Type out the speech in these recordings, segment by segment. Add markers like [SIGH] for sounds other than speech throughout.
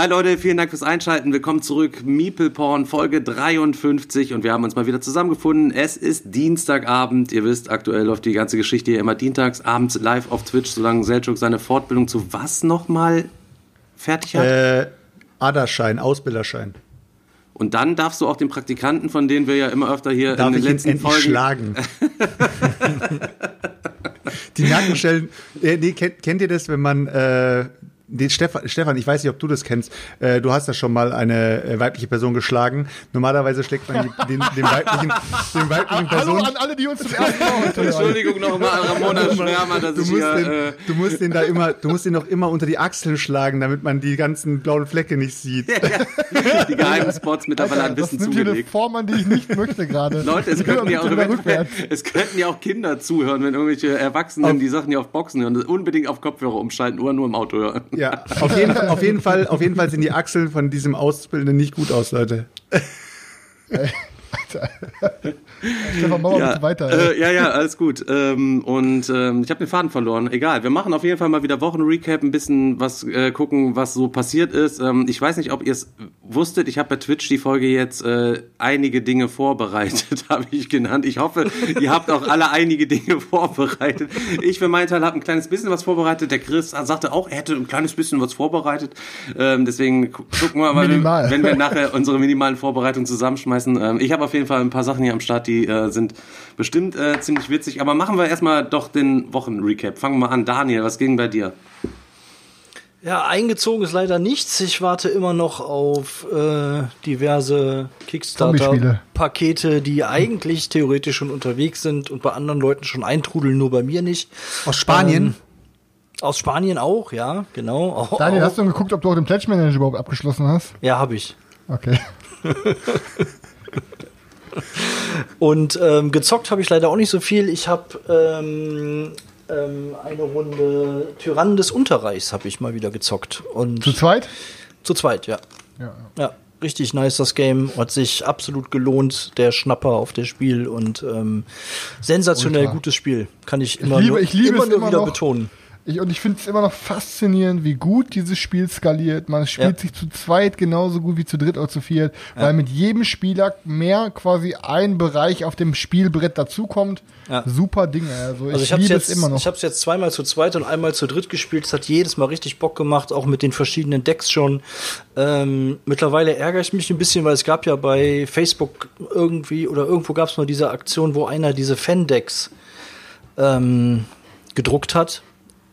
Hi Leute, vielen Dank fürs Einschalten. Willkommen zurück. Meeple Porn, Folge 53 und wir haben uns mal wieder zusammengefunden. Es ist Dienstagabend. Ihr wisst, aktuell läuft die ganze Geschichte hier immer dientags abends live auf Twitch, solange Selchuk seine Fortbildung zu was nochmal fertig hat. Äh, Aderschein, Ausbilderschein. Und dann darfst du auch den Praktikanten, von denen wir ja immer öfter hier Darf in den letzten Folgen schlagen? [LAUGHS] Die Nackenstellen. Äh, nee, kennt, kennt ihr das, wenn man äh, den Stefan, Stefan, ich weiß nicht, ob du das kennst. Äh, du hast ja schon mal eine äh, weibliche Person geschlagen. Normalerweise schlägt man die, den, den weiblichen, den weiblichen Hallo Person. an alle, die uns zum ersten Mal [LAUGHS] hören. Entschuldigung nochmal an Ramona Schwärmer, dass Du ich musst, hier... den, Äh, du musst den da immer, du musst den noch immer unter die Achseln schlagen, damit man die ganzen blauen Flecke nicht sieht. die geheimen Spots mittlerweile an das Wissen nimmt hier eine zugelegt. Form an, die ich nicht möchte gerade. Leute, es könnten, ja auch, es könnten ja auch Kinder zuhören, wenn irgendwelche Erwachsenen die Sachen hier auf Boxen hören. Unbedingt auf Kopfhörer umschalten oder nur im Auto hören. Ja, auf jeden, Fall, auf jeden Fall, auf jeden Fall sind die Achseln von diesem Auszubildenden nicht gut aus, Leute. [LAUGHS] [LAUGHS] Stefan, mach bitte weiter. Äh, ja, ja, alles gut. Ähm, und ähm, ich habe den Faden verloren. Egal, wir machen auf jeden Fall mal wieder Wochenrecap, ein bisschen was äh, gucken, was so passiert ist. Ähm, ich weiß nicht, ob ihr es wusstet. Ich habe bei Twitch die Folge jetzt äh, einige Dinge vorbereitet, [LAUGHS] habe ich genannt. Ich hoffe, ihr habt auch alle einige Dinge [LAUGHS] vorbereitet. Ich für meinen Teil habe ein kleines bisschen was vorbereitet. Der Chris sagte auch, er hätte ein kleines bisschen was vorbereitet. Ähm, deswegen gu- gucken wir mal, Minimal. wenn wir nachher unsere minimalen Vorbereitungen zusammenschmeißen. Ähm, ich habe auf jeden Fall ein paar Sachen hier am Start, die äh, sind bestimmt äh, ziemlich witzig. Aber machen wir erstmal doch den Wochenrecap. Fangen wir mal an. Daniel, was ging bei dir? Ja, eingezogen ist leider nichts. Ich warte immer noch auf äh, diverse. Kickstarter-Pakete, die eigentlich theoretisch schon unterwegs sind und bei anderen Leuten schon eintrudeln, nur bei mir nicht. Aus Spanien? Ähm, aus Spanien auch, ja, genau. Auch, Daniel, auch. hast du geguckt, ob du auch den Pledge Manager überhaupt abgeschlossen hast? Ja, habe ich. Okay. [LAUGHS] Und ähm, gezockt habe ich leider auch nicht so viel. Ich habe ähm, ähm, eine Runde Tyrannen des Unterreichs habe ich mal wieder gezockt. Und Zu zweit? zu zweit, ja. Ja. Ja, richtig nice das Game. Hat sich absolut gelohnt, der Schnapper auf das Spiel und ähm, sensationell Ultra. gutes Spiel. Kann ich immer liebe- nur, ich liebe immer nur immer wieder noch. betonen. Ich, und ich finde es immer noch faszinierend, wie gut dieses Spiel skaliert. Man spielt Ja. sich zu zweit genauso gut wie zu dritt oder zu viert, weil mit jedem Spieler mehr quasi ein Bereich auf dem Spielbrett dazukommt. Ja. Super Dinge. Also ich, Also ich habe liebe es immer noch. ich habe es jetzt zweimal zu zweit und einmal zu dritt gespielt. Es hat jedes Mal richtig Bock gemacht, auch mit den verschiedenen Decks schon. Ähm, mittlerweile ärgere ich mich ein bisschen, weil es gab ja bei Facebook irgendwie oder irgendwo gab es mal diese Aktion, wo einer diese Fan-Decks ähm, gedruckt hat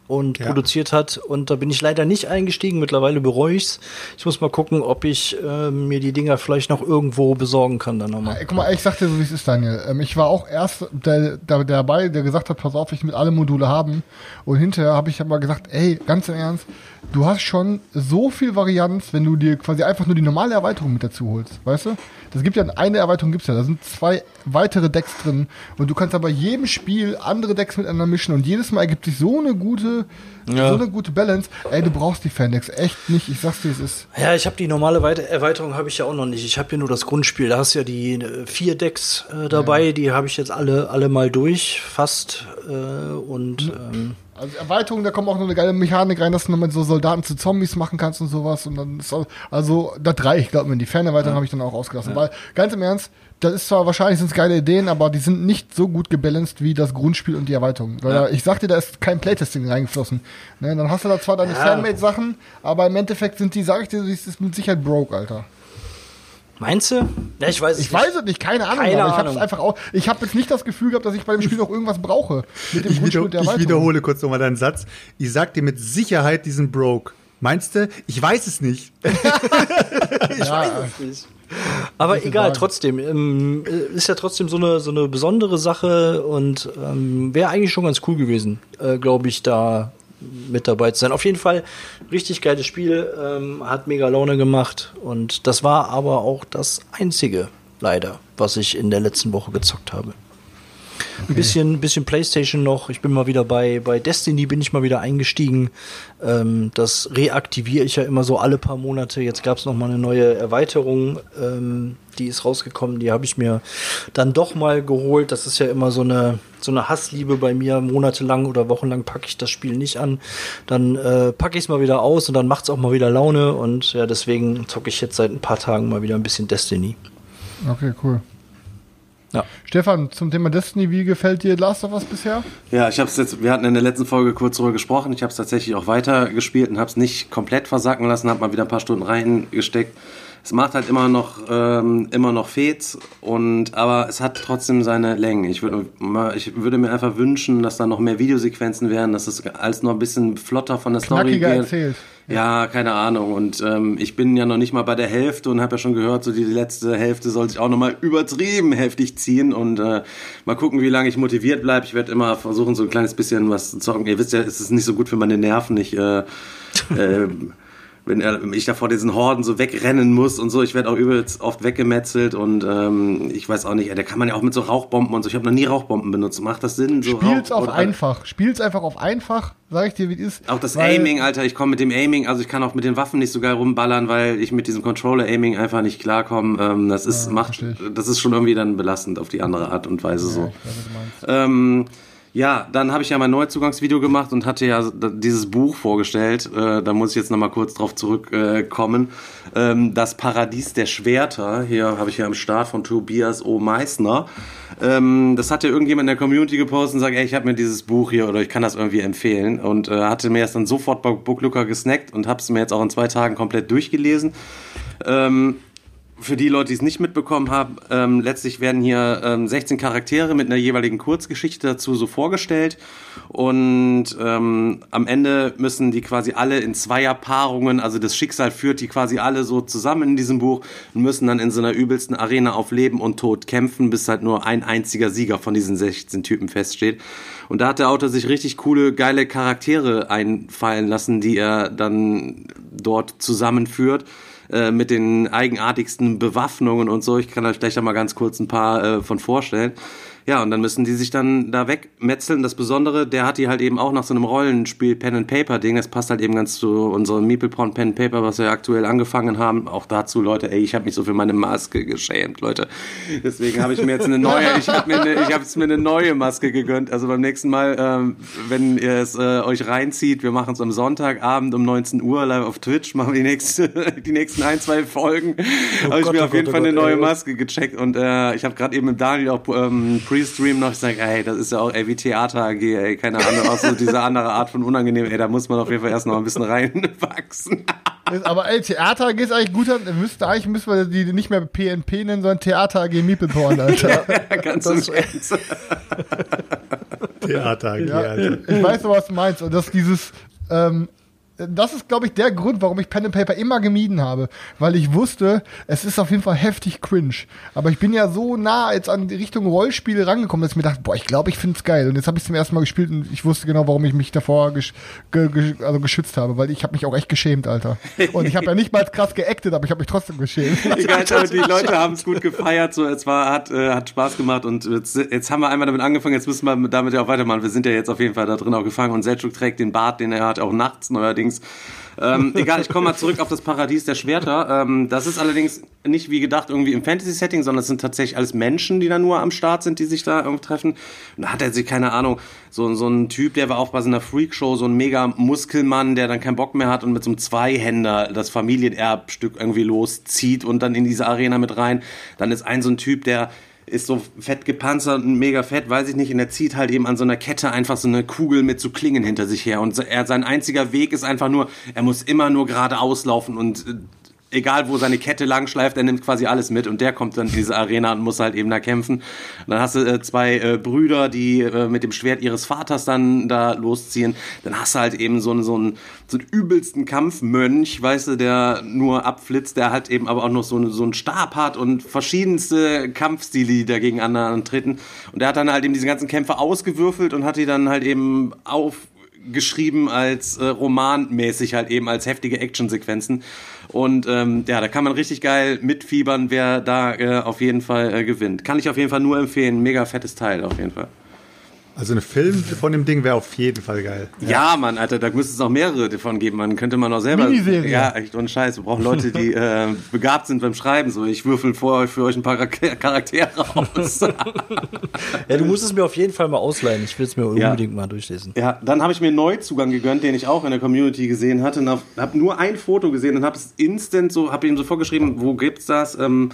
und Ja. produziert hat. Und da bin ich leider nicht eingestiegen. Mittlerweile bereue ich's. Ich muss mal gucken, ob ich ähm, mir die Dinger vielleicht noch irgendwo besorgen kann dann nochmal. Ey, Guck mal, ich sag dir so, wie es ist, Daniel. Ähm, ich war auch erst der, der, der dabei, der gesagt hat, pass auf, ich will alle Module haben. Und hinterher habe ich aber gesagt, ey, ganz im Ernst, du hast schon so viel Varianz, wenn du dir quasi einfach nur die normale Erweiterung mit dazu holst, weißt du? Das gibt ja eine Erweiterung gibt's ja, da sind zwei weitere Decks drin und du kannst aber jedem Spiel andere Decks miteinander mischen und jedes Mal ergibt sich so eine gute, Ja. so eine gute Balance. Ey, du brauchst die Fan-Decks echt nicht. Ich sag's dir, es ist. Ja, ich habe die normale Weite Erweiterung habe ich ja auch noch nicht. Ich habe hier nur das Grundspiel. Da hast du ja die äh, vier Decks äh, dabei. Die habe ich jetzt alle alle mal durch, fast. Äh, und ähm, Also Erweiterung, da kommt auch noch eine geile Mechanik rein, dass du mit so Soldaten zu Zombies machen kannst und sowas. Und dann ist auch, also das reicht, glaube ich. Die Fernerweiterung habe ich dann auch ausgelassen. Weil, ganz im Ernst, das ist zwar wahrscheinlich sind geile Ideen, aber die sind nicht so gut gebalanced wie das Grundspiel und die Erweiterung. Weil da, ich sagte, da ist kein Playtesting reingeflossen. Ne, dann hast du da zwar deine Ja. Fanmade-Sachen, aber im Endeffekt sind die, sag ich dir, das ist mit Sicherheit broke, Alter. meinst du? Ja, ich weiß es Ich weiß es nicht, keine Ahnung, Keine aber ich habe es einfach auch. Ich habe jetzt nicht das Gefühl gehabt, dass ich bei dem Spiel noch irgendwas brauche. Mit dem Ich, Grundspiel wieder, und der ich wiederhole kurz nochmal deinen Satz. Ich sag dir mit Sicherheit diesen Broke. Meinst du? Ich weiß es nicht. [LAUGHS] Ja, Aber egal, sagen. trotzdem. Ähm, äh, ist ja trotzdem so eine, so eine besondere Sache und ähm, wäre eigentlich schon ganz cool gewesen, äh, glaube ich, da mit dabei zu sein. Auf jeden Fall richtig geiles Spiel, ähm, hat mega Laune gemacht und das war aber auch das einzige, leider, was ich in der letzten Woche gezockt habe. Ein bisschen, bisschen Playstation noch. Ich bin mal wieder bei, bei Destiny bin ich mal wieder eingestiegen. Ähm, das reaktiviere ich ja immer so alle paar Monate. Jetzt gab es noch mal eine neue Erweiterung, ähm, die ist rausgekommen. Die habe ich mir dann doch mal geholt. Das ist ja immer so eine, so eine Hassliebe bei mir. Monatelang oder wochenlang packe ich das Spiel nicht an. Dann äh, packe ich es mal wieder aus und dann macht es auch mal wieder Laune. Und ja, deswegen zocke ich jetzt seit ein paar Tagen mal wieder ein bisschen Destiny. Okay, cool. Ja. Stefan, zum Thema Destiny, wie gefällt dir Last of Us bisher? Ja, ich habe es jetzt, wir hatten in der letzten Folge kurz darüber gesprochen. Ich habe es tatsächlich auch weiter gespielt und habe es nicht komplett versacken lassen, habe mal wieder ein paar Stunden reingesteckt. Es macht halt immer noch ähm, immer noch Fets und aber es hat trotzdem seine Längen. Ich würde ich würde mir einfach wünschen, dass da noch mehr Videosequenzen wären, dass es alles noch ein bisschen flotter von der Story Knackiger geht. erzählt. Ja, keine Ahnung. Und ähm, ich bin ja noch nicht mal bei der Hälfte und habe ja schon gehört, so die letzte Hälfte soll sich auch noch mal übertrieben heftig ziehen. Und äh, mal gucken, wie lange ich motiviert bleibe. Ich werde immer versuchen, so ein kleines bisschen was zu zocken. Ihr wisst ja, es ist nicht so gut für meine Nerven. Ich äh, [LAUGHS] äh, wenn ich da vor diesen Horden so wegrennen muss und so, ich werde auch übelst oft weggemetzelt und ähm, ich weiß auch nicht, da kann man ja auch mit so Rauchbomben und so, ich habe noch nie Rauchbomben benutzt. Macht das Sinn? So Spiel's Rauch- auf einfach. Spiel's einfach auf einfach. Sag ich dir, wie es ist. Auch das Aiming, Alter, ich komme mit dem Aiming, also ich kann auch mit den Waffen nicht so geil rumballern, weil ich mit diesem Controller-Aiming einfach nicht klarkomme. Ähm, das ist, Ja, macht, das ist schon irgendwie dann belastend auf die andere Art und Weise so. Ja, ich weiß, was du meinst. Ähm, ja, dann habe ich ja mein Neuzugangsvideo gemacht und hatte ja dieses Buch vorgestellt. Äh, da muss ich jetzt nochmal kurz drauf zurückkommen. Äh, ähm, das Paradies der Schwerter. Hier habe ich ja am Start von Tobias O. Meissner. Ähm, das hat ja irgendjemand in der Community gepostet und sagt, ey, ich habe mir dieses Buch hier oder ich kann das irgendwie empfehlen. Und äh, hatte mir das dann sofort bei Booklooker gesnackt und habe es mir jetzt auch in zwei Tagen komplett durchgelesen. Ähm, für die Leute, die es nicht mitbekommen haben, ähm, letztlich werden hier ähm, 16 Charaktere mit einer jeweiligen Kurzgeschichte dazu so vorgestellt. Und ähm, am Ende müssen die quasi alle in Zweierpaarungen, also das Schicksal führt die quasi alle so zusammen in diesem Buch und müssen dann in so einer übelsten Arena auf Leben und Tod kämpfen, bis halt nur ein einziger Sieger von diesen 16 Typen feststeht. Und da hat der Autor sich richtig coole, geile Charaktere einfallen lassen, die er dann dort zusammenführt äh, mit den eigenartigsten Bewaffnungen und so. Ich kann euch gleich da mal ganz kurz ein paar äh, von vorstellen. Ja, und dann müssen die sich dann da wegmetzeln. Das Besondere, der hat die halt eben auch nach so einem Rollenspiel Pen and Paper Ding. Das passt halt eben ganz zu unserem Meeple Porn Pen and Paper, was wir aktuell angefangen haben. Auch dazu, Leute, ey, ich habe mich so für meine Maske geschämt, Leute. Deswegen habe ich mir jetzt eine neue, [LAUGHS] ich habe mir, eine, ich habe mir eine neue Maske gegönnt. Also beim nächsten Mal, ähm, wenn ihr es äh, euch reinzieht, wir machen es am Sonntagabend um 19 Uhr live auf Twitch, machen wir die nächste, [LAUGHS] die nächsten ein, zwei Folgen. habe ich mir oh auf jeden Gott, oh Fall eine Gott, neue ey. Maske gecheckt und äh, ich habe gerade eben mit Daniel auch ähm, Pre-Stream noch gesagt, ey, das ist ja auch ey, wie Theater AG, ey, keine Ahnung, auch so diese andere Art von unangenehm, ey, da muss man auf jeden Fall erst noch ein bisschen reinwachsen. Aber ey, Theater AG ist eigentlich gut. an- Müsste, eigentlich müssen wir die nicht mehr PNP nennen, sondern Theater AG Meeple Porn, [LAUGHS] Alter. Ganz im Ernst. Theater, Ja, Alter. ich weiß, was du meinst. Und das dieses, ähm, das ist, glaube ich, der Grund, warum ich Pen and Paper immer gemieden habe. Weil ich wusste, es ist auf jeden Fall heftig cringe. Aber ich bin ja so nah jetzt an die Richtung Rollspiele rangekommen, dass ich mir dachte, boah, ich glaube, ich finde es geil. Und jetzt habe ich zum ersten Mal gespielt und ich wusste genau, warum ich mich davor gesch ge ge also geschützt habe. Weil ich habe mich auch echt geschämt, Alter. Und ich habe ja nicht mal krass geactet, aber ich habe mich trotzdem geschämt. [LAUGHS] Egal, aber die Leute haben es gut gefeiert, so es war hat äh, hat Spaß gemacht und jetzt, jetzt haben wir einmal damit angefangen, jetzt müssen wir damit ja auch weitermachen. Wir sind ja jetzt auf jeden Fall da drin auch gefangen und Selchuk trägt den Bart, den er hat, auch nachts neuerdings. Ähm, [LAUGHS] egal, ich komme mal zurück auf das Paradies der Schwerter. Ähm, das ist allerdings nicht wie gedacht irgendwie im Fantasy-Setting, sondern es sind tatsächlich alles Menschen, die da nur am Start sind, die sich da irgendwie treffen. Und da hat er sich, keine Ahnung, so, so ein Typ, der war auch bei so einer Freakshow, so ein mega Muskelmann, der dann keinen Bock mehr hat und mit so einem Zweihänder das Familienerbstück irgendwie loszieht und dann in diese Arena mit rein. Dann ist ein so ein Typ, der ist so fett gepanzert und mega fett, weiß ich nicht, und er zieht halt eben an so einer Kette einfach so eine Kugel mit so Klingen hinter sich her. Und er, sein einziger Weg ist einfach nur, er muss immer nur geradeaus laufen und äh, egal wo seine Kette lang schleift, er nimmt quasi alles mit und der kommt dann in diese Arena und muss halt eben da kämpfen. Und dann hast du äh, zwei äh, Brüder, die äh, mit dem Schwert ihres Vaters dann da losziehen. Dann hast du halt eben so einen, so einen, so einen übelsten Kampfmönch, weißt du, der nur abflitzt, der halt eben aber auch noch so, einen- so einen Stab hat und verschiedenste Kampfstile, die dagegen antreten. Und der hat dann halt eben diese ganzen Kämpfe ausgewürfelt und hat die dann halt eben auf geschrieben als äh, romanmäßig halt eben als heftige Actionsequenzen. Und ähm, ja, da kann man richtig geil mitfiebern, wer da äh, auf jeden Fall äh, gewinnt. Kann ich auf jeden Fall nur empfehlen. Mega fettes Teil auf jeden Fall. Also ein Film von dem Ding wäre auf jeden Fall geil. Ja, Mann, Alter, da müsste es auch mehrere davon geben. Man könnte man auch selber. Miniserie. Ja, echt ohne Scheiß. Wir brauchen Leute, die [LAUGHS] äh, begabt sind beim Schreiben. So, ich würfel vor für euch ein paar Charaktere aus. [LAUGHS] [LAUGHS] Ja, du musst es mir auf jeden Fall mal ausleihen. Ich will es mir Ja. unbedingt mal durchlesen. Ja, dann habe ich mir einen Neuzugang gegönnt, den ich auch in der Community gesehen hatte. Und habe nur ein Foto gesehen und habe es instant so, habe ihm sofort geschrieben, wo gibt's das? Ähm,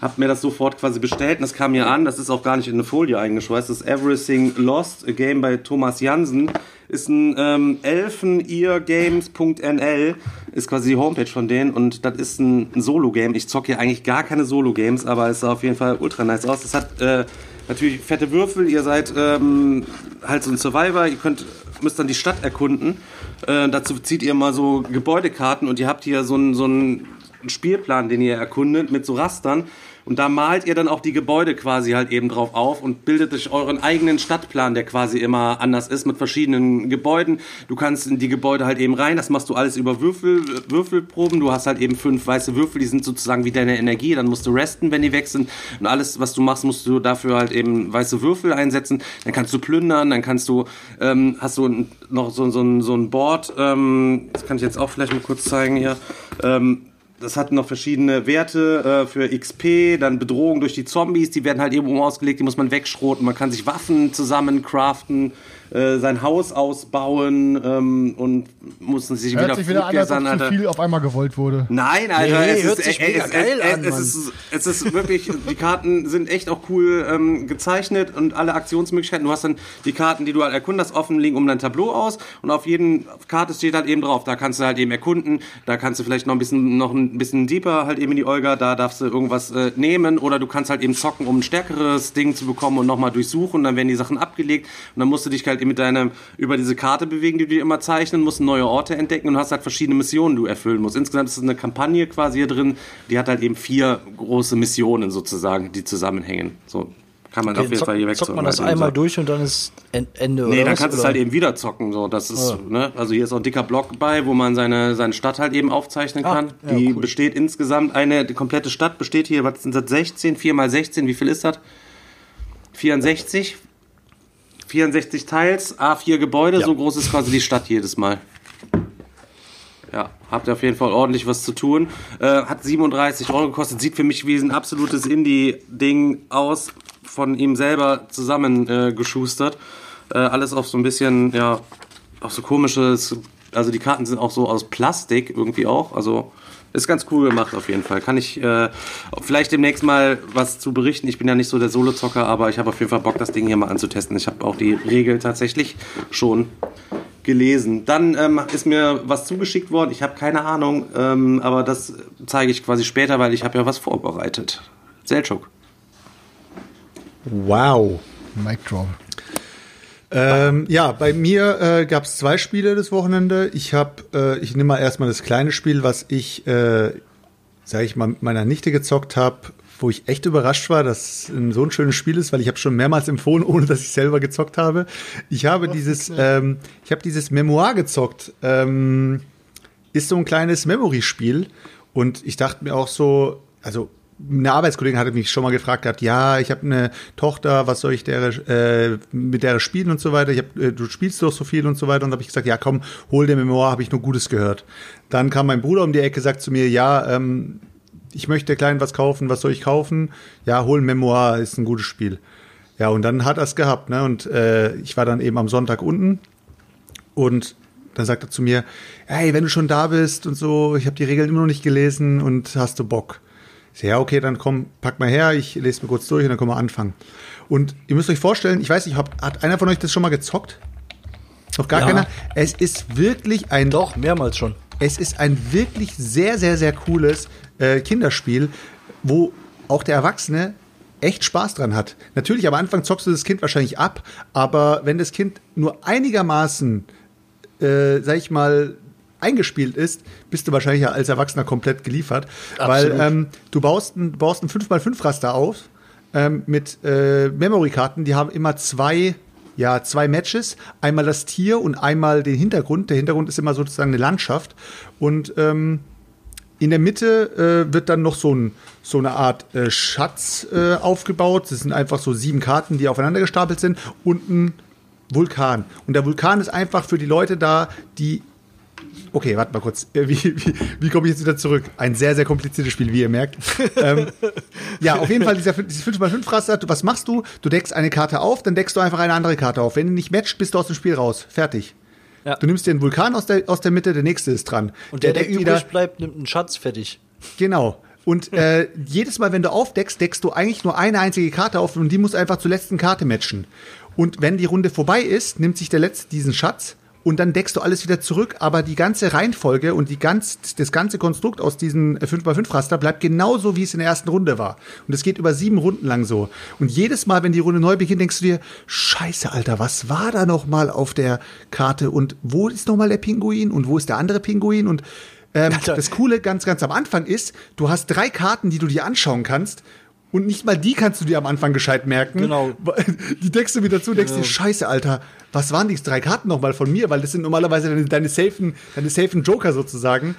habe mir das sofort quasi bestellt und das kam mir an. Das ist auch gar nicht in eine Folie eingeschweißt. Das ist Everything Lost, a Game bei Thomas Jansen. Ist ein ähm, elfeneargames.nl, ist quasi die Homepage von denen und das ist ein, ein Solo-Game. Ich zocke hier eigentlich gar keine Solo-Games, aber es sah auf jeden Fall ultra nice aus. Das hat äh, natürlich fette Würfel. Ihr seid ähm, halt so ein Survivor. Ihr könnt, müsst dann die Stadt erkunden. Äh, dazu zieht ihr mal so Gebäudekarten und ihr habt hier so einen so einen Spielplan, den ihr erkundet mit so Rastern. Und da malt ihr dann auch die Gebäude quasi halt eben drauf auf und bildet euch euren eigenen Stadtplan, der quasi immer anders ist mit verschiedenen Gebäuden. Du kannst in die Gebäude halt eben rein, das machst du alles über Würfel, Würfelproben. Du hast halt eben fünf weiße Würfel, die sind sozusagen wie deine Energie. Dann musst du resten, wenn die weg sind. Und alles, was du machst, musst du dafür halt eben weiße Würfel einsetzen. Dann kannst du plündern, dann kannst du, ähm, hast du noch so, so, ein, so ein Board, ähm, das kann ich jetzt auch vielleicht mal kurz zeigen hier. Ähm, das hat noch verschiedene Werte äh, für XP, dann Bedrohung durch die Zombies, die werden halt irgendwo ausgelegt, die muss man wegschroten. Man kann sich Waffen zusammen craften, äh, sein Haus ausbauen ähm, und muss sich Hört wieder sich wieder an, als ob zu viel auf einmal gewollt wurde. Nein, Alter, Nee, es, hört ist, sich äh, mega es, geil es, an, es, ist, es ist wirklich, die Karten sind echt auch cool ähm, gezeichnet und alle Aktionsmöglichkeiten. Du hast dann die Karten, die du halt erkundest, offen liegen um dein Tableau aus und auf jeden Karte steht halt eben drauf, da kannst du halt eben erkunden, da kannst du vielleicht noch ein bisschen, noch ein bisschen deeper halt eben in die Olga, da darfst du irgendwas äh, nehmen oder du kannst halt eben zocken, um ein stärkeres Ding zu bekommen und nochmal durchsuchen, dann werden die Sachen abgelegt und dann musst du dich halt eben mit deinem, über diese Karte bewegen, die du dir immer zeichnen musst, neue Orte entdecken und hast halt verschiedene Missionen, die du erfüllen musst. Insgesamt ist es eine Kampagne quasi hier drin, die hat halt eben vier große Missionen sozusagen, die zusammenhängen. So kann man auf jeden Zock- Fall hier weg. zockt man das einmal durch und dann ist En- Ende Nee, oder dann was, kannst du es halt eben wieder zocken. So, das ist, ne? Also hier ist auch ein dicker Block bei, wo man seine, seine Stadt halt eben aufzeichnen Ah, kann. ja, die cool. besteht insgesamt, eine die komplette Stadt besteht hier, was sind das, 16, 4 mal 16, wie viel ist das? 64? 64 Teils, A4 Gebäude, so groß ist quasi die Stadt jedes Mal. Ja, habt ihr auf jeden Fall ordentlich was zu tun. Äh, hat 37 Euro gekostet, sieht für mich wie ein absolutes Indie-Ding aus, von ihm selber zusammengeschustert. Äh, äh, alles auf so ein bisschen, ja, auf so komisches, also die Karten sind auch so aus Plastik irgendwie auch, also ist ganz cool gemacht auf jeden Fall. Kann ich äh, vielleicht demnächst mal was zu berichten. Ich bin ja nicht so der Solo-Zocker, aber ich habe auf jeden Fall Bock, das Ding hier mal anzutesten. Ich habe auch die Regel tatsächlich schon gelesen. Dann ähm, ist mir was zugeschickt worden. Ich habe keine Ahnung, ähm, aber das zeige ich quasi später, weil ich habe ja was vorbereitet. Selchuk. Wow. Mic Drop. Ähm, ja, bei mir äh, gab es zwei Spiele das Wochenende. Ich habe, äh, ich nehme mal erstmal das kleine Spiel, was ich, äh, sage ich mal, mit meiner Nichte gezockt habe, wo ich echt überrascht war, dass so ein schönes Spiel ist, weil ich habe schon mehrmals empfohlen, [LAUGHS] ohne dass ich selber gezockt habe. Ich habe dieses, ähm, ich habe dieses Memoir gezockt. Ähm, ist so ein kleines Memory-Spiel und ich dachte mir auch so, also eine Arbeitskollegin hatte mich schon mal gefragt gehabt, ja, ich habe eine Tochter, was soll ich der, äh, mit der spielen und so weiter. Ich hab, äh, du spielst doch so viel und so weiter und habe ich gesagt, ja, komm, hol dir Memoir, habe ich nur Gutes gehört. Dann kam mein Bruder um die Ecke, sagt zu mir, ja, ähm, ich möchte der Kleinen was kaufen, was soll ich kaufen? Ja, hol Memoir, ist ein gutes Spiel. Ja, und dann hat er es gehabt, ne? Und äh, ich war dann eben am Sonntag unten und dann sagt er zu mir, hey, wenn du schon da bist und so, ich habe die Regeln immer noch nicht gelesen und hast du Bock? Ich so, ja, okay, dann komm, pack mal her, ich lese mir kurz durch und dann können wir anfangen. Und ihr müsst euch vorstellen, ich weiß nicht, hat einer von euch das schon mal gezockt? Noch gar Ja. keiner? Es ist wirklich ein Doch, mehrmals schon. es ist ein wirklich sehr, sehr, sehr cooles äh, Kinderspiel, wo auch der Erwachsene echt Spaß dran hat. Natürlich, am Anfang zockst du das Kind wahrscheinlich ab, aber wenn das Kind nur einigermaßen, äh, sag ich mal, eingespielt ist, bist du wahrscheinlich als Erwachsener komplett geliefert. Absolut. Weil ähm, du baust ein, baust ein 5x5-Raster auf ähm, mit äh, Memory-Karten, die haben immer zwei ja, zwei Matches. Einmal das Tier und einmal den Hintergrund. Der Hintergrund ist immer sozusagen eine Landschaft. Und ähm, in der Mitte äh, wird dann noch so, ein, so eine Art äh, Schatz äh, aufgebaut. Das sind einfach so sieben Karten, die aufeinander gestapelt sind. Und ein Vulkan. Und der Vulkan ist einfach für die Leute da, die Okay, warte mal kurz. Äh, Wie, wie, wie komme ich jetzt wieder zurück? Ein sehr, sehr kompliziertes Spiel, wie ihr merkt. ähm, ja, auf jeden Fall dieser, dieses 5x5-Raster. Was machst du? Du deckst eine Karte auf, dann deckst du einfach eine andere Karte auf. Wenn du nicht matcht, bist du aus dem Spiel raus. Fertig. Ja. Du nimmst dir einen Vulkan aus der, aus der Mitte, der nächste ist dran. Und der, der, deckt übrig bleibt, nimmt einen Schatz fertig. Genau. Und äh, jedes Mal, wenn du aufdeckst, deckst du eigentlich nur eine einzige Karte auf und die muss einfach zur letzten Karte matchen. Und wenn die Runde vorbei ist, nimmt sich der Letzte diesen Schatz und dann deckst du alles wieder zurück, aber die ganze Reihenfolge und die ganz, das ganze Konstrukt aus diesem 5x5-Raster bleibt genauso, wie es in der ersten Runde war. Und es geht über sieben Runden lang so. Und jedes Mal, wenn die Runde neu beginnt, denkst du dir, scheiße, Alter, was war da noch mal auf der Karte und wo ist noch mal der Pinguin und wo ist der andere Pinguin und ähm, das Coole ganz, ganz am Anfang ist, du hast drei Karten, die du dir anschauen kannst. Und nicht mal die kannst du dir am Anfang gescheit merken. Genau. [LAUGHS] Die deckst du wieder zu, denkst dir, scheiße, Alter, was waren die drei Karten nochmal von mir? Weil das sind normalerweise deine, deine safen, deine safen Joker sozusagen.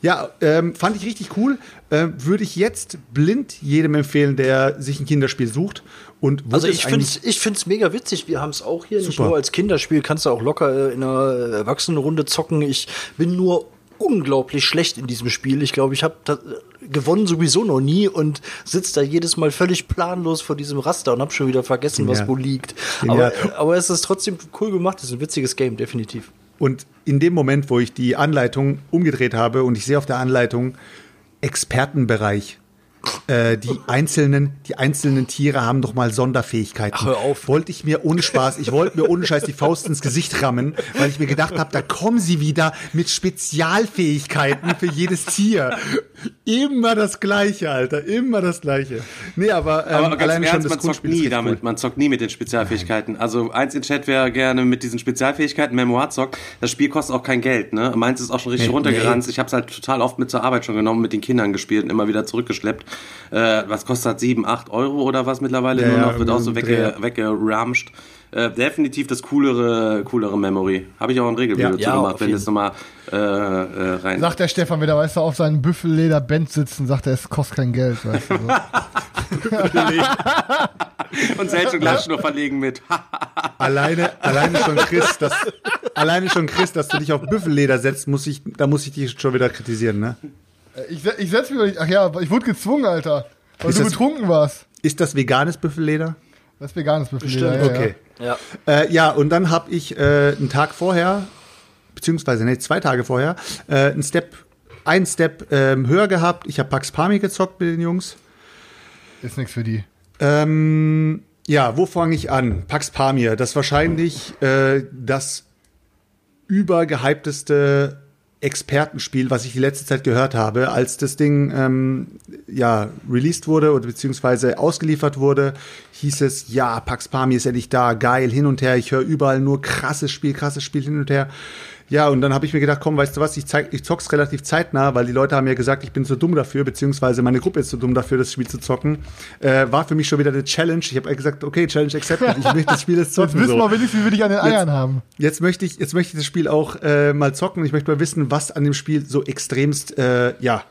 Ja, ähm, fand ich richtig cool. Ähm, Würde ich jetzt blind jedem empfehlen, der sich ein Kinderspiel sucht. Und Also ich finde es ich find's mega witzig. Wir haben es auch hier nicht Super. nur als Kinderspiel, kannst du auch locker äh, in einer Erwachsenenrunde zocken. Ich bin nur unglaublich schlecht in diesem Spiel. Ich glaube, ich habe gewonnen sowieso noch nie und sitze da jedes Mal völlig planlos vor diesem Raster und habe schon wieder vergessen, was Genial. wo liegt. Aber, aber es ist trotzdem cool gemacht. Es ist ein witziges Game, definitiv. Und in dem Moment, wo ich die Anleitung umgedreht habe und ich sehe auf der Anleitung Expertenbereich. Äh, die einzelnen, die einzelnen Tiere haben doch mal Sonderfähigkeiten. Ach, hör auf. Wollte ich mir ohne Spaß, ich wollte mir ohne Scheiß die Faust ins Gesicht rammen, weil ich mir gedacht habe, da kommen sie wieder mit Spezialfähigkeiten für jedes Tier. Immer das Gleiche, Alter, immer das Gleiche. Nee, aber, ähm, Aber alleine schon das man zockt nie damit. cool. Man zockt nie mit den Spezialfähigkeiten. Also eins in Chat, wer gerne mit diesen Spezialfähigkeiten Memoir zockt, das Spiel kostet auch kein Geld. Ne? Meins ist auch schon richtig Nee, runtergeranzt. Ich habe es halt total oft mit zur Arbeit schon genommen, mit den Kindern gespielt und immer wieder zurückgeschleppt. Äh, was kostet das? 7, 8 Euro oder was mittlerweile Ja, nur noch? Wird auch so wegge weggeramscht. Äh, definitiv das coolere, coolere Memory. Habe ich auch ein Regelvideo Ja. zu Ja, gemacht, wenn das nochmal äh, äh, rein. Sagt der Stefan wieder, weißt du, auf seinem Büffelleder-Band sitzen, sagt er, es kostet kein Geld, weißt du. So. [LAUGHS] und selbst und gleich nur verlegen mit. [LAUGHS] Alleine, alleine schon Chris, dass, alleine schon Chris, dass du dich auf Büffelleder setzt, muss ich, da muss ich dich schon wieder kritisieren, ne? Ich, se- ich setz mich doch nicht, ach ja, ich wurde gezwungen, Alter. Weil Ist du das- betrunken warst. Ist das veganes Büffelleder? Das ist veganes Büffelleder, Bestimmt. ja, Okay. Ja. Äh, ja, und dann habe ich äh, einen Tag vorher, beziehungsweise nee, zwei Tage vorher, äh, einen Step, einen Step ähm, höher gehabt. Ich habe Pax Pami gezockt mit den Jungs. Ist nichts für die. Ähm, ja, wo fange ich an? Pax Pamir, das wahrscheinlich äh, das übergehypteste Expertenspiel, was ich die letzte Zeit gehört habe, als das Ding ähm, ja released wurde oder beziehungsweise ausgeliefert wurde, hieß es, ja, Pax Pamir ist endlich da, geil, hin und her, ich höre überall nur krasses Spiel, krasses Spiel hin und her. Ja, und dann habe ich mir gedacht, komm, weißt du was, ich, zeig, ich zock's relativ zeitnah, weil die Leute haben ja gesagt, ich bin zu dumm dafür, beziehungsweise meine Gruppe ist zu dumm dafür, das Spiel zu zocken. Äh, war für mich schon wieder eine Challenge. Ich habe gesagt, okay, Challenge accepted. Ich möchte das Spiel jetzt [LAUGHS] Jetzt zocken. wissen So. wir wenigstens, wie wir dich an den Eiern haben. Jetzt möchte ich, jetzt möchte ich das Spiel auch äh, mal zocken. Ich möchte mal wissen, was an dem Spiel so extremst, äh, ja,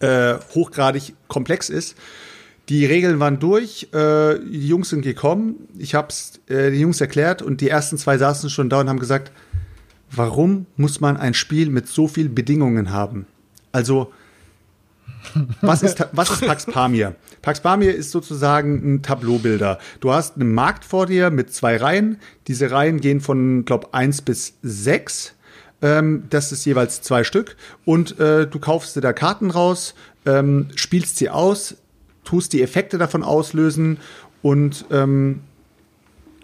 äh, hochgradig komplex ist. Die Regeln waren durch, äh, die Jungs sind gekommen, ich hab's äh, den Jungs erklärt und die ersten zwei saßen schon da und haben gesagt, warum muss man ein Spiel mit so viel Bedingungen haben? Also, was ist, was ist Pax Pamir? Pax Pamir ist sozusagen ein Tableaubilder. Du hast einen Markt vor dir mit zwei Reihen. Diese Reihen gehen von, glaub, eins bis sechs. Ähm, das ist jeweils zwei Stück. Und äh, du kaufst dir da Karten raus, ähm, spielst sie aus, tust die Effekte davon auslösen und ähm,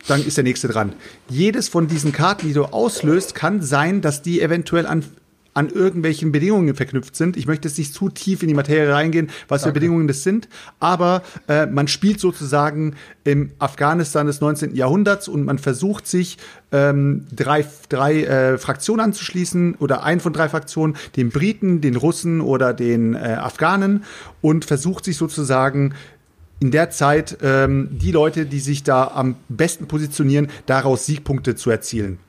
dann ist der nächste dran. Jedes von diesen Karten, die du auslöst, kann sein, dass die eventuell an, an irgendwelchen Bedingungen verknüpft sind. Ich möchte jetzt nicht zu tief in die Materie reingehen, was für Bedingungen das sind, aber äh, man spielt sozusagen im Afghanistan des 19. Jahrhunderts und man versucht sich ähm, drei, drei äh, Fraktionen anzuschließen oder ein von drei Fraktionen, den Briten, den Russen oder den äh, Afghanen und versucht sich sozusagen in der Zeit ähm, die Leute, die sich da am besten positionieren, daraus Siegpunkte zu erzielen.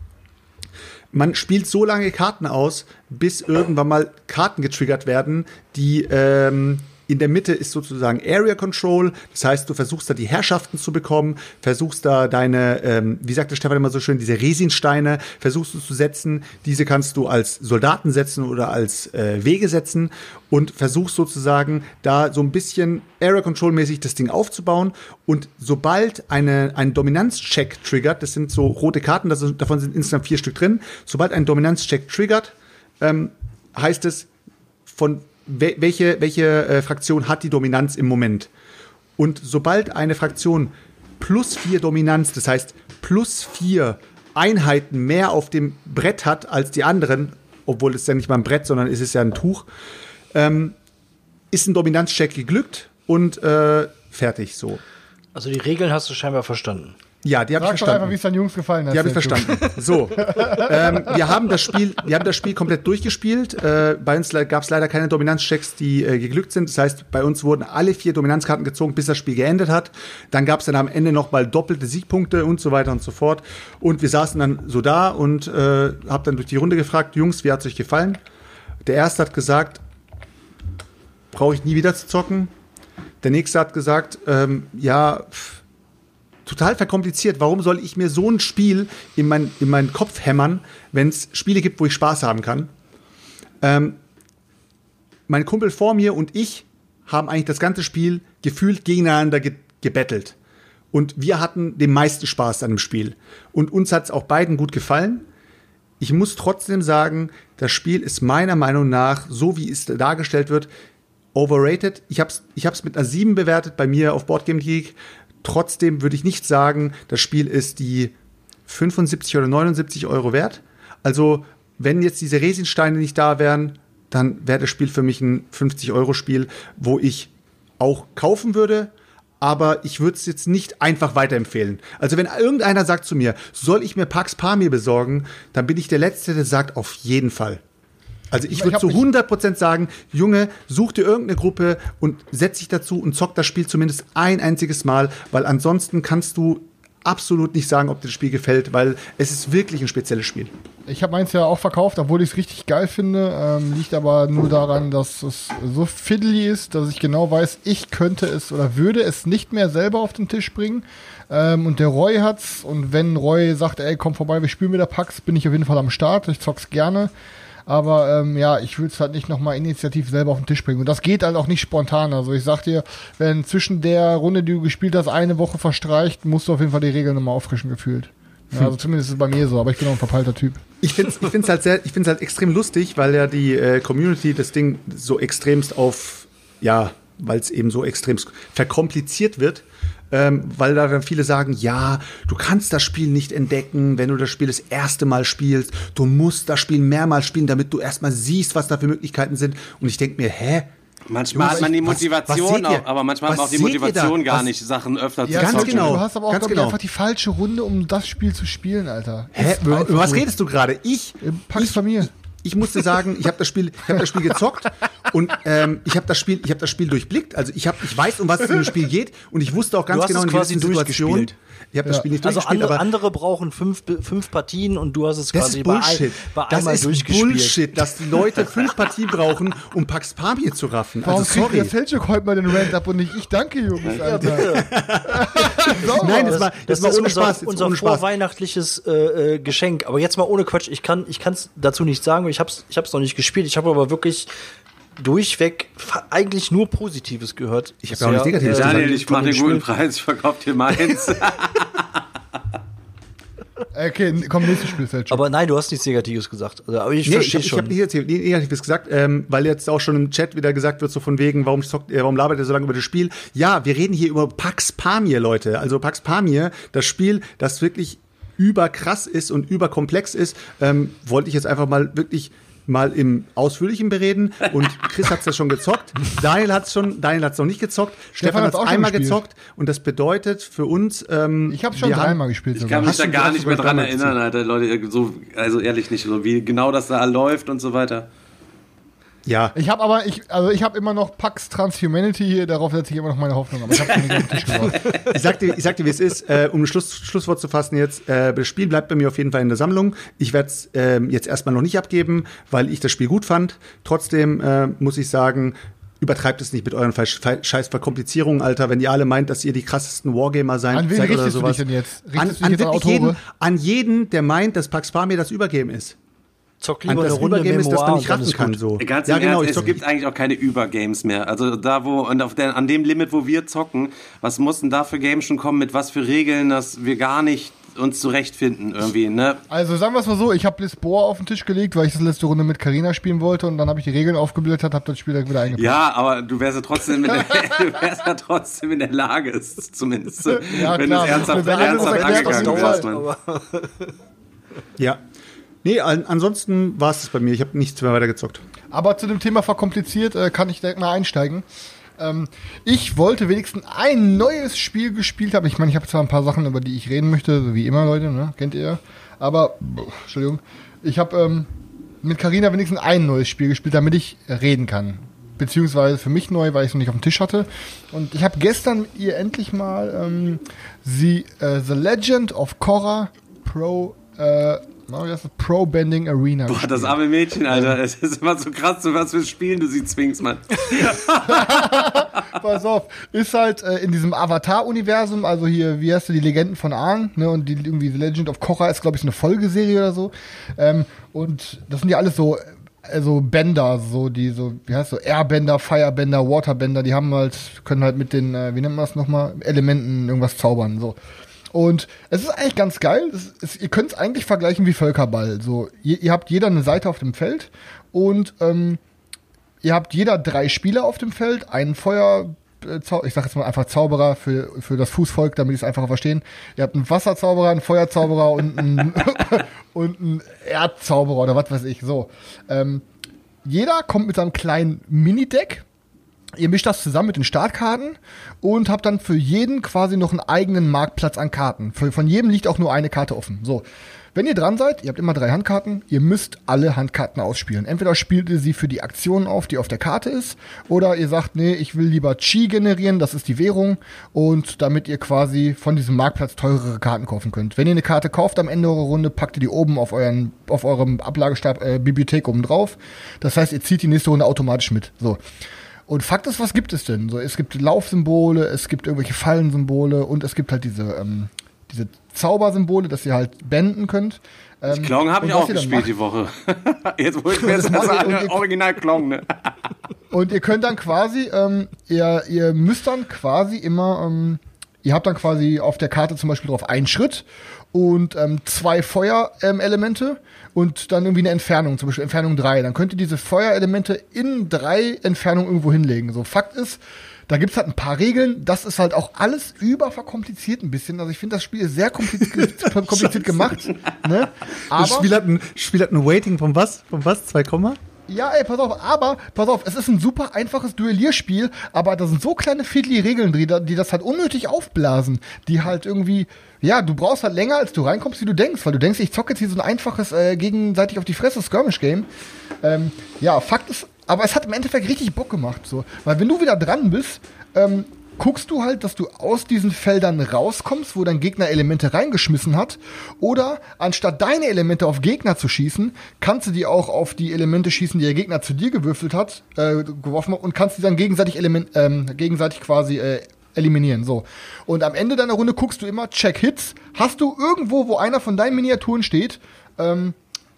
Man spielt so lange Karten aus, bis irgendwann mal Karten getriggert werden, die ähm, in der Mitte ist sozusagen Area Control. Das heißt, du versuchst da die Herrschaften zu bekommen, versuchst da deine, ähm, wie sagte Stefan immer so schön, diese Resinsteine, versuchst du zu setzen. Diese kannst du als Soldaten setzen oder als äh, Wege setzen und versuchst sozusagen da so ein bisschen Area Control mäßig das Ding aufzubauen. Und sobald eine, ein Dominanzcheck triggert, das sind so rote Karten, das, davon sind insgesamt vier Stück drin, sobald ein Dominanzcheck triggert, ähm, heißt es, von welche, welche äh, Fraktion hat die Dominanz im Moment. Und sobald eine Fraktion plus vier Dominanz, das heißt plus vier Einheiten mehr auf dem Brett hat als die anderen, obwohl es ja nicht mal ein Brett, sondern es ist ja ein Tuch, ähm, ist ein Dominanzcheck geglückt und äh, fertig so. Also die Regeln hast du scheinbar verstanden. Ja, die habe ich Sag verstanden. einfach, wie es deinen Jungs gefallen hat. Die habe ich verstanden. So, ähm, wir haben das Spiel, wir haben das Spiel komplett durchgespielt. Äh, bei uns gab es leider keine Dominanzchecks, die äh, geglückt sind. Das heißt, bei uns wurden alle vier Dominanzkarten gezogen, bis das Spiel geendet hat. Dann gab es dann am Ende noch mal doppelte Siegpunkte und so weiter und so fort. Und wir saßen dann so da und äh, habe dann durch die Runde gefragt, Jungs, wie hat's euch gefallen? Der erste hat gesagt, brauche ich nie wieder zu zocken. Der nächste hat gesagt, ähm, ja. Pff, total verkompliziert. Warum soll ich mir so ein Spiel in, mein, in meinen Kopf hämmern, wenn es Spiele gibt, wo ich Spaß haben kann? Ähm, mein Kumpel vor mir und ich haben eigentlich das ganze Spiel gefühlt gegeneinander ge gebettelt. Und wir hatten den meisten Spaß an dem Spiel. Und uns hat es auch beiden gut gefallen. Ich muss trotzdem sagen, das Spiel ist meiner Meinung nach, so wie es dargestellt wird, overrated. Ich habe es ich mit einer 7 bewertet bei mir auf Boardgame Geek. Trotzdem würde ich nicht sagen, das Spiel ist die 75 oder 79 Euro wert. Also, wenn jetzt diese Resinsteine nicht da wären, dann wäre das Spiel für mich ein 50-Euro-Spiel, wo ich auch kaufen würde, aber ich würde es jetzt nicht einfach weiterempfehlen. Also wenn irgendeiner sagt zu mir, soll ich mir Pax Pamir besorgen, dann bin ich der Letzte, der sagt, auf jeden Fall. Also ich würde zu mich- 100% sagen, Junge, such dir irgendeine Gruppe und setz dich dazu und zock das Spiel zumindest ein einziges Mal, weil ansonsten kannst du absolut nicht sagen, ob dir das Spiel gefällt, weil es ist wirklich ein spezielles Spiel. Ich habe meins ja auch verkauft, obwohl ich es richtig geil finde. Ähm, liegt aber nur daran, dass es so fiddly ist, dass ich genau weiß, ich könnte es oder würde es nicht mehr selber auf den Tisch bringen. Ähm, und der Roy hat's. Und wenn Roy sagt, ey, komm vorbei, wir spielen wieder Pax, bin ich auf jeden Fall am Start. Ich zock's gerne. Aber ähm, ja, ich würde es halt nicht nochmal initiativ selber auf den Tisch bringen. Und das geht halt auch nicht spontan. Also ich sag dir, wenn zwischen der Runde, die du gespielt hast, eine Woche verstreicht, musst du auf jeden Fall die Regeln nochmal auffrischen gefühlt. Ja, also zumindest ist es bei mir so, aber ich bin auch ein verpeilter Typ. Ich finde es ich find's halt sehr, ich find's halt extrem lustig, weil ja die äh, Community das Ding so extremst auf, ja, weil es eben so extremst verkompliziert wird. Ähm, weil da dann viele sagen, ja, du kannst das Spiel nicht entdecken, wenn du das Spiel das erste Mal spielst. Du musst das Spiel mehrmals spielen, damit du erstmal siehst, was da für Möglichkeiten sind. Und ich denke mir, hä? Manchmal Jungs, hat man die was- was Motivation seht ihr? auch, aber manchmal hat man Was auch die? Motivation gar Was- nicht, Sachen öfter Ja, zu Ganz zocken. genau. Du hast aber auch, Ganz ich, genau. einfach die falsche Runde, um das Spiel zu spielen, Alter. Hä? Über, was redest du gerade? Ich, Pax ich, Familie. ich musste sagen, ich habe das Spiel, ich habe das Spiel gezockt [LAUGHS] und ähm, ich habe das Spiel, ich habe das Spiel durchblickt. Also ich habe, ich weiß, um was es in dem Spiel geht und ich wusste auch ganz Du hast genau es in quasi durchgespielt. Ich habe das. Spiel nicht Also durchgespielt, andere, aber andere brauchen fünf, fünf Partien und du hast es das quasi ist bei, Bullshit. ein, bei Das einmal ist durchgespielt. Bullshit, dass die Leute fünf Partien brauchen, um Pax Pamir zu raffen. Warum Also kriegt der sorry. Selchuk heute mal den Rant ab und nicht ich danke, Jungs, Alter. [LAUGHS] Nein, das war, das Das war ist ohne unser, Spaß. Unser ohne Spaß. vorweihnachtliches äh, äh, Geschenk. Aber jetzt mal ohne Quatsch. Ich kann ich kann's dazu nicht sagen. Ich hab's ich hab's noch nicht gespielt. Ich habe aber wirklich durchweg eigentlich nur Positives gehört. Ich hab ja auch nichts Negatives äh, gesagt. Daniel, ich mache den guten. Preis, ich verkaufe dir meins. [LAUGHS] Okay, komm, nächstes Spiel, Selchuk. Aber nein, du hast nichts Negatives gesagt. Also, aber ich Nee, ich, verstehe ich schon. habe nicht jetzt Negatives gesagt, ähm, weil jetzt auch schon im Chat wieder gesagt wird, so von wegen, warum, zockt, äh, warum labert ihr so lange über das Spiel? Ja, wir reden hier über Pax Pamir, Leute. Also Pax Pamir, das Spiel, das wirklich überkrass ist und überkomplex ist, ähm, wollte ich jetzt einfach mal wirklich mal im Ausführlichen bereden. Und Chris hat's ja schon gezockt, Daniel hat's schon, Daniel hat's noch nicht gezockt, Stefan auch schon einmal gezockt. Und das bedeutet für uns, ähm, ich habe schon dreimal gespielt Ich sogar. kann mich da gar nicht mehr dran erinnern, Alter, Leute, so, also ehrlich nicht, so wie genau das da läuft und so weiter. Ja, Ich habe aber, ich, also ich habe immer noch Pax Transhumanity hier, darauf setze ich immer noch meine Hoffnung. Aber ich habe ich sag dir, ich sag dir wie es ist, äh, um ein Schluss, Schlusswort zu fassen jetzt, äh, das Spiel bleibt bei mir auf jeden Fall in der Sammlung. Ich werde es ähm, jetzt erstmal noch nicht abgeben, weil ich das Spiel gut fand. Trotzdem äh, muss ich sagen, übertreibt es nicht mit euren scheiß Verkomplizierungen, Alter. Wenn ihr alle meint, dass ihr die krassesten Wargamer seid, An wen seid oder richtest du sowas. dich denn jetzt? Richtest An, an jetzt an jeden, an jeden, der meint, dass Pax Pamir das Übergeben ist. Zock An lieber eine das Runde Übergeben ist, dass Memoir man nicht ist kann. So. Ganz ja, genau. Ernst, es gibt eigentlich auch keine Übergames mehr. Also da, wo, und auf der, an dem Limit, wo wir zocken, was mussten da für Games schon kommen, mit was für Regeln, dass wir gar nicht uns zurechtfinden irgendwie, ne? Also sagen wir es mal so, ich habe Lisboa auf den Tisch gelegt, weil ich das letzte Runde mit Karina spielen wollte und dann habe ich die Regeln aufgeblättert, habe das Spiel dann wieder eingepackt. Ja, aber du wärst ja trotzdem in der, [LAUGHS] du wärst ja trotzdem in der Lage, es zumindest, Ja, wenn du es ernsthaft, ernsthaft das angegangen wärst, ja. Nee, an, ansonsten war es das bei mir. Ich habe nichts mehr weiter gezockt. Aber zu dem Thema verkompliziert äh, kann ich direkt mal einsteigen. Ähm, ich wollte wenigstens ein neues Spiel gespielt haben. Ich meine, ich habe zwar ein paar Sachen, über die ich reden möchte, so wie immer, Leute, ne? kennt ihr. Aber, Entschuldigung, ich habe ähm, mit Karina wenigstens ein neues Spiel gespielt, damit ich reden kann. Beziehungsweise für mich neu, weil ich es noch nicht auf dem Tisch hatte. Und ich habe gestern ihr endlich mal ähm, sie, äh, The Legend of Korra Pro, äh, heißt das? Pro Bending Arena. Boah, das arme Mädchen, Alter. Es ist immer so krass, zu was für Spielen du sie zwingst, Mann. [LAUGHS] Pass auf, ist halt äh, in diesem Avatar-Universum, also hier, wie heißt du, die Legenden von Aang, ne, und die irgendwie The Legend of Korra ist, glaube ich, eine Folgeserie oder so. Ähm, und das sind ja alles so, äh, so Bänder, so die, so, wie heißt so, Airbänder, Firebänder, Waterbänder, die haben halt, können halt mit den, äh, wie nennt man das nochmal, Elementen irgendwas zaubern, so. Und es ist eigentlich ganz geil. Ist, ihr könnt es eigentlich vergleichen wie Völkerball. So, ihr, ihr habt jeder eine Seite auf dem Feld und ähm, Ihr habt jeder drei Spieler auf dem Feld, einen Feuer, äh, ich sag jetzt mal einfach Zauberer für, für das Fußvolk, damit ich es einfacher verstehen. Ihr habt einen Wasserzauberer, einen Feuerzauberer und einen, [LAUGHS] und einen Erdzauberer oder was weiß ich. So. Ähm, jeder kommt mit seinem kleinen Minideck. Ihr mischt das zusammen mit den Startkarten und habt dann für jeden quasi noch einen eigenen Marktplatz an Karten. Von jedem liegt auch nur eine Karte offen. So. Wenn ihr dran seid, ihr habt immer drei Handkarten, ihr müsst alle Handkarten ausspielen. Entweder spielt ihr sie für die Aktion auf, die auf der Karte ist, oder ihr sagt, nee, ich will lieber Chi generieren, das ist die Währung, und damit ihr quasi von diesem Marktplatz teurere Karten kaufen könnt. Wenn ihr eine Karte kauft am Ende eurer Runde, packt ihr die oben auf euren, auf eurem Ablagestab, äh, Bibliothek oben drauf. Das heißt, ihr zieht die nächste Runde automatisch mit. So. Und Fakt ist, was gibt es denn? So, es gibt Laufsymbole, es gibt irgendwelche Fallensymbole und es gibt halt diese, ähm, diese Zaubersymbole, dass ihr halt bänden könnt. Ähm, Klong habe ich auch gespielt macht- die Woche. [LAUGHS] Jetzt, wo ich mir [LAUGHS] jetzt Das macht ihr- sage, und ihr- Original Klong, ne? [LAUGHS] Und ihr könnt dann quasi, ähm, ihr, ihr müsst dann quasi immer, ähm, ihr habt dann quasi auf der Karte zum Beispiel drauf einen Schritt und ähm, zwei Feuerelemente ähm, und dann irgendwie eine Entfernung, zum Beispiel Entfernung drei. Dann könnt ihr diese Feuerelemente in drei Entfernungen irgendwo hinlegen. So, Fakt ist, da gibt's halt ein paar Regeln. Das ist halt auch alles überverkompliziert ein bisschen. Also ich finde, das Spiel ist sehr [LAUGHS] kompliziert, kompliziert gemacht. Ne? Das Aber Spiel hat ein, Spiel hat ein Waiting von was? Von was? 2, Komma? Ja, ey, pass auf, aber, pass auf, es ist ein super einfaches Duellierspiel, aber da sind so kleine Fiddly-Regeln drin, die das halt unnötig aufblasen, die halt irgendwie, ja, du brauchst halt länger, als du reinkommst, wie du denkst, weil du denkst, ich zocke jetzt hier so ein einfaches, äh, gegenseitig auf die Fresse Skirmish-Game. Ähm, ja, Fakt ist, aber es hat im Endeffekt richtig Bock gemacht, so, weil wenn du wieder dran bist, ähm, guckst du halt, dass du aus diesen Feldern rauskommst, wo dein Gegner Elemente reingeschmissen hat. Oder anstatt deine Elemente auf Gegner zu schießen, kannst du die auch auf die Elemente schießen, die der Gegner zu dir gewürfelt hat, äh, geworfen hat und kannst die dann gegenseitig, Element, ähm, gegenseitig quasi äh, eliminieren. So. Und am Ende deiner Runde guckst du immer, check Hits. Hast du irgendwo, wo einer von deinen Miniaturen steht, ähm,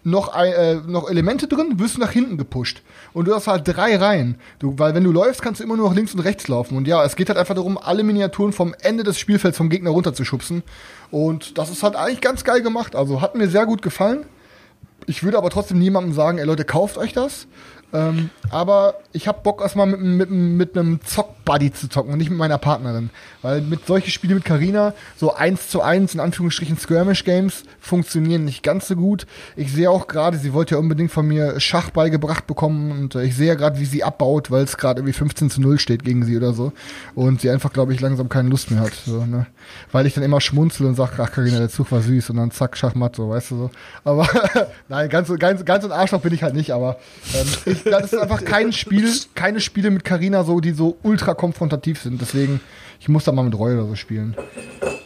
noch, äh, noch Elemente drin, wirst du nach hinten gepusht. Und du hast halt drei Reihen. Du, weil wenn du läufst, kannst du immer nur nach links und rechts laufen. Und ja, es geht halt einfach darum, alle Miniaturen vom Ende des Spielfelds vom Gegner runterzuschubsen. Und das ist halt eigentlich ganz geil gemacht. Also hat mir sehr gut gefallen. Ich würde aber trotzdem niemandem sagen, ey Leute, kauft euch das. Ähm, aber ich habe Bock erstmal mit, mit, mit einem Zock Schachbuddy zu zocken und nicht mit meiner Partnerin. Weil mit solche Spiele mit Karina, so eins zu eins in Anführungsstrichen Skirmish-Games, funktionieren nicht ganz so gut. Ich sehe auch gerade, sie wollte ja unbedingt von mir Schach beigebracht bekommen und äh, ich sehe ja gerade, wie sie abbaut, weil es gerade irgendwie 15 zu 0 steht gegen sie oder so. Und sie einfach, glaube ich, langsam keine Lust mehr hat. So, ne? Weil ich dann immer schmunzel und sage, ach Karina, der Zug war süß und dann zack, Schachmatt, so, weißt du so. Aber [LAUGHS] nein, ganz, ganz, ganz ein Arschloch bin ich halt nicht, aber ähm, ich, das ist einfach kein Spiel, keine Spiele mit Karina so, die so ultra konfrontativ sind. Deswegen, ich muss da mal mit Reue oder so spielen.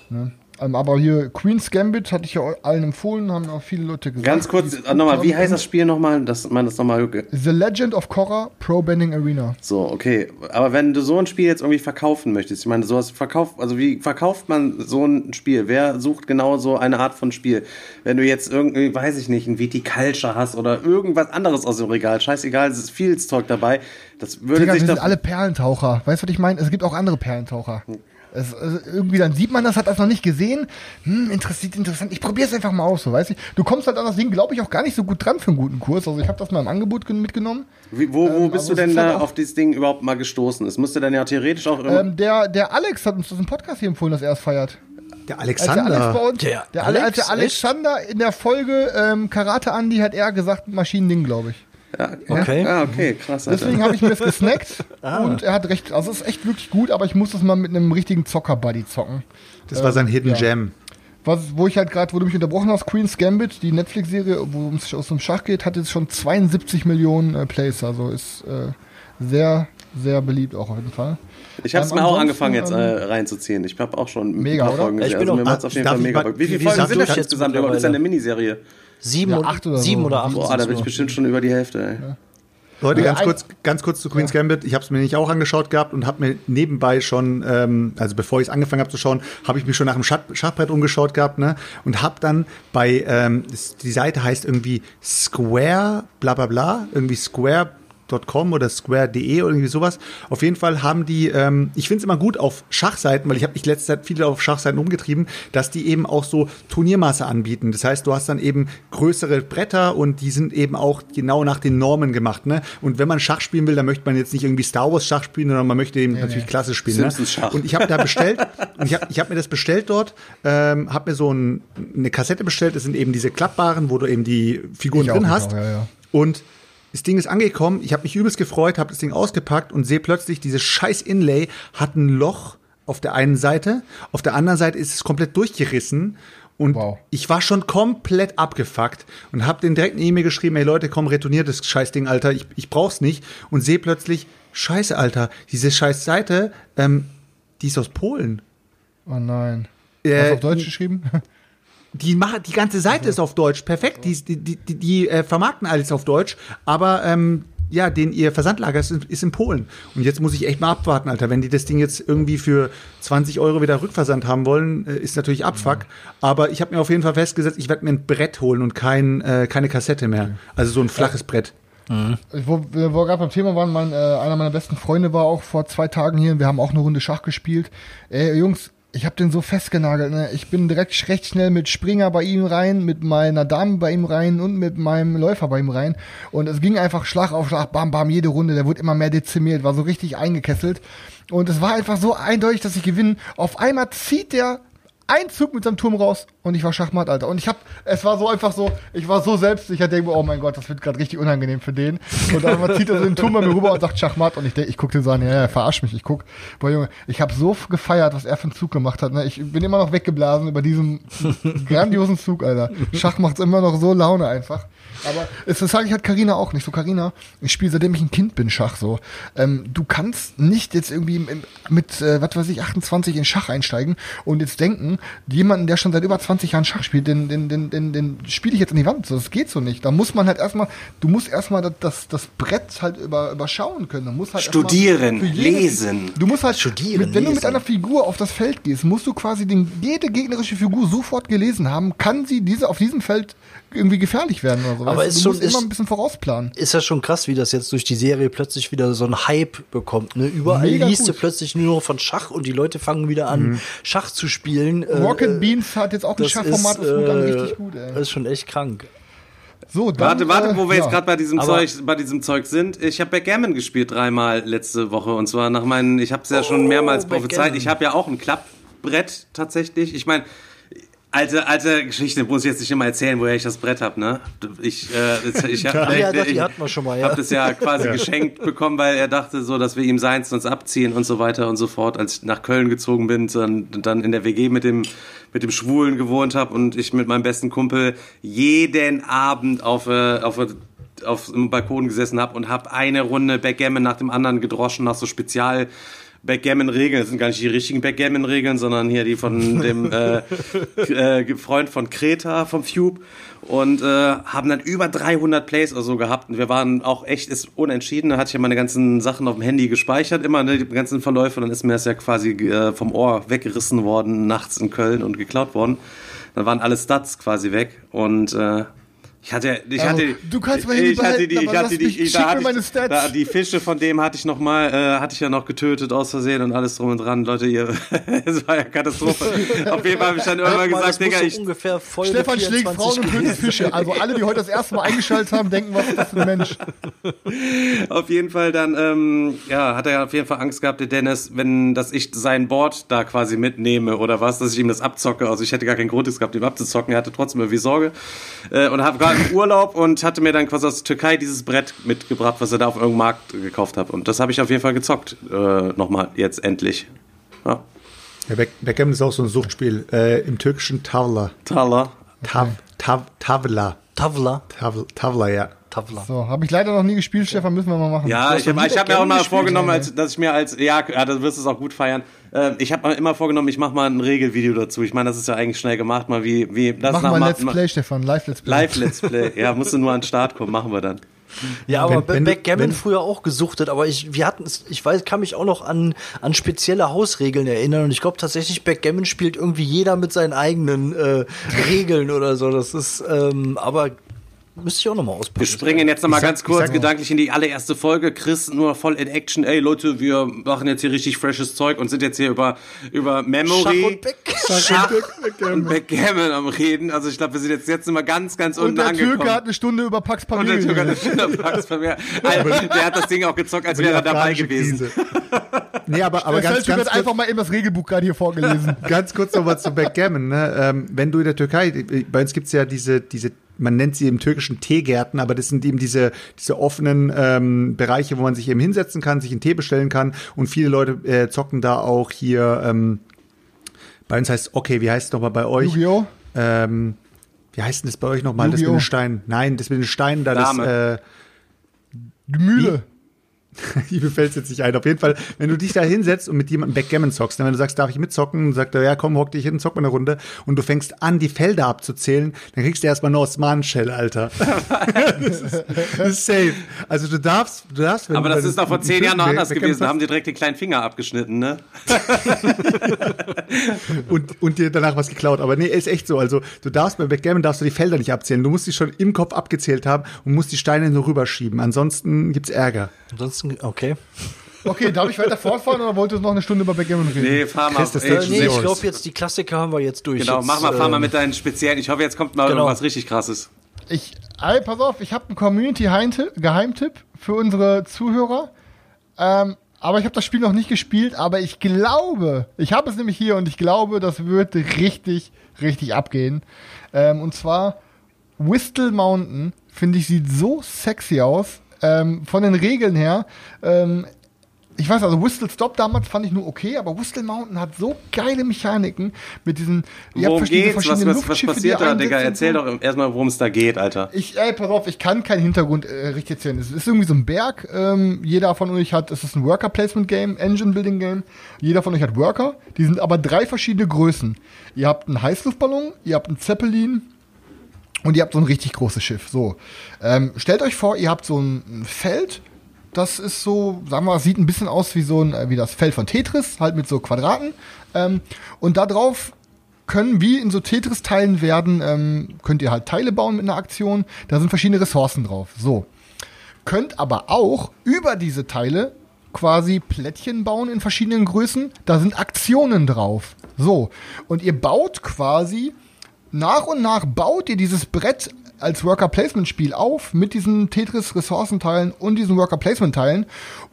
Ne? Ähm, aber hier Queen's Gambit hatte ich ja allen empfohlen, haben auch viele Leute gesagt. Ganz kurz, äh, nochmal, wie heißt das Spiel nochmal, dass man das nochmal. The Legend of Korra Pro Bending Arena. So, okay. Aber wenn du so ein Spiel jetzt irgendwie verkaufen möchtest, ich meine, sowas verkauft, also wie verkauft man so ein Spiel? Wer sucht genau so eine Art von Spiel? Wenn du jetzt irgendwie, weiß ich nicht, ein Viticulture hast oder irgendwas anderes aus dem Regal, scheißegal, es ist viel Zeug dabei. Das würde Digga, sich wir sind alle Perlentaucher. Weißt du, was ich meine? Es gibt auch andere Perlentaucher. Es, also irgendwie dann sieht man das, hat das noch nicht gesehen. Hm, interessiert, interessant. Ich probiere es einfach mal aus, so weißt du. Du kommst halt an das Ding, glaube ich, auch gar nicht so gut dran für einen guten Kurs. Also ich habe das mal im Angebot gen- mitgenommen. Wie, wo wo Ähm, bist du denn halt da auch- auf dieses Ding überhaupt mal gestoßen? Es müsste dann ja theoretisch auch. Ähm, der, der Alex hat uns das im Podcast hier empfohlen, dass er es feiert. Der Als der Alex bei Alexander. uns, Der der, Ale- als Alex, der Alexander in der Folge ähm, Karate Andy hat er gesagt, Maschinending, glaube ich. Ja, Okay. Ja, okay, krass. Alter. Deswegen habe ich mir das gesnackt [LAUGHS] Ah. und er hat recht. Also es ist echt wirklich gut, aber ich muss das mal mit einem richtigen Zocker-Buddy zocken. Das war sein Hidden ja. Gem. Was, wo ich halt gerade, wo du mich unterbrochen hast, Queen's Gambit, die Netflix-Serie, wo es aus dem Schach geht, hat jetzt schon 72 Millionen äh, Plays. Also ist äh, sehr, sehr beliebt auch auf jeden Fall. Ich habe es Ähm, mir auch angefangen jetzt ähm, äh, reinzuziehen. Ich habe auch schon Mega, ein paar? Folgen Ja, ich gesehen. bin Also auch- mir macht's auf jeden Fall mega Bock. Wie viele wie Folgen sind du das insgesamt? mittlerweile? Das ist ja eine Miniserie. Sieben, Ja, oder, acht oder so. sieben oder acht. Boah, da bin ich so. bestimmt schon über die Hälfte. Ey. Leute, Ja, ganz ein- kurz, ganz kurz zu Queen's Gambit. Ich habe es mir nicht auch angeschaut gehabt und habe mir nebenbei schon, ähm, also bevor ich es angefangen habe zu schauen, habe ich mich schon nach dem Schach Schachbrett umgeschaut gehabt, ne? Und habe dann bei, ähm, die Seite heißt irgendwie Square, bla bla bla, irgendwie Square .com oder square.de oder irgendwie sowas. Auf jeden Fall haben die, ähm, ich finde es immer gut auf Schachseiten, weil ich habe mich letzte Zeit viele auf Schachseiten umgetrieben, dass die eben auch so Turniermaße anbieten. Das heißt, du hast dann eben größere Bretter und die sind eben auch genau nach den Normen gemacht. Ne? Und wenn man Schach spielen will, dann möchte man jetzt nicht irgendwie Star Wars Schach spielen, sondern man möchte eben natürlich klassisch spielen. Ne? Schach. Und ich habe da bestellt und ich habe ich hab mir das bestellt dort, ähm, habe mir so ein, eine Kassette bestellt. Das sind eben diese klappbaren, wo du eben die Figuren Ich drin hast. auch, ja, ja. Und das Ding ist angekommen, ich habe mich übelst gefreut, habe das Ding ausgepackt und sehe plötzlich, dieses scheiß Inlay hat ein Loch auf der einen Seite, auf der anderen Seite ist es komplett durchgerissen und Wow. ich war schon komplett abgefuckt und habe den direkt eine E-Mail geschrieben, ey Leute, komm, retourniert das scheiß Ding, Alter, ich, ich brauch's nicht und sehe plötzlich, scheiße, Alter, diese scheiß Seite, ähm, die ist aus Polen. Oh nein. Äh, Hast du auf Deutsch geschrieben? [LAUGHS] die machen die ganze Seite ist auf Deutsch, perfekt. Die, die, die, die, die äh, vermarkten alles auf Deutsch, aber ähm, ja, den ihr Versandlager ist, ist in Polen. Und jetzt muss ich echt mal abwarten, Alter. Wenn die das Ding jetzt irgendwie für 20 Euro wieder Rückversand haben wollen, äh, ist natürlich Abfuck. Aber ich habe mir auf jeden Fall festgesetzt, ich werde mir ein Brett holen und kein, äh, keine Kassette mehr. Also so ein flaches Brett. Ich, wo wir wo wir gerade beim Thema waren, mein, äh, einer meiner besten Freunde war auch vor zwei Tagen hier und wir haben auch eine Runde Schach gespielt. Ey, Jungs, ich habe den so festgenagelt. Ne? Ich bin direkt recht schnell mit Springer bei ihm rein, mit meiner Dame bei ihm rein und mit meinem Läufer bei ihm rein. Und es ging einfach Schlag auf Schlag, bam, bam, jede Runde. Der wurde immer mehr dezimiert, war so richtig eingekesselt. Und es war einfach so eindeutig, dass ich gewinne. Auf einmal zieht der ein Zug mit seinem Turm raus und ich war Schachmatt, Alter. Und ich hab, es war so einfach so, ich war so selbstsicher, denke mir, oh mein Gott, das wird gerade richtig unangenehm für den. Und dann zieht er so den Turm bei mir rüber und sagt Schachmatt und ich denk, ich guck den so an, ja, ja, verarsch mich, ich guck. Boah, Junge, ich habe so gefeiert, was er für einen Zug gemacht hat. Ne? Ich bin immer noch weggeblasen über diesen [LAUGHS] grandiosen Zug, Alter. Schach macht's immer noch so Laune einfach. Aber das sage ich halt Karina auch nicht. So, Karina, ich spiele seitdem ich ein Kind bin Schach so. Ähm, du kannst nicht jetzt irgendwie mit, äh, was weiß ich, 28 in Schach einsteigen und jetzt denken, jemanden, der schon seit über 20 Jahren Schach spielt, den, den, den, den, den spiele ich jetzt in die Wand. So, das geht so nicht. Da muss man halt erstmal, du musst erstmal das, das, das Brett halt über, überschauen können. Du musst halt Studieren, für jede- lesen. Du musst halt, Studieren, mit, wenn du mit lesen. einer Figur auf das Feld gehst, musst du quasi den, jede gegnerische Figur sofort gelesen haben, kann sie diese auf diesem Feld irgendwie gefährlich werden oder so. Aber weißt ist du, du schon- musst immer ist- ein bisschen vorausplanen. ist ja schon krass, wie das jetzt durch die Serie plötzlich wieder so einen Hype bekommt. Ne? Überall Mega liest du gut. plötzlich nur noch von Schach und die Leute fangen wieder an, Schach zu spielen. Äh, Rocket äh, Beans hat jetzt auch ein das Schachformat, ist, das gut an, äh, richtig gut, ey. Das ist schon echt krank. So, dann, Warte, warte, äh, wo wir ja. jetzt gerade bei diesem Aber- Zeug, bei diesem Zeug sind. Ich habe Backgammon gespielt dreimal letzte Woche und zwar nach meinen, ich habe es ja schon mehrmals prophezeit. Ich habe ja auch ein Klappbrett tatsächlich. Ich meine, alte, alte Geschichte muss ich jetzt nicht immer erzählen, woher ich das Brett habe, ne? Ich, äh, jetzt- ich, [LAUGHS] hab- Ah, ja, ich, mal, ja. habe das ja quasi [LAUGHS] geschenkt bekommen, weil er dachte so, dass wir ihm seins sonst abziehen und so weiter und so fort. Als ich nach Köln gezogen bin, dann, dann in der WG mit dem mit dem Schwulen gewohnt habe und ich mit meinem besten Kumpel jeden Abend auf äh, auf auf dem Balkon gesessen habe und habe eine Runde Backgammon nach dem anderen gedroschen nach so Spezial Backgammon-Regeln. Das sind gar nicht die richtigen Backgammon-Regeln, sondern hier die von dem [LAUGHS] äh, äh, Freund von Kreta, vom Cube. Und äh, haben dann über 300 Plays oder so gehabt. Und wir waren auch echt ist unentschieden. Da hatte ich ja meine ganzen Sachen auf dem Handy gespeichert, immer ne, die ganzen Verläufe. Und dann ist mir das ja quasi äh, vom Ohr weggerissen worden, nachts in Köln und geklaut worden. Dann waren alle Stats quasi weg. Und äh, ich hatte, ich hatte, du kannst mein Handy ich hatte die, ich hatte die, mich- ich, da hatte meine ich, Stats. da, die Fische von dem hatte ich noch mal, äh, hatte ich ja noch getötet aus Versehen und alles drum und dran, Leute, ihr, [LAUGHS] es war ja Katastrophe. Auf jeden Fall habe ich dann irgendwann Mal, gesagt, Digga, ich, Stefan schlägt 24 Frauen und tötet Fische. Also alle, die heute das erste Mal eingeschaltet haben, denken, was ist das für ein Mensch? [LAUGHS] auf jeden Fall dann, ähm, ja, hat er ja auf jeden Fall Angst gehabt, der Dennis, wenn, dass ich sein Board da quasi mitnehme oder was, dass ich ihm das abzocke. Also ich hätte gar keinen Grund gehabt, ihm abzuzocken. Er hatte trotzdem irgendwie Sorge. Äh, und habe gerade im Urlaub und hatte mir dann quasi aus der Türkei dieses Brett mitgebracht, was er da auf irgendeinem Markt gekauft hat. Und das habe ich auf jeden Fall gezockt. Äh, Nochmal, jetzt endlich. Ja. Ja, Back Backgammon ist auch so ein Suchtspiel. Äh, Im türkischen Tavla. Tala. Tav, Tav, Tavla. Tavla. Tav, Tavla, ja. Tavla. So, habe ich leider noch nie gespielt, Stefan, müssen wir mal machen. Ja, ich habe hab mir auch mal vorgenommen, als, dass ich mir als, ja, ja, da wirst du es auch gut feiern. Äh, ich habe mir immer vorgenommen, ich mache mal ein Regelvideo dazu. Ich meine, das ist ja eigentlich schnell gemacht, mal wie, wie das Mach nach mal ma- Let's Play, Stefan, live Let's Play. Live Let's Play. Ja, musst du nur an den Start kommen, machen wir dann. Ja, aber Wenn- Backgammon wenn- früher auch gesuchtet, aber ich, wir hatten es, ich weiß, kann mich auch noch an, an spezielle Hausregeln erinnern und ich glaube tatsächlich, Backgammon spielt irgendwie jeder mit seinen eigenen äh, Regeln oder so. Das ist, ähm, aber müsste ich auch noch mal ausprobieren. Wir springen jetzt nochmal ganz kurz gedanklich in die allererste Folge. Chris nur voll in Action. Ey Leute, wir machen jetzt hier richtig freshes Zeug und sind jetzt hier über, über Memory, Schach und und Backgammon am Reden. Also ich glaube, wir sind jetzt, jetzt immer ganz, ganz Und unten der angekommen. Türke hat eine Stunde über Pax und der Türke hat Pamir. eine Kinderpax von mir. Alter, der hat das Ding auch gezockt, als wäre er dabei gewesen. Nee, aber, aber Der ganz, ganz, hat einfach mal eben das Regelbuch gerade hier vorgelesen. [LAUGHS] ganz kurz noch was zu Backgammon. Ne? Ähm, wenn du in der Türkei, bei uns gibt's ja diese, diese, man nennt sie im türkischen Teegärten, aber das sind eben diese, diese offenen ähm, Bereiche, wo man sich eben hinsetzen kann, sich einen Tee bestellen kann und viele Leute äh, zocken da auch hier, ähm, bei uns heißt, okay, wie heißt es nochmal bei euch? Yu-Gi-Oh! Ähm, wie heißt denn das bei euch nochmal? Das mit den Steinen. Nein, das mit den Steinen da, Dame. das, äh, Die Mühle. [LAUGHS] Mir fällt jetzt nicht ein. Auf jeden Fall, wenn du dich da hinsetzt und mit jemandem Backgammon zockst, dann wenn du sagst, darf ich mitzocken, dann sagt er, ja komm, hock dich hin, zock mal eine Runde und du fängst an, die Felder abzuzählen, dann kriegst du erstmal eine Osman-Shell, Alter. [LAUGHS] das, ist, das ist safe. Also du darfst, du darfst, wenn Aber du das ist doch vor zehn Jahren noch anders Backgammon gewesen. Da haben die direkt den kleinen Finger abgeschnitten, ne? [LAUGHS] und, und dir danach was geklaut. Aber nee, ist echt so. Also du darfst bei Backgammon darfst du die Felder nicht abzählen. Du musst die schon im Kopf abgezählt haben und musst die Steine nur rüberschieben. Ansonsten gibt's Ärger. Ansonsten, okay. Okay, darf ich weiter fortfahren oder wolltest du noch eine Stunde über Backgammon reden? Nee, fahr mal. Chris, das Ey, Äh, nee, ich glaube jetzt, die Klassiker haben wir jetzt durch. Genau, jetzt, mach mal, fahr mal ähm, mit deinen speziellen. Ich hoffe, jetzt kommt mal Genau. irgendwas richtig krasses. Ich, ey, pass auf, ich habe einen Community-Geheimtipp für unsere Zuhörer. Ähm, aber ich habe das Spiel noch nicht gespielt, aber ich glaube, ich habe es nämlich hier und ich glaube, das wird richtig, richtig abgehen. Ähm, und zwar Whistle Mountain, finde ich, sieht so sexy aus. Ähm, von den Regeln her. Ähm, ich weiß, also Whistle Stop damals fand ich nur okay, aber Whistle Mountain hat so geile Mechaniken mit diesen. ihr habt Worum verschiedene- geht's? Was, was, was passiert da, Digga? Erzähl doch erstmal, worum es da geht, Alter. Ich, ey, pass auf, ich kann keinen Hintergrund äh, richtig erzählen. Es ist irgendwie so ein Berg. Ähm, jeder von euch hat, es ist ein Worker-Placement-Game, Engine-Building-Game. Jeder von euch hat Worker. Die sind aber drei verschiedene Größen. Ihr habt einen Heißluftballon, ihr habt einen Zeppelin und ihr habt so ein richtig großes Schiff. So, ähm, stellt euch vor, ihr habt so ein, Feld. Das ist so, sagen wir mal, sieht ein bisschen aus wie so ein, äh, wie das Feld von Tetris, halt mit so Quadraten. Ähm, und da drauf können wie in so Tetris-Teilen werden, ähm, könnt ihr halt Teile bauen mit einer Aktion. Da sind verschiedene Ressourcen drauf. So. Könnt aber auch über diese Teile quasi Plättchen bauen in verschiedenen Größen. Da sind Aktionen drauf. So. Und ihr baut quasi nach und nach baut ihr dieses Brett als Worker-Placement-Spiel auf mit diesen Tetris-Ressourcenteilen und diesen Worker-Placement-Teilen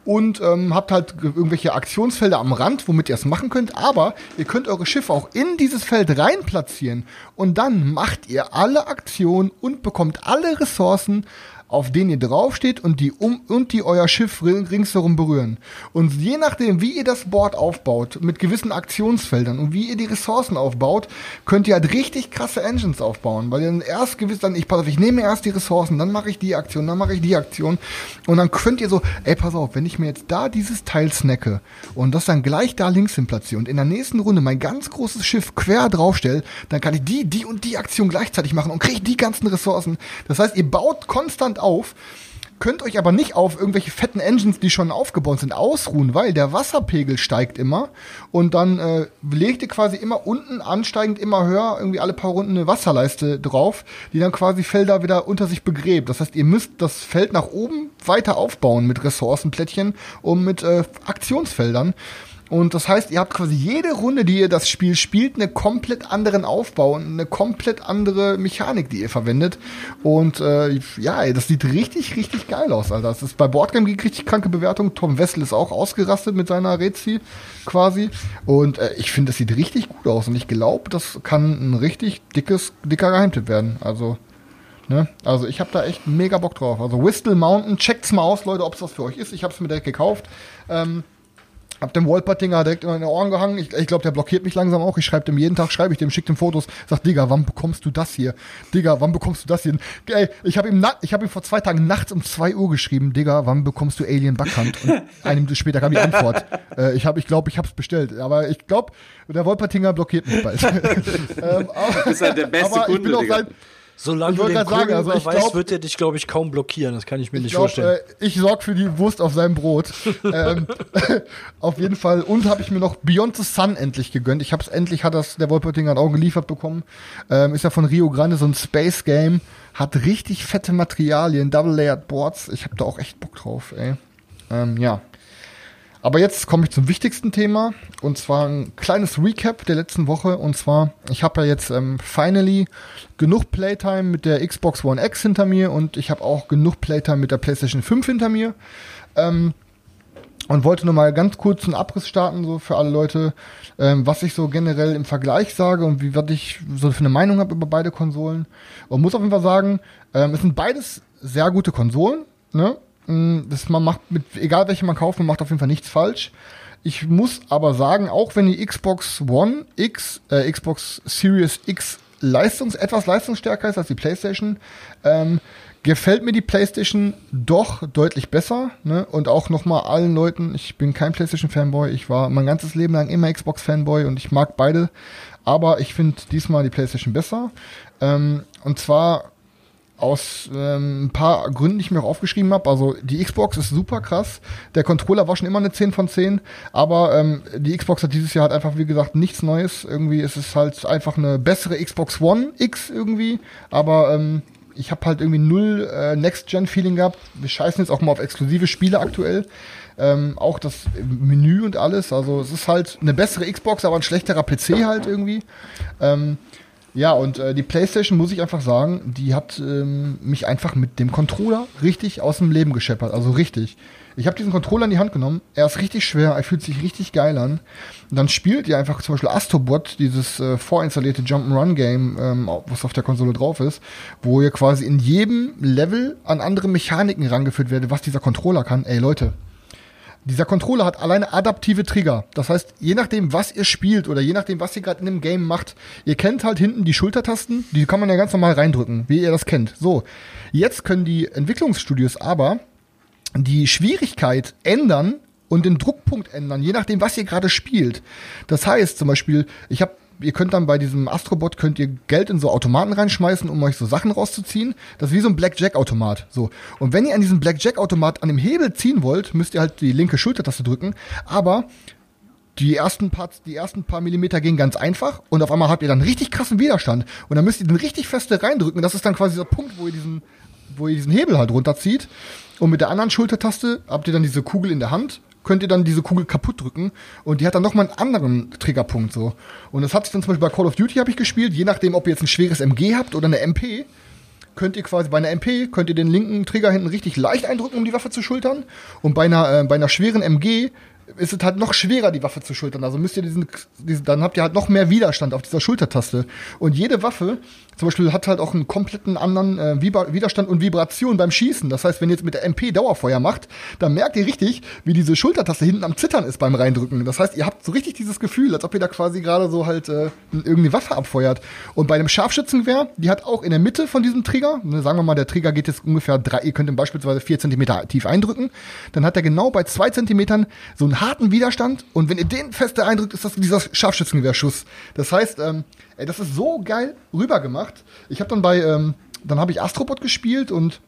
und ähm, habt halt irgendwelche Aktionsfelder am Rand, womit ihr es machen könnt. Aber ihr könnt eure Schiffe auch in dieses Feld rein platzieren und dann macht ihr alle Aktionen und bekommt alle Ressourcen auf denen ihr draufsteht und die um und die euer Schiff ringsherum berühren. Und je nachdem, wie ihr das Board aufbaut, mit gewissen Aktionsfeldern und wie ihr die Ressourcen aufbaut, könnt ihr halt richtig krasse Engines aufbauen, weil ihr dann erst gewiss dann, ich pass auf, ich nehme erst die Ressourcen, dann mache ich die Aktion, dann mache ich die Aktion und dann könnt ihr so, ey, pass auf, wenn ich mir jetzt da dieses Teil snacke und das dann gleich da links hin platziere und in der nächsten Runde mein ganz großes Schiff quer draufstelle, dann kann ich die, die und die Aktion gleichzeitig machen und kriege die ganzen Ressourcen. Das heißt, ihr baut konstant auf, könnt euch aber nicht auf irgendwelche fetten Engines, die schon aufgebaut sind, ausruhen, weil der Wasserpegel steigt immer und dann äh, legt ihr quasi immer unten ansteigend immer höher irgendwie alle paar Runden eine Wasserleiste drauf, die dann quasi Felder wieder unter sich begräbt. Das heißt, ihr müsst das Feld nach oben weiter aufbauen mit Ressourcenplättchen und mit äh, Aktionsfeldern. Und das heißt, ihr habt quasi jede Runde, die ihr das Spiel spielt, eine komplett anderen Aufbau und eine komplett andere Mechanik, die ihr verwendet. Und äh, ja, das sieht richtig, richtig geil aus, Alter. Das ist bei Boardgame Geek richtig kranke Bewertung. Tom Wessel ist auch ausgerastet mit seiner Rezi quasi. Und äh, ich finde, das sieht richtig gut aus. Und ich glaube, das kann ein richtig dickes, dicker Geheimtipp werden. Also, ne? Also ich habe da echt mega Bock drauf. Also Whistle Mountain, checkt's mal aus, Leute, ob es was für euch ist. Ich habe es mir direkt gekauft. Ähm, hab dem Wolpertinger direkt in meine Ohren gehangen. Ich, ich glaube, der blockiert mich langsam auch. Ich schreibe dem jeden Tag, schreibe ich dem, schick dem Fotos. Sag, Digga, wann bekommst du das hier? Digga, wann bekommst du das hier? Ey, ich habe ihm, ich hab ihm vor zwei Tagen nachts um zwei Uhr geschrieben, Digga, wann bekommst du Alien Backhand? Und [LAUGHS] eine Minute später kam die Antwort. Äh, ich habe, ich glaube, ich habe es bestellt. Aber ich glaube, der Wolpertinger blockiert mich bald. [LAUGHS] [LAUGHS] ähm, aber, das ist halt der beste Kunde, ich bin auch Digga. sein, Solange Ich du den sagen, also ich überweist, glaub- wird er dich, glaube ich, kaum blockieren. Das kann ich mir Ich nicht glaub, vorstellen. Äh, ich sorg für die Wurst auf seinem Brot. [LAUGHS] ähm, [LAUGHS] auf jeden Fall. Und habe ich mir noch Beyond the Sun endlich gegönnt. Ich habe es endlich, hat das der Wolpertinger auch geliefert bekommen. Ähm, ist ja von Rio Grande so ein Space Game. Hat richtig fette Materialien, Double Layered Boards. Ich habe da auch echt Bock drauf, ey. Ähm, ja. Aber jetzt komme ich zum wichtigsten Thema und zwar ein kleines Recap der letzten Woche. Und zwar, ich habe ja jetzt ähm, finally genug Playtime mit der Xbox One X hinter mir und ich habe auch genug Playtime mit der PlayStation 5 hinter mir. Ähm, und wollte nur mal ganz kurz einen Abriss starten, so für alle Leute, ähm, was ich so generell im Vergleich sage und wie was ich so für eine Meinung habe über beide Konsolen. Und muss auf jeden Fall sagen, ähm, es sind beides sehr gute Konsolen, ne? Mm, Das man macht mit, egal welche man kauft, man macht auf jeden Fall nichts falsch. Ich muss aber sagen, auch wenn die Xbox One X, äh, Xbox Series X leistungs, etwas leistungsstärker ist als die PlayStation, ähm, gefällt mir die PlayStation doch deutlich besser. Ne? Und auch nochmal allen Leuten, ich bin kein PlayStation-Fanboy, ich war mein ganzes Leben lang immer Xbox-Fanboy und ich mag beide. Aber ich finde diesmal die PlayStation besser. Ähm, und zwar aus ähm, ein paar Gründen, die ich mir auch aufgeschrieben habe. Also die Xbox ist super krass. Der Controller war schon immer eine 10 von 10, aber ähm, die Xbox hat dieses Jahr halt einfach, wie gesagt, nichts Neues. Irgendwie ist es halt einfach eine bessere Xbox One X irgendwie, aber ähm, ich habe halt irgendwie null äh, Next-Gen-Feeling gehabt. Wir scheißen jetzt auch mal auf exklusive Spiele aktuell. Ähm, auch das Menü und alles. Also es ist halt eine bessere Xbox, aber ein schlechterer PC halt irgendwie. Ähm, ja, und äh, die PlayStation, muss ich einfach sagen, die hat ähm, mich einfach mit dem Controller richtig aus dem Leben gescheppert. Also richtig. Ich habe diesen Controller in die Hand genommen. Er ist richtig schwer, er fühlt sich richtig geil an. Und dann spielt ihr einfach zum Beispiel Astrobot, dieses äh, vorinstallierte Jump'n'Run-Game, ähm, was auf der Konsole drauf ist, wo ihr quasi in jedem Level an andere Mechaniken rangeführt werdet, was dieser Controller kann. Ey Leute, dieser Controller hat alleine adaptive Trigger. Das heißt, je nachdem, was ihr spielt oder je nachdem, was ihr gerade in dem Game macht, ihr kennt halt hinten die Schultertasten, die kann man ja ganz normal reindrücken, wie ihr das kennt. So, jetzt können die Entwicklungsstudios aber die Schwierigkeit ändern und den Druckpunkt ändern, je nachdem, was ihr gerade spielt. Das heißt zum Beispiel, ich habe Ihr könnt dann bei diesem Astrobot könnt ihr Geld in so Automaten reinschmeißen, um euch so Sachen rauszuziehen. Das ist wie so ein Blackjack-Automat. So. Und wenn ihr an diesem Blackjack-Automat an dem Hebel ziehen wollt, müsst ihr halt die linke Schultertaste drücken. Aber die ersten, paar, die ersten paar Millimeter gehen ganz einfach und auf einmal habt ihr dann richtig krassen Widerstand. Und dann müsst ihr den richtig feste reindrücken. Das ist dann quasi der Punkt, wo ihr diesen, wo ihr diesen Hebel halt runterzieht. Und mit der anderen Schultertaste habt ihr dann diese Kugel in der Hand, könnt ihr dann diese Kugel kaputt drücken und die hat dann nochmal einen anderen Triggerpunkt so. Und das hat sich dann zum Beispiel bei Call of Duty habe ich gespielt, je nachdem, ob ihr jetzt ein schweres MG habt oder eine MP, könnt ihr quasi bei einer MP, könnt ihr den linken Trigger hinten richtig leicht eindrücken, um die Waffe zu schultern. Und bei einer, äh, bei einer schweren MG ist es halt noch schwerer, die Waffe zu schultern. Also müsst ihr diesen, diesen, dann habt ihr halt noch mehr Widerstand auf dieser Schultertaste. Und jede Waffe, zum Beispiel, hat halt auch einen kompletten anderen äh, Widerstand und Vibration beim Schießen. Das heißt, wenn ihr jetzt mit der MP Dauerfeuer macht, dann merkt ihr richtig, wie diese Schultertaste hinten am Zittern ist beim Reindrücken. Das heißt, ihr habt so richtig dieses Gefühl, als ob ihr da quasi gerade so halt äh, irgendeine Waffe abfeuert. Und bei einem Scharfschützengewehr, die hat auch in der Mitte von diesem Trigger, ne, sagen wir mal, der Trigger geht jetzt ungefähr drei, ihr könnt ihn beispielsweise vier Zentimeter tief eindrücken, dann hat er genau bei zwei Zentimetern so einen harten Widerstand und wenn ihr den fester eindrückt, ist das dieser Scharfschützengewehrschuss. Das heißt, ähm, ey, das ist so geil rübergemacht. Ich habe dann bei, ähm, dann habe ich Astrobot gespielt und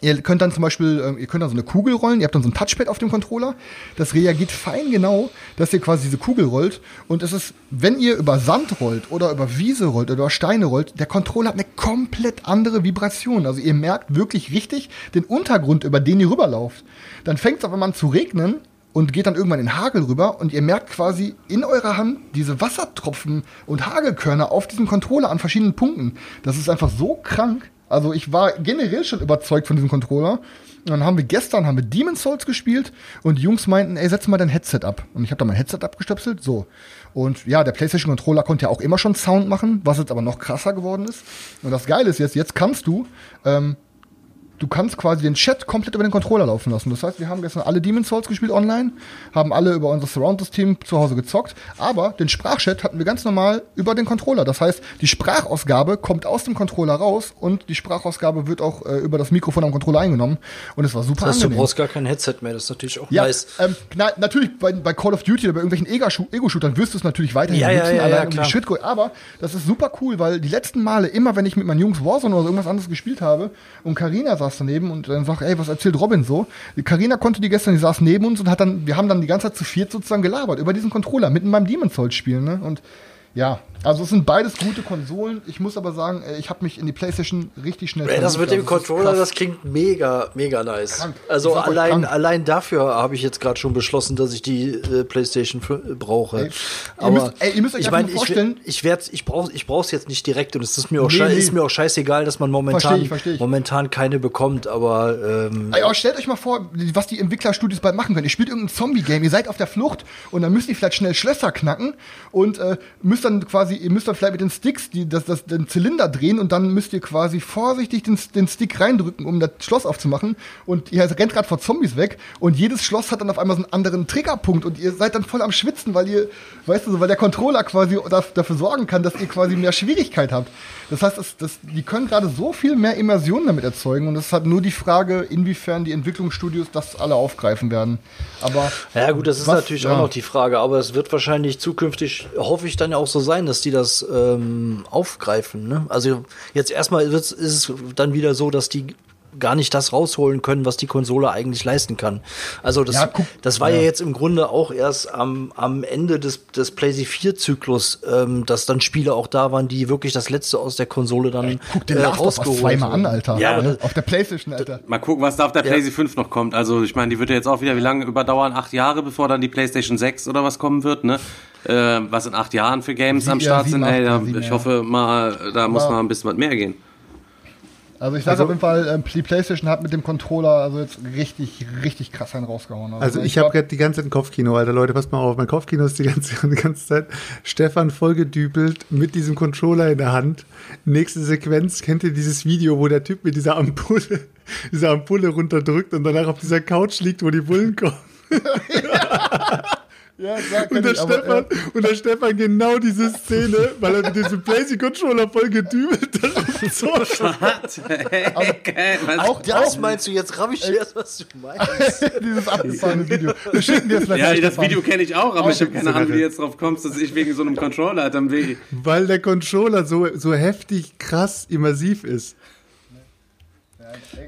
Ihr könnt dann zum Beispiel, ähm, ihr könnt dann so eine Kugel rollen, ihr habt dann so ein Touchpad auf dem Controller. Das reagiert fein genau, dass ihr quasi diese Kugel rollt. Und es ist, wenn ihr über Sand rollt oder über Wiese rollt oder über Steine rollt, der Controller hat eine komplett andere Vibration. Also ihr merkt wirklich richtig den Untergrund, über den ihr rüberlauft. Dann fängt es aber an zu regnen und geht dann irgendwann in Hagel rüber und ihr merkt quasi in eurer Hand diese Wassertropfen und Hagelkörner auf diesem Controller an verschiedenen Punkten. Das ist einfach so krank. Also ich war generell schon überzeugt von diesem Controller. Und dann haben wir gestern haben wir Demon's Souls gespielt und die Jungs meinten, ey, setz mal dein Headset ab. Und ich habe da mein Headset abgestöpselt, so. Und ja, der PlayStation Controller konnte ja auch immer schon Sound machen, was jetzt aber noch krasser geworden ist. Und das Geile ist jetzt, jetzt kannst du ähm, du kannst quasi den Chat komplett über den Controller laufen lassen. Das heißt, wir haben gestern alle Demon's Souls gespielt online, haben alle über unser Surround-System zu Hause gezockt, aber den Sprachchat hatten wir ganz normal über den Controller. Das heißt, die Sprachausgabe kommt aus dem Controller raus und die Sprachausgabe wird auch äh, über das Mikrofon am Controller eingenommen und es war super Das heißt, du angenehm. brauchst gar kein Headset mehr, das ist natürlich auch Ja, nice. ähm, na, natürlich bei, bei Call of Duty oder bei irgendwelchen Ego-Shoo- Ego-Shootern wirst du es natürlich weiterhin Ja, ja, nutzen, ja, allein ja, um. Shitcoin. Aber das ist super cool, weil die letzten Male, immer wenn ich mit meinen Jungs Warzone oder irgendwas anderes gespielt habe und Karina saß daneben und dann sagt, ey, was erzählt Robin so? Karina konnte die gestern, die saß neben uns und hat dann, wir haben dann die ganze Zeit zu viert sozusagen gelabert über diesen Controller, mitten beim Demon's Souls spielen, ne? Und ja, also es sind beides gute Konsolen. Ich muss aber sagen, äh, ich habe mich in die PlayStation richtig schnell Ey, das mit dem Also Controller, das klingt mega, mega nice. Krank. Also allein, krank. allein dafür habe ich jetzt gerade schon beschlossen, dass ich die äh, PlayStation f- brauche. Ey, ihr müsst- ey, ihr müsst euch ich meine, mal ich, vorstellen- ich werde, ich brauche, ich brauche es jetzt nicht direkt und es ist mir auch, Nee, nee. ist mir auch scheißegal, dass man Versteh momentan, ich, versteh ich. momentan keine bekommt. Aber ähm, Ey, aber stellt euch mal vor, was die Entwicklerstudios bald machen können. Ihr spielt irgendein Zombie-Game, ihr seid auf der Flucht und dann müsst ihr vielleicht schnell Schlösser knacken und äh, müsst dann quasi, ihr müsst dann vielleicht mit den Sticks die, das, das, den Zylinder drehen und dann müsst ihr quasi vorsichtig den, den Stick reindrücken, um das Schloss aufzumachen und ihr rennt gerade vor Zombies weg und jedes Schloss hat dann auf einmal so einen anderen Triggerpunkt und ihr seid dann voll am Schwitzen, weil ihr, weißt du, so, weil der Controller quasi da- dafür sorgen kann, dass ihr quasi mehr Schwierigkeit habt. Das heißt, das, das, die können gerade so viel mehr Immersion damit erzeugen und es ist halt nur die Frage, inwiefern die Entwicklungsstudios das alle aufgreifen werden. Aber Ja, gut, das ist Was? natürlich Ja. auch noch die Frage, aber es wird wahrscheinlich zukünftig, hoffe ich, dann auch so sein, dass die das ähm, aufgreifen. Ne? Also jetzt erstmal ist es dann wieder so, dass die gar nicht das rausholen können, was die Konsole eigentlich leisten kann. Also das, Ja, das war ja. ja. jetzt im Grunde auch erst am, am Ende des, des PlayStation 4-Zyklus, ähm, dass dann Spiele auch da waren, die wirklich das Letzte aus der Konsole dann guck den äh, rausgeholt zweimal an. Alter. Ja, aber Ne? auf der Playstation, Alter. Mal gucken, was da auf der Ja. PlayStation 5 noch kommt. Also ich meine, die wird ja jetzt auch wieder wie lange überdauern? Acht Jahre, bevor dann die PlayStation 6 oder was kommen wird, ne? Äh, was in acht Jahren für Games Sie- am ja, Start sind, ey, ja, ich ja. hoffe mal, da muss mal ein bisschen was mehr gehen. Also ich sage auf jeden Fall, ähm, die Playstation hat mit dem Controller also jetzt richtig, richtig krass einen rausgehauen. Also ich habe gerade die ganze Zeit ein Kopfkino, Alter. Leute, passt mal auf. Mein Kopfkino ist die ganze, [LAUGHS] die ganze Zeit Stefan vollgedübelt mit diesem Controller in der Hand. Nächste Sequenz, kennt ihr dieses Video, wo der Typ mit dieser Ampulle, [LAUGHS] dieser Ampulle runterdrückt und danach auf dieser Couch liegt, wo die Bullen kommen. [LAUGHS] ja, sag Und der, ich, aber, Stefan, und der Stefan genau diese Szene, weil er mit diesem PlayStation-Controller voll gedübelt [LAUGHS] darauf so auch, das auch meinst du jetzt, raff ich erst, was du meinst. [LAUGHS] dieses abgefahrene Video. Wir schicken dir das gleich Ja, das Stefan. Video kenne ich auch, aber ich habe keine. Ahnung, wie du jetzt drauf kommst, dass ich wegen so einem Controller dann weh. Weil der Controller so, so heftig krass immersiv ist.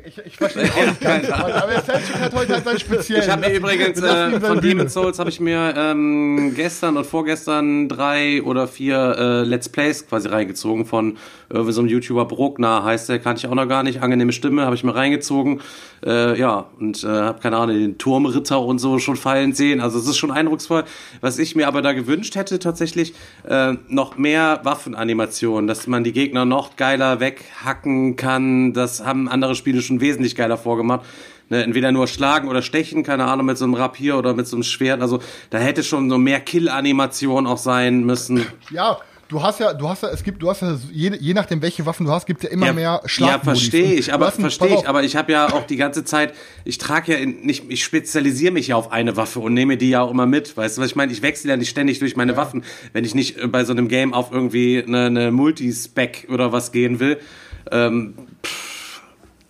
Ich, ich verstehe [LAUGHS] auch nicht ganz, aber, der Selchuk hat heute halt sein speziell. Ich habe mir übrigens äh, von Demon's Souls habe ich mir ähm, gestern und vorgestern drei oder vier äh, Let's Plays quasi reingezogen von äh, so einem YouTuber Bruckner heißt der, kannte ich auch noch gar nicht, angenehme Stimme, habe ich mir reingezogen. Äh, ja, und äh, habe keine Ahnung, den Turmritter und so schon fallen sehen. Also es ist schon eindrucksvoll. Was ich mir aber da gewünscht hätte tatsächlich, äh, noch mehr Waffenanimationen, dass man die Gegner noch geiler weghacken kann. Das haben andere Spiele schon wesentlich geiler vorgemacht. Ne, entweder nur schlagen oder stechen, keine Ahnung, mit so einem Rapier oder mit so einem Schwert. Also da hätte schon so mehr Kill-Animation auch sein müssen. Ja, du hast ja, du hast ja, es gibt, du hast ja, je, je nachdem, welche Waffen du hast, gibt es ja immer mehr Schlag. Ja, verstehe ich, aber verstehe ich, aber ich habe ja auch die ganze Zeit, ich trage ja in, nicht, ich spezialisiere mich ja auf eine Waffe und nehme die ja auch immer mit, weißt du, was ich meine? Ich wechsle ja nicht ständig durch meine Waffen, wenn ich nicht äh, bei so einem Game auf irgendwie eine, eine Multispec oder was gehen will. Ähm,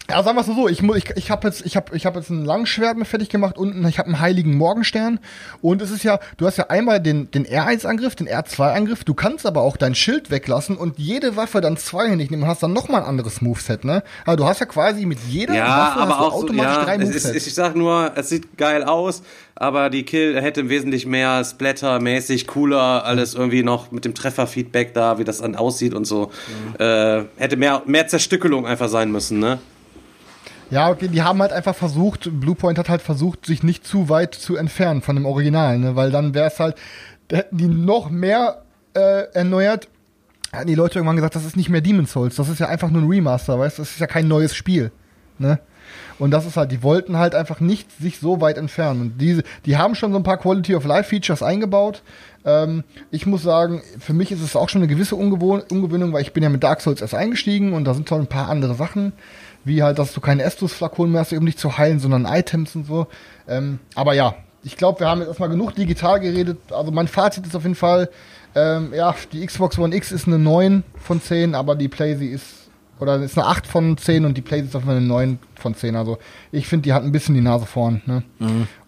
Ja, sagen wir es mal so, ich, mu- ich, ich habe jetzt, ich hab, ich hab jetzt ein Langschwert mir fertig gemacht und ich habe einen heiligen Morgenstern. Und es ist ja, du hast ja einmal den, den R1-Angriff, den R2-Angriff, du kannst aber auch dein Schild weglassen und jede Waffe dann zweihändig nehmen und hast dann nochmal ein anderes Moveset, ne? Also du hast ja quasi mit jeder ja, Waffe aber auch so, automatisch ja, drei es ist, Movesets. ich sag nur, es sieht geil aus, aber die Kill hätte wesentlich mehr Splatter-mäßig, cooler, alles irgendwie noch mit dem Trefferfeedback da, wie das dann aussieht und so. Äh, hätte mehr, mehr Zerstückelung einfach sein müssen, ne? Ja, okay, die haben halt einfach versucht, Bluepoint hat halt versucht, sich nicht zu weit zu entfernen von dem Original, ne? Weil dann wäre es halt, hätten die noch mehr äh, erneuert, hätten die Leute irgendwann gesagt, das ist nicht mehr Demon's Souls, das ist ja einfach nur ein Remaster, weißt du, das ist ja kein neues Spiel, ne? Und das ist halt, die wollten halt einfach nicht sich so weit entfernen. Und diese, die haben schon so ein paar Quality of Life Features eingebaut. Ähm, ich muss sagen, für mich ist es auch schon eine gewisse Ungewohn Ungewöhnung, weil ich bin ja mit Dark Souls erst eingestiegen und da sind schon ein paar andere Sachen, wie halt, dass du keine Estus-Flakonen mehr hast, um dich zu heilen, sondern Items und so. Ähm, aber ja, ich glaube, wir haben jetzt erstmal genug digital geredet. Also mein Fazit ist auf jeden Fall, ähm, ja, die Xbox One X ist eine 9 von 10, aber die PlayStation ist oder ist eine 8 von 10 und die PlayStation ist auf jeden Fall eine 9 von 10. Also ich finde, die hat ein bisschen die Nase vorn. Ne?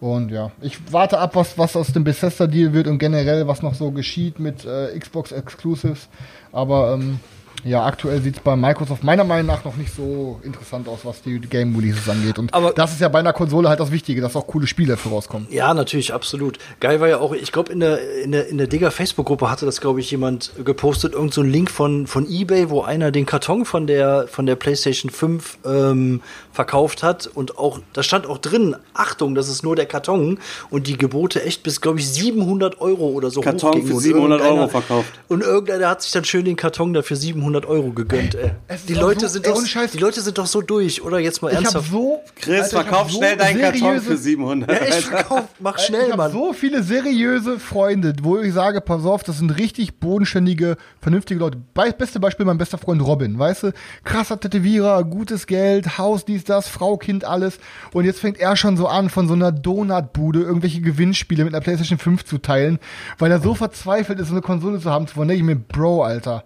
Und ja, ich warte ab, was, was aus dem Bethesda-Deal wird und generell, was noch so geschieht mit äh, Xbox Exclusives. Aber ähm, ja, aktuell sieht es bei Microsoft meiner Meinung nach noch nicht so interessant aus, was die Game Releases angeht. Und Aber- das ist ja bei einer Konsole halt das Wichtige, dass auch coole Spiele dafür rauskommen. Ja, natürlich, absolut. Geil war ja auch, ich glaube, in der, in der, in der Digger Facebook-Gruppe hatte das, glaube ich, jemand gepostet, irgend so ein Link von, von Ebay, wo einer den Karton von der, von der PlayStation 5 ähm, verkauft hat und auch, da stand auch drin, Achtung, das ist nur der Karton und die Gebote echt bis, glaube ich, 700 Euro oder so Karton hochgingen. für Und 700 Euro irgendeiner- verkauft. Und irgendeiner hat sich dann schön den Karton dafür 700 Euro gegönnt, ey. es ist Die auch Leute so- sind ey, doch, Scheiß. die Leute sind doch so durch, oder jetzt mal Ich habe ernsthaft. so Chris, Alter, ich hab verkauf so schnell deinen Karton seriöse- für 700. ja, echt verkauft, mach schnell, ich habe Mann. so viele seriöse Freunde, wo ich sage, pass auf, das sind richtig bodenständige, vernünftige Leute. Be beste Beispiel mein bester Freund Robin, weißt du? Krasser Tätowierer, gutes Geld, Haus, dies, das, Frau, Kind, alles. Und jetzt fängt er schon so an, von so einer Donutbude irgendwelche Gewinnspiele mit einer PlayStation 5 zu teilen, weil er so verzweifelt ist, so eine Konsole zu haben, zu wollen. Ich mir, Bro, Alter.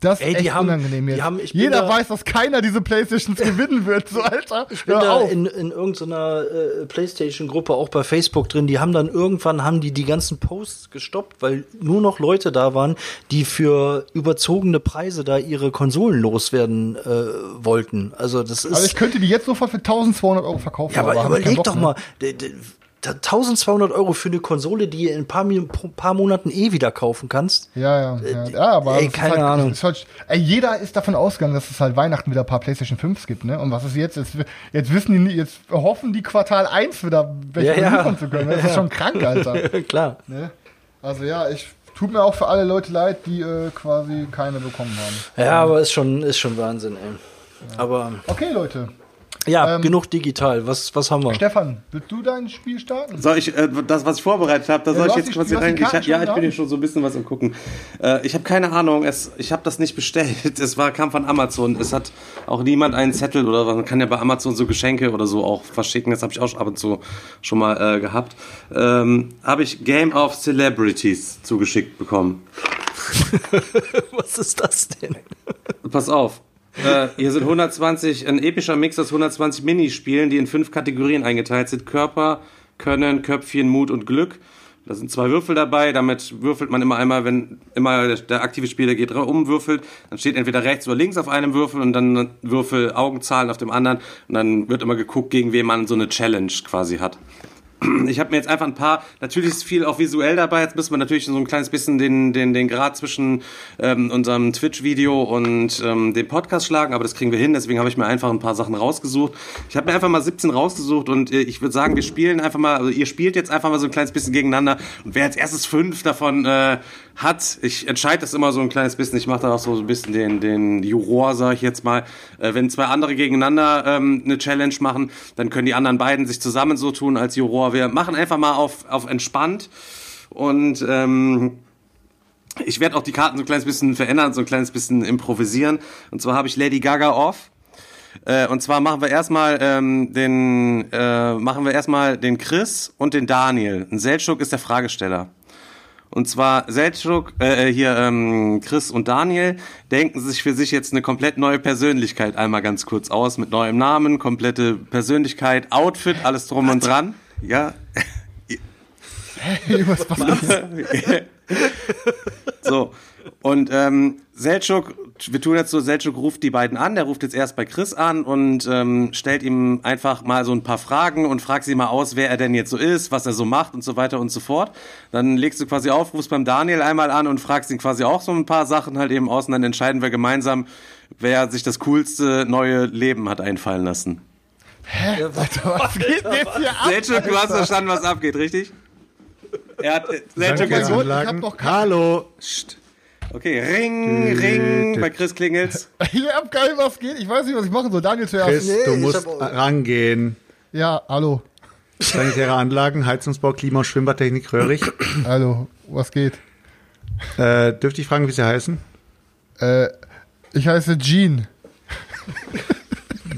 Das ist Ey, die echt haben- unangenehm jetzt. haben- Jeder da- weiß, dass keiner diese Playstations [LAUGHS] gewinnen wird, so Alter. Ich bin da auf. in, in irgendeiner äh, Playstation-Gruppe auch bei Facebook drin. Die haben dann irgendwann haben die die ganzen Posts gestoppt, weil nur noch Leute da waren, die für überzogene Preise da ihre Konsolen loswerden äh, wollten. Also das ist. Also ich könnte die jetzt sofort für 1200 Euro verkaufen. ja, aber keinen überleg doch mal. D- d- 1200 Euro für eine Konsole, die ihr in ein paar, paar Monaten eh wieder kaufen kannst. Ja, ja, ja. ja aber ey, keine halt, Ahnung. Ist halt, ey, jeder ist davon ausgegangen, dass es halt Weihnachten wieder ein paar PlayStation 5s gibt, ne? Und was ist jetzt? Jetzt, jetzt wissen die, jetzt hoffen die Quartal 1 wieder welche Ja, ja. zu können. Das ist [LAUGHS] schon krank, Alter. [LAUGHS] Klar. ne? Also ja, ich tut mir auch für alle Leute leid, die äh, quasi keine bekommen haben. Ja, aber ist schon, ist schon Wahnsinn, ey. Aber Okay, Leute. Ja, Ähm, genug digital. Was, was haben wir? Stefan, willst du dein Spiel starten? Soll ich, äh, das, was ich vorbereitet habe, da Ja, soll ich jetzt quasi rein. Ich, ja, schon ich bin hier schon so ein bisschen was am gucken. Äh, ich habe keine Ahnung, es, ich habe das nicht bestellt. [LAUGHS] Es war, kam von Amazon. Es hat auch niemand einen Zettel oder was. Man kann ja bei Amazon so Geschenke oder so auch verschicken. Das habe ich auch ab und zu schon mal äh, gehabt. Ähm, habe ich Game of Celebrities zugeschickt bekommen. [LAUGHS] Was ist das denn? Pass auf. Äh, hier sind 120, ein epischer Mix aus 120 Minispielen, die in fünf Kategorien eingeteilt sind. Körper, Können, Köpfchen, Mut und Glück. Da sind zwei Würfel dabei, damit würfelt man immer einmal, wenn immer der, der aktive Spieler geht umwürfelt, dann steht entweder rechts oder links auf einem Würfel und dann Würfel Augenzahlen auf dem anderen und dann wird immer geguckt, gegen wen man so eine Challenge quasi hat ich habe mir jetzt einfach ein paar, natürlich ist viel auch visuell dabei, jetzt müssen wir natürlich so ein kleines bisschen den, den, den Grad zwischen ähm, unserem Twitch-Video und ähm, dem Podcast schlagen, aber das kriegen wir hin, deswegen habe ich mir einfach ein paar Sachen rausgesucht. Ich habe mir einfach mal 17 rausgesucht und äh, ich würde sagen, wir spielen einfach mal, also ihr spielt jetzt einfach mal so ein kleines bisschen gegeneinander. Und wer als erstes fünf davon äh, hat, ich entscheide das immer so ein kleines bisschen, ich mache da auch so ein bisschen den, den Juror, sage ich jetzt mal, äh, wenn zwei andere gegeneinander ähm, eine Challenge machen, dann können die anderen beiden sich zusammen so tun als Juror wir machen einfach mal auf, auf entspannt und ähm, ich werde auch die Karten so ein kleines bisschen verändern, so ein kleines bisschen improvisieren. Und zwar habe ich Lady Gaga off. Äh, und zwar machen wir erstmal ähm, den äh, machen wir erstmal den Chris und den Daniel. Ein Seltschuk ist der Fragesteller. Und zwar Seltschuk, äh, äh, hier ähm, Chris und Daniel denken sich für sich jetzt eine komplett neue Persönlichkeit einmal ganz kurz aus mit neuem Namen, komplette Persönlichkeit, Outfit, alles drum und dran. Ja. Hey, was passiert? [LAUGHS] so. Und ähm, Selchuk, wir tun jetzt so, Selchuk ruft die beiden an, der ruft jetzt erst bei Chris an und ähm, stellt ihm einfach mal so ein paar Fragen und fragt sie mal aus, wer er denn jetzt so ist, was er so macht und so weiter und so fort. Dann legst du quasi auf, rufst beim Daniel einmal an und fragst ihn quasi auch so ein paar Sachen halt eben aus und dann entscheiden wir gemeinsam, wer sich das coolste neue Leben hat einfallen lassen. Hä? Alter, was geht denn jetzt hier ab? Selchuk, du hast verstanden, was abgeht, richtig? Er hat, äh, Selchuk, ist- Gott, ich hab noch Hallo. Psst. okay, Ring, Ring, bei Chris klingelt's. [LAUGHS] Ich hab geil, was geht. Ich weiß nicht, was ich machen soll. Daniel zuerst. Chris, du ich musst hab rangehen. Ja, hallo. Sanitäre Anlagen, Heizungsbau, Klima, Schwimmbadtechnik, Röhrig. [CLEARS THROAT] Hallo, was geht? Äh, dürfte ich fragen, wie Sie heißen? Äh, ich heiße Jean.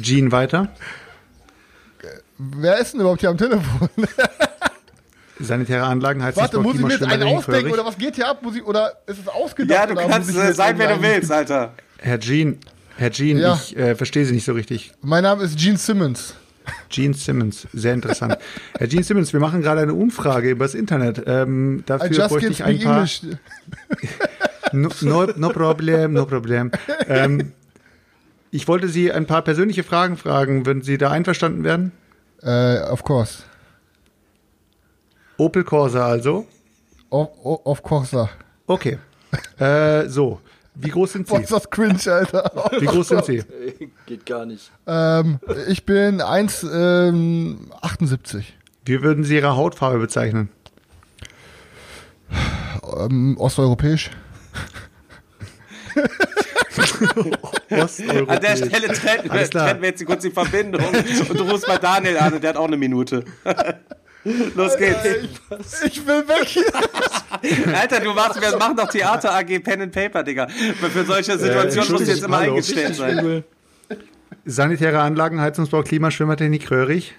Jean weiter. Wer ist denn überhaupt hier am Telefon? [LAUGHS] Sanitäre Anlagen, Heizungsbau, Warte, muss ich mir jetzt einen ausdenken oder was geht hier ab? Muss ich, oder ist es ausgedacht? Ja, du oder kannst muss ich mir äh, sein, wer du willst, Alter. Herr Jean, Herr Jean, Ja. ich äh, verstehe Sie nicht so richtig. ein- Mein Name ist Gene Simmons. Gene Simmons, sehr interessant. [LAUGHS] Herr Gene Simmons, wir machen gerade eine Umfrage übers Internet. Ähm, I dafür just bräuchte ich ein paar. English. [LAUGHS] No, no, no problem, no problem. Ähm, ich wollte Sie ein paar persönliche Fragen fragen. Würden Sie da einverstanden werden? Äh, of course. Opel Corsa also. Of, of, of course. sir. Okay. Äh, so, wie groß sind Sie? ist das cringe, Alter. Wie groß sind Sie? [LAUGHS] Geht gar nicht. ähm, ich bin 1,78. Ähm, 78. Wie würden Sie Ihre Hautfarbe bezeichnen? ähm, osteuropäisch. [LAUGHS] [LAUGHS] An der Stelle trennen wir, wir jetzt kurz die Verbindung und du rufst bei Daniel an und der hat auch eine Minute. [LAUGHS] Los geht's. Ich will weg [LAUGHS] hier. Alter, du machst, wir machen doch Theater AG Pen and Paper, Digga. Für solche Situationen musst du jetzt immer hallo. eingestellt sein. Sanitäre Anlagen, Heizungsbau, Klima, Schwimmertechnik, Röhrig.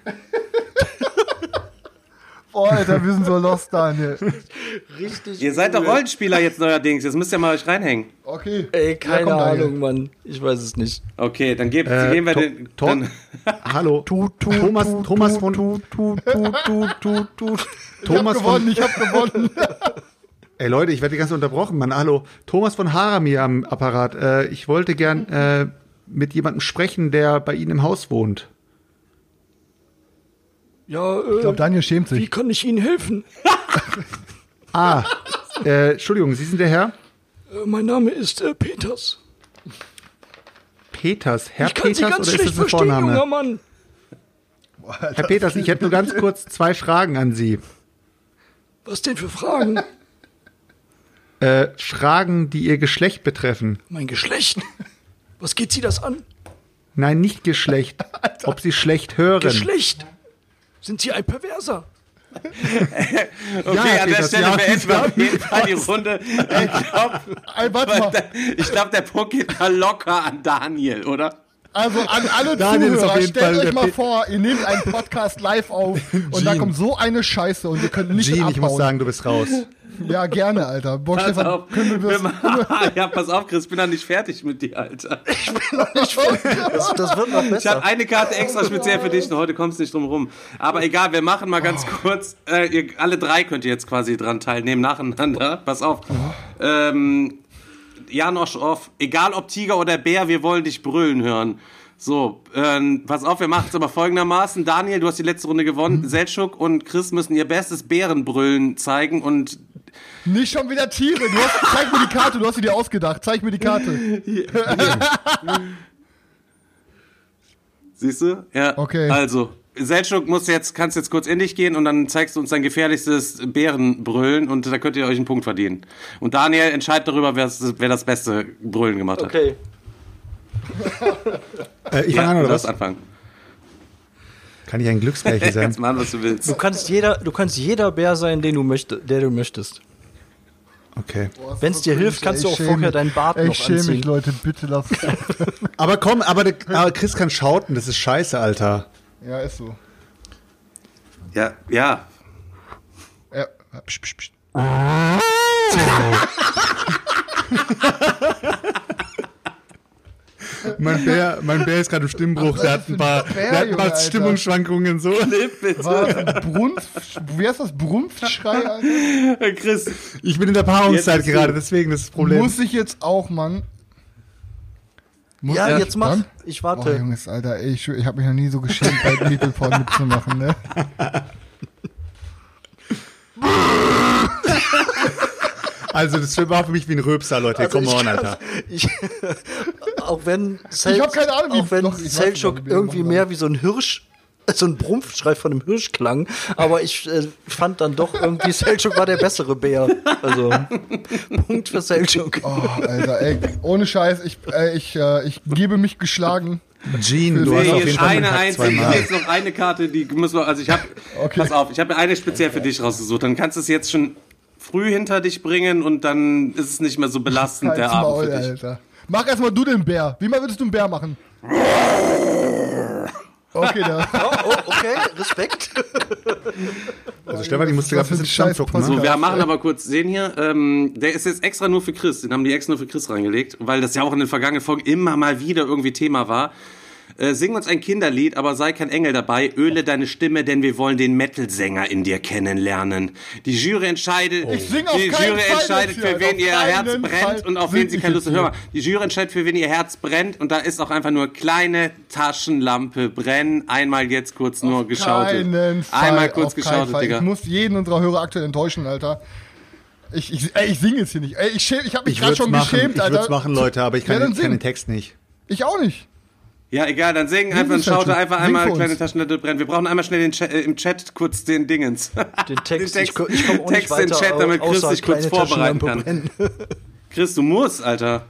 Boah, Alter, wir sind so lost, Daniel. [LAUGHS] Richtig. Ihr seid doch Rollenspieler jetzt neuerdings, jetzt müsst ihr mal euch reinhängen. Okay. Ey, keine komm, Daniel. Ahnung, Mann. Ich weiß es nicht. Okay, dann geben, Äh, geben wir To- den. To- Dann, [LAUGHS] Hallo. Thomas, Thomas von Thomas Ich hab von gewonnen, ich hab gewonnen. [LAUGHS] Ey Leute, ich werde die ganze Zeit unterbrochen, Mann. Hallo. Thomas von Harami am Apparat. Äh, ich wollte gern äh, mit jemandem sprechen, der bei Ihnen im Haus wohnt. Ja, Ich äh, glaube, Daniel schämt wie sich. kann ich Ihnen helfen? [LAUGHS] Ah, äh, Entschuldigung, Sie sind der Herr? Äh, mein Name ist äh, Peters. Peters. Herr ich kann Sie Peters ganz oder ist das ein verstehen, junger Vorname? Mann. Herr Peters, ich hätte nur ganz kurz zwei Fragen an Sie. Was denn für Fragen? Äh, Fragen, die Ihr Geschlecht betreffen. mein Geschlecht? Was geht Sie das an? Nein, nicht Geschlecht. [LAUGHS] Ob Sie schlecht hören. Geschlecht? Sind Sie ein Perverser? [LAUGHS] okay, Herr an der Stelle ja, beenden wir auf jeden Fall die Runde. [LAUGHS] Ich glaube, ich glaub, der Punkt geht mal locker an Daniel, oder? Also an alle [LAUGHS] Daniel Zuhörer, stellt Fall euch mal vor, ihr nehmt einen Podcast live auf [LAUGHS] und da Gene. kommt so eine Scheiße und ihr könnt nicht Gene, abbauen. ich muss sagen, du bist raus. [LAUGHS] Ja, gerne, Alter. Boah, Pass Stefan, auf. können wir Wir das... machen- ja, pass auf, Chris, ich bin noch nicht fertig mit dir, Alter. Das, das wird noch Ich besser. habe eine Karte extra speziell für dich und heute kommst du nicht drum rum. Aber egal, wir machen mal ganz kurz. Äh, ihr, alle drei könnt ihr jetzt quasi dran teilnehmen, nacheinander. Pass auf. Ähm, Janosch off. Egal ob Tiger oder Bär, wir wollen dich brüllen hören. So, ähm, pass auf, wir machen es aber folgendermaßen. Daniel, du hast die letzte Runde gewonnen. Seltschuk und Chris müssen ihr bestes Bärenbrüllen zeigen und Nicht schon wieder Tiere. Du hast, zeig mir die Karte, du hast sie dir ausgedacht. Zeig mir die Karte. [LAUGHS] [LAUGHS] Siehst du? Ja. Okay. Also, Seltschuk muss jetzt, kannst jetzt kurz in dich gehen und dann zeigst du uns dein gefährlichstes Bärenbrüllen und da könnt ihr euch einen Punkt verdienen. Und Daniel entscheidet darüber, wer, wer das beste Brüllen gemacht hat. Okay. Äh, ich Ja, fange an, du oder was? anfangen. Kann ich ein Glücksgleiche [LAUGHS] sein? Kannst machen, was du willst. Du kannst jeder, du kannst jeder Bär sein, den du möchtest, der du möchtest. Okay. Wenn es dir hilft, kannst du auch Ich schäme vorher deinen Bart Ey, noch Ich schäme anziehen. mich, Leute. Bitte lass es. [LAUGHS] Aber komm, aber, der, aber Chris kann schauten, das ist scheiße, Alter. Ja, ist so. Ja, ja. Ja. Psch, psch, psch. [LAUGHS] Mein Bär, mein Bär ist gerade im Stimmbruch, der hat ein paar, Bär, der hat ein Junge, paar Alter. Stimmungsschwankungen so. Was? Brunft? Wie heißt das? Brunftschrei, Alter? Chris, Ich bin in der Paarungszeit gerade, deswegen das, ist das Problem. Muss ich jetzt auch, Mann? Muss Ja, jetzt mach. dann? Ich Boah, warte. Junges, Alter, ey, ich, ich habe mich noch nie so geschämt, bei Meeple-Porn mitzumachen, ne? [LAUGHS] Also das war für mich wie ein Röpser, Leute. Also Come on, kann- Alter. [LAUGHS] Ich, auch wenn Ich hab keine Ahnung, wie- auch wenn doch, ich weiß Selchuk irgendwie machen. mehr wie so ein Hirsch, [LAUGHS] so ein Brumpfschrei von einem Hirsch klang, aber ich äh, fand dann doch irgendwie [LAUGHS] Selchuk war der bessere Bär. Also Punkt für Selchuk. Oh, Alter, ey, ohne Scheiß, ich, äh, ich, äh, ich gebe mich geschlagen. Gene, du hast Nee, auf hier jeden Fall eine einzige, ist noch eine Karte, die müssen wir, also ich habe, Okay. pass auf, ich habe eine speziell für dich rausgesucht. Dann kannst du es jetzt schon früh hinter dich bringen und dann ist es nicht mehr so belastend, der Abend Maul, für dich. Alter. Mach erstmal du den Bär. Wie mal würdest du einen Bär machen? [LAUGHS] Okay, da. [LAUGHS] Oh, oh, okay, Respekt. Also Stefan, ich musste gerade ein bisschen Scheiß zusammenzucken. So, wir machen aber kurz den hier. Ähm, der ist jetzt extra nur für Chris. Den haben die extra nur für Chris reingelegt, weil das ja auch in den vergangenen Folgen immer mal wieder irgendwie Thema war. Äh, sing uns ein Kinderlied, aber sei kein Engel dabei. Öle deine Stimme, denn wir wollen den Metal-Sänger in dir kennenlernen. Die Jury entscheidet, Ich sing auf die Jury Fall entscheidet, für wen auf ihr Herz brennt Fall und auf wen sie ich keine Lust Hör hier. mal, die Jury entscheidet, für wen ihr Herz brennt und da ist auch einfach nur kleine Taschenlampe brennen. Einmal jetzt kurz nur geschautet. Keinen Fall, Einmal kurz auf geschautet, Fall. Digga. Ich muss jeden unserer Hörer aktuell enttäuschen, Alter. Ich, ich, ey, ich singe jetzt hier nicht. Ey, ich schäm, ich habe mich Ich gerade würde es schon machen, geschämt, ich Alter. würd's machen, Leute, aber ich kann, ich den Text nicht. Ich auch nicht. Ja, egal, dann singen einfach und für einfach einmal kleine. Taschenlampe brennen. Wir brauchen einmal schnell den Chat, äh, im Chat kurz den Dingens. Den [LAUGHS] Text, Den ich, ko- ich komme auch nicht Text in weiter, Chat, damit Chris sich kurz vorbereiten kann. Chris, du musst, Alter.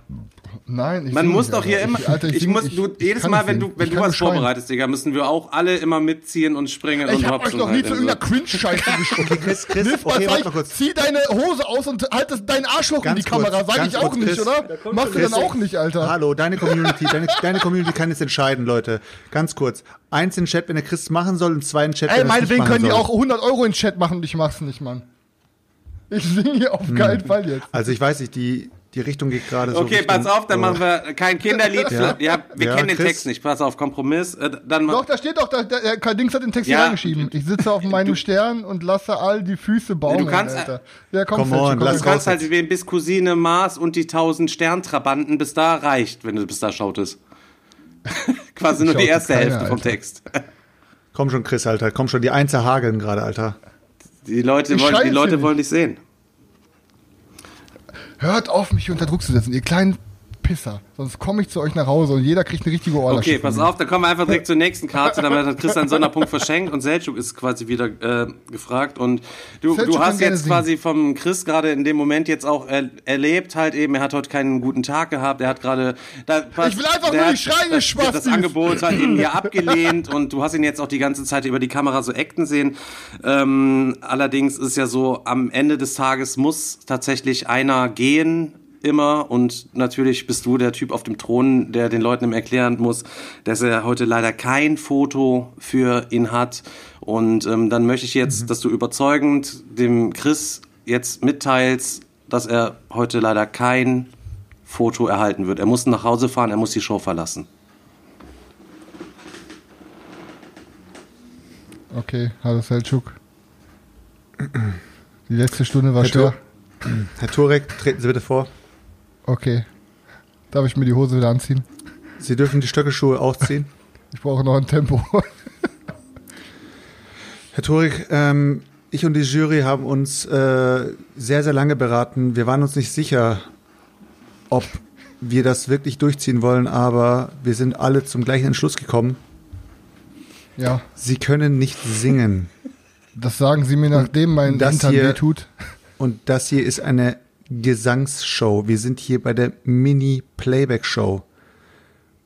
Nein, ich Man muss doch hier immer. Ich, Alter, ich, sing- muss, ich- du, ich jedes Mal, wenn du, wenn Ich du was vorbereitest, Digga, müssen wir auch alle immer mitziehen und springen und Ich hab euch hopsen noch nie halt zu irgendeiner Cringe-Scheiße [LAUGHS] geschrieben. Chris, Chris, Nimm mal, okay, sag warte ich, mal kurz. zieh deine Hose aus und halt das, dein Arschloch in Ganz die Kamera. kurz, Sag ganz ich auch kurz, nicht, Chris. oder? Machst du dann auch nicht, Alter. Hallo, deine Community, deine, deine Community kann jetzt entscheiden, Leute. Ganz kurz. Eins in Chat, wenn der Chris machen soll, und zwei in Chat, Ey, wenn er es nicht meinetwegen machen können die soll. auch 100 Euro in Chat machen und ich mach's nicht, Mann. Ich singe hier auf keinen Fall jetzt. Also ich weiß nicht, die, die Richtung geht gerade so Okay, Richtung, pass auf, dann machen wir kein Kinderlied. [LAUGHS] Ja. Ja, wir Ja, kennen den Chris. Text nicht. Pass auf, Kompromiss. Äh, Dann Doch, da steht doch, da, da, äh, Karl Dings hat den Text hier Ja, reingeschrieben. Ich sitze auf [LAUGHS] meinem Stern und lasse all die Füße baumeln, Du kannst- Alter. Ja, komm, Come on, komm, lass Du kannst halt wählen bis Cousine Mars und die 1000 Sterntrabanten. Bis da reicht, wenn du bis da schautest. [LAUGHS] Quasi nur die erste keiner, Hälfte vom Alter. Text. Komm schon, Chris, Alter. Komm schon, die Einser hageln gerade, Alter. Die Leute, wollen, die Leute hier wollen dich sehen. Hört auf, mich unter Druck zu setzen, ihr kleinen Pisser. Sonst komme ich zu euch nach Hause und jeder kriegt eine richtige Ohrlasche. Okay, pass auf, dann kommen wir einfach direkt [LAUGHS] zur nächsten Karte. Damit hat Chris einen Sonderpunkt verschenkt und Selchuk ist quasi wieder äh, gefragt. Und du, du hast jetzt singen. quasi vom Chris gerade in dem Moment jetzt auch er, erlebt, halt eben, er hat heute keinen guten Tag gehabt. Er hat gerade. da- Ich will einfach nur hat nicht schreien, das, das Spastis. Angebot halt eben hier abgelehnt und du hast ihn jetzt auch die ganze Zeit über die Kamera so acten sehen. Ähm, allerdings ist ja so, am Ende des Tages muss tatsächlich einer gehen immer und natürlich bist du der Typ auf dem Thron, der den Leuten immer erklären muss, dass er heute leider kein Foto für ihn hat. Und ähm, dann möchte ich jetzt, dass du überzeugend dem Chris jetzt mitteilst, dass er heute leider kein Foto erhalten wird. Er muss nach Hause fahren, er muss die Show verlassen. Okay, hallo Selçuk. Die letzte Stunde war Herr, schwer. Tur Herr Turek, treten Sie bitte vor. Okay. Darf ich mir die Hose wieder anziehen? Sie dürfen die Stöckelschuhe ausziehen. Ich brauche noch ein Tempo. [LAUGHS] Herr Turek, ähm, ich und die Jury haben uns äh, sehr, sehr lange beraten. Wir waren uns nicht sicher, ob wir das wirklich durchziehen wollen, aber wir sind alle zum gleichen Entschluss gekommen. ja, Sie können nicht singen. das sagen Sie mir, nachdem mein das Hintern hier- weh tut. Und das hier ist eine Gesangsshow. Wir sind hier bei der Mini-Playback-Show.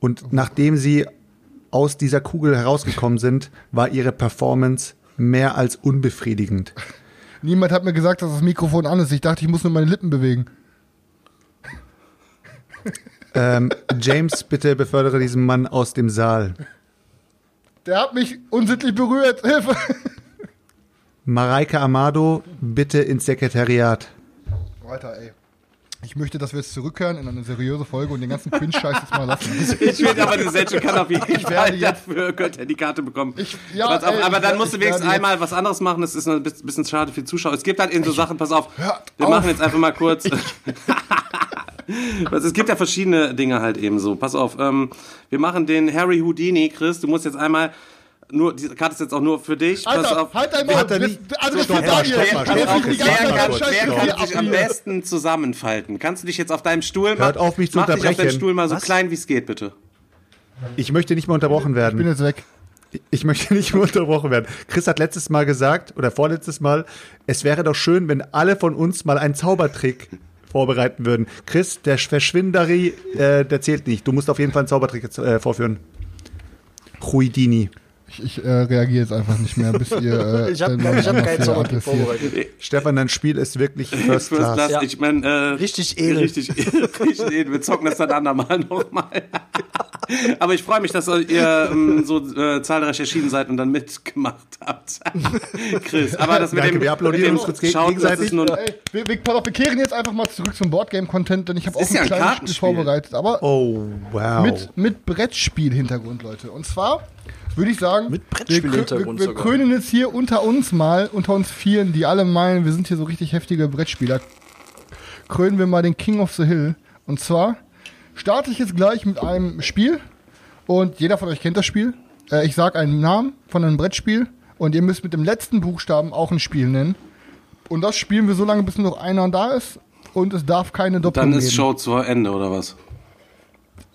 Und nachdem Sie aus dieser Kugel herausgekommen sind, war Ihre Performance mehr als unbefriedigend. Niemand hat mir gesagt, dass das Mikrofon an ist. Ich dachte, ich muss nur meine Lippen bewegen. Ähm, James, bitte befördere diesen Mann aus dem Saal. Der hat mich unsittlich berührt. Hilfe! Mareike Amado, bitte ins Sekretariat. Alter, ey. Ich möchte, dass wir jetzt zurückkehren in eine seriöse Folge und den ganzen Cringe-Scheiß jetzt mal lassen. [LAUGHS] Ich finde aber, der Selchuk kann auf jeden werde Fall dafür könnte er die Karte bekommen. Ich- ja, ey, aber ich dann werde- musst du ich wenigstens einmal was anderes machen. Das ist ein bisschen schade für die Zuschauer. Es gibt halt eben so Sachen, pass auf. Wir auf. machen jetzt einfach mal kurz. [LAUGHS] Es gibt ja verschiedene Dinge halt eben so. Pass auf, ähm, wir machen den Harry Houdini, Chris. Du musst jetzt einmal nur, diese Karte ist jetzt auch nur für dich. Pass Alter, auf. halt dein Maul. Hat er nicht- Also, Stopp, stopp Wer kann, sich am besten zusammenfalten? Kannst du dich jetzt auf deinem Stuhl Hört auf, mich zu mach dich auf deinen unterbrechen. Stuhl mal so Was? klein wie es geht, bitte. Ich möchte nicht mehr unterbrochen Ich bin werden. jetzt weg. Ich möchte nicht mehr unterbrochen werden. Chris hat letztes Mal gesagt, oder vorletztes Mal, es wäre doch schön, wenn alle von uns mal einen Zaubertrick [LAUGHS] vorbereiten würden. Chris, der Verschwinderi, äh, der zählt nicht. Du musst auf jeden Fall einen Zaubertrick äh, vorführen. Huidini. Ich, ich äh, reagiere jetzt einfach nicht mehr, bis ihr. [LAUGHS] Äh, Ich habe hab keinen Zaubertrick adressiert. vorbereitet. Stefan, dein Spiel ist wirklich [LAUGHS] First First Class. Class. Ja. Ich meine, äh, Richtig edel. Richtig, [LAUGHS] richtig edel. Wir zocken das dann andermal nochmal. Aber ich freue mich, dass ihr ähm, so äh, zahlreich erschienen seid und dann mitgemacht habt. Chris, aber das mit Danke, dem, wir applaudieren mit dem uns kurz gegenseitig. nun, Ey, wir, wir, pass auf, wir kehren jetzt einfach mal zurück zum Boardgame-Content, denn ich habe auch ein ja ein kleines Spiel vorbereitet. Aber Oh, wow. mit, mit Brettspiel-Hintergrund, Leute. Und zwar würde ich sagen, Mit wir, Brettspiel-Hintergrund wir, wir sogar. krönen jetzt hier unter uns mal, unter uns Vieren, die alle meinen, wir sind hier so richtig heftige Brettspieler, krönen wir mal den King of the Hill. Und zwar starte ich jetzt gleich mit einem Spiel und jeder von euch kennt das Spiel. Äh, ich sage einen Namen von einem Brettspiel und ihr müsst mit dem letzten Buchstaben auch ein Spiel nennen. Und das spielen wir so lange, bis nur noch einer da ist und es darf keine Doppelung dann geben. ist Show zu Ende, oder was?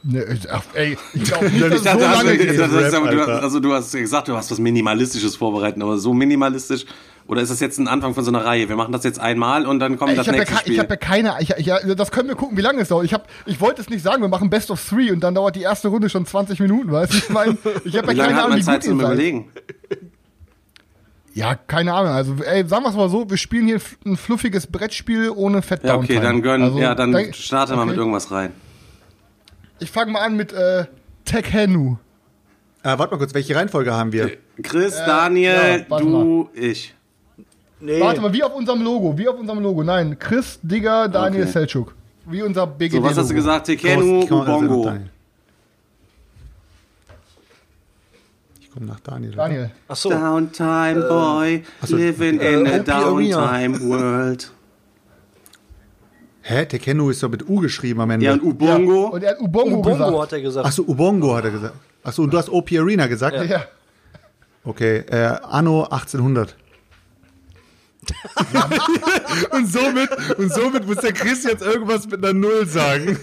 Nee, ich- ach, ey, ich glaube [LAUGHS] nicht, dass so also, das du, also hast gesagt, du hast was Minimalistisches vorbereitet, aber so minimalistisch. Oder ist das jetzt ein Anfang von so einer Reihe? Wir machen das jetzt einmal und dann kommt Ich das habe ja, nächste ke- ich Spiel. hab ja keine, ich, ja, das können wir gucken, wie lange es dauert. Ich, hab, ich wollte es nicht sagen, wir machen Best of Three und dann dauert die erste Runde schon 20 Minuten, weißt du? Ich meine, ich habe ja keine Ahnung, wie Zeit gut zum. Überlegen? Ja, keine Ahnung. Also, ey, sagen wir es mal so, wir spielen hier ein fluffiges Brettspiel ohne Fett Ja, okay, dann gönn, Also, ja, dann starte mal okay. mit irgendwas rein. Ich fange mal an mit äh, Tekhenu. Äh, warte mal kurz, welche Reihenfolge haben wir? Chris, ja, Daniel, warte du, ich. Nee. Warte mal, wie auf unserem Logo, wie auf unserem Logo. Nein, Chris, Digger, Daniel Okay. Selçuk. Wie unser BGD. So, was hast du gesagt? Tekenu, Ich komm- nach Ubongo. Daniel. Ich komme nach Daniel. Daniel. Ach so. Downtime Boy, living in a Opie Arena. downtime world. Hä? Tekenu ist doch mit U geschrieben am Ende. Ja, und Ubongo. Und er hat Ubongo, Ubongo gesagt. hat er gesagt. Achso, Ubongo hat er gesagt. Achso, und du hast OP Arena gesagt? Ja. Okay, äh, Anno 1800. [LAUGHS] und, somit, und somit muss der Chris jetzt irgendwas mit einer Null sagen.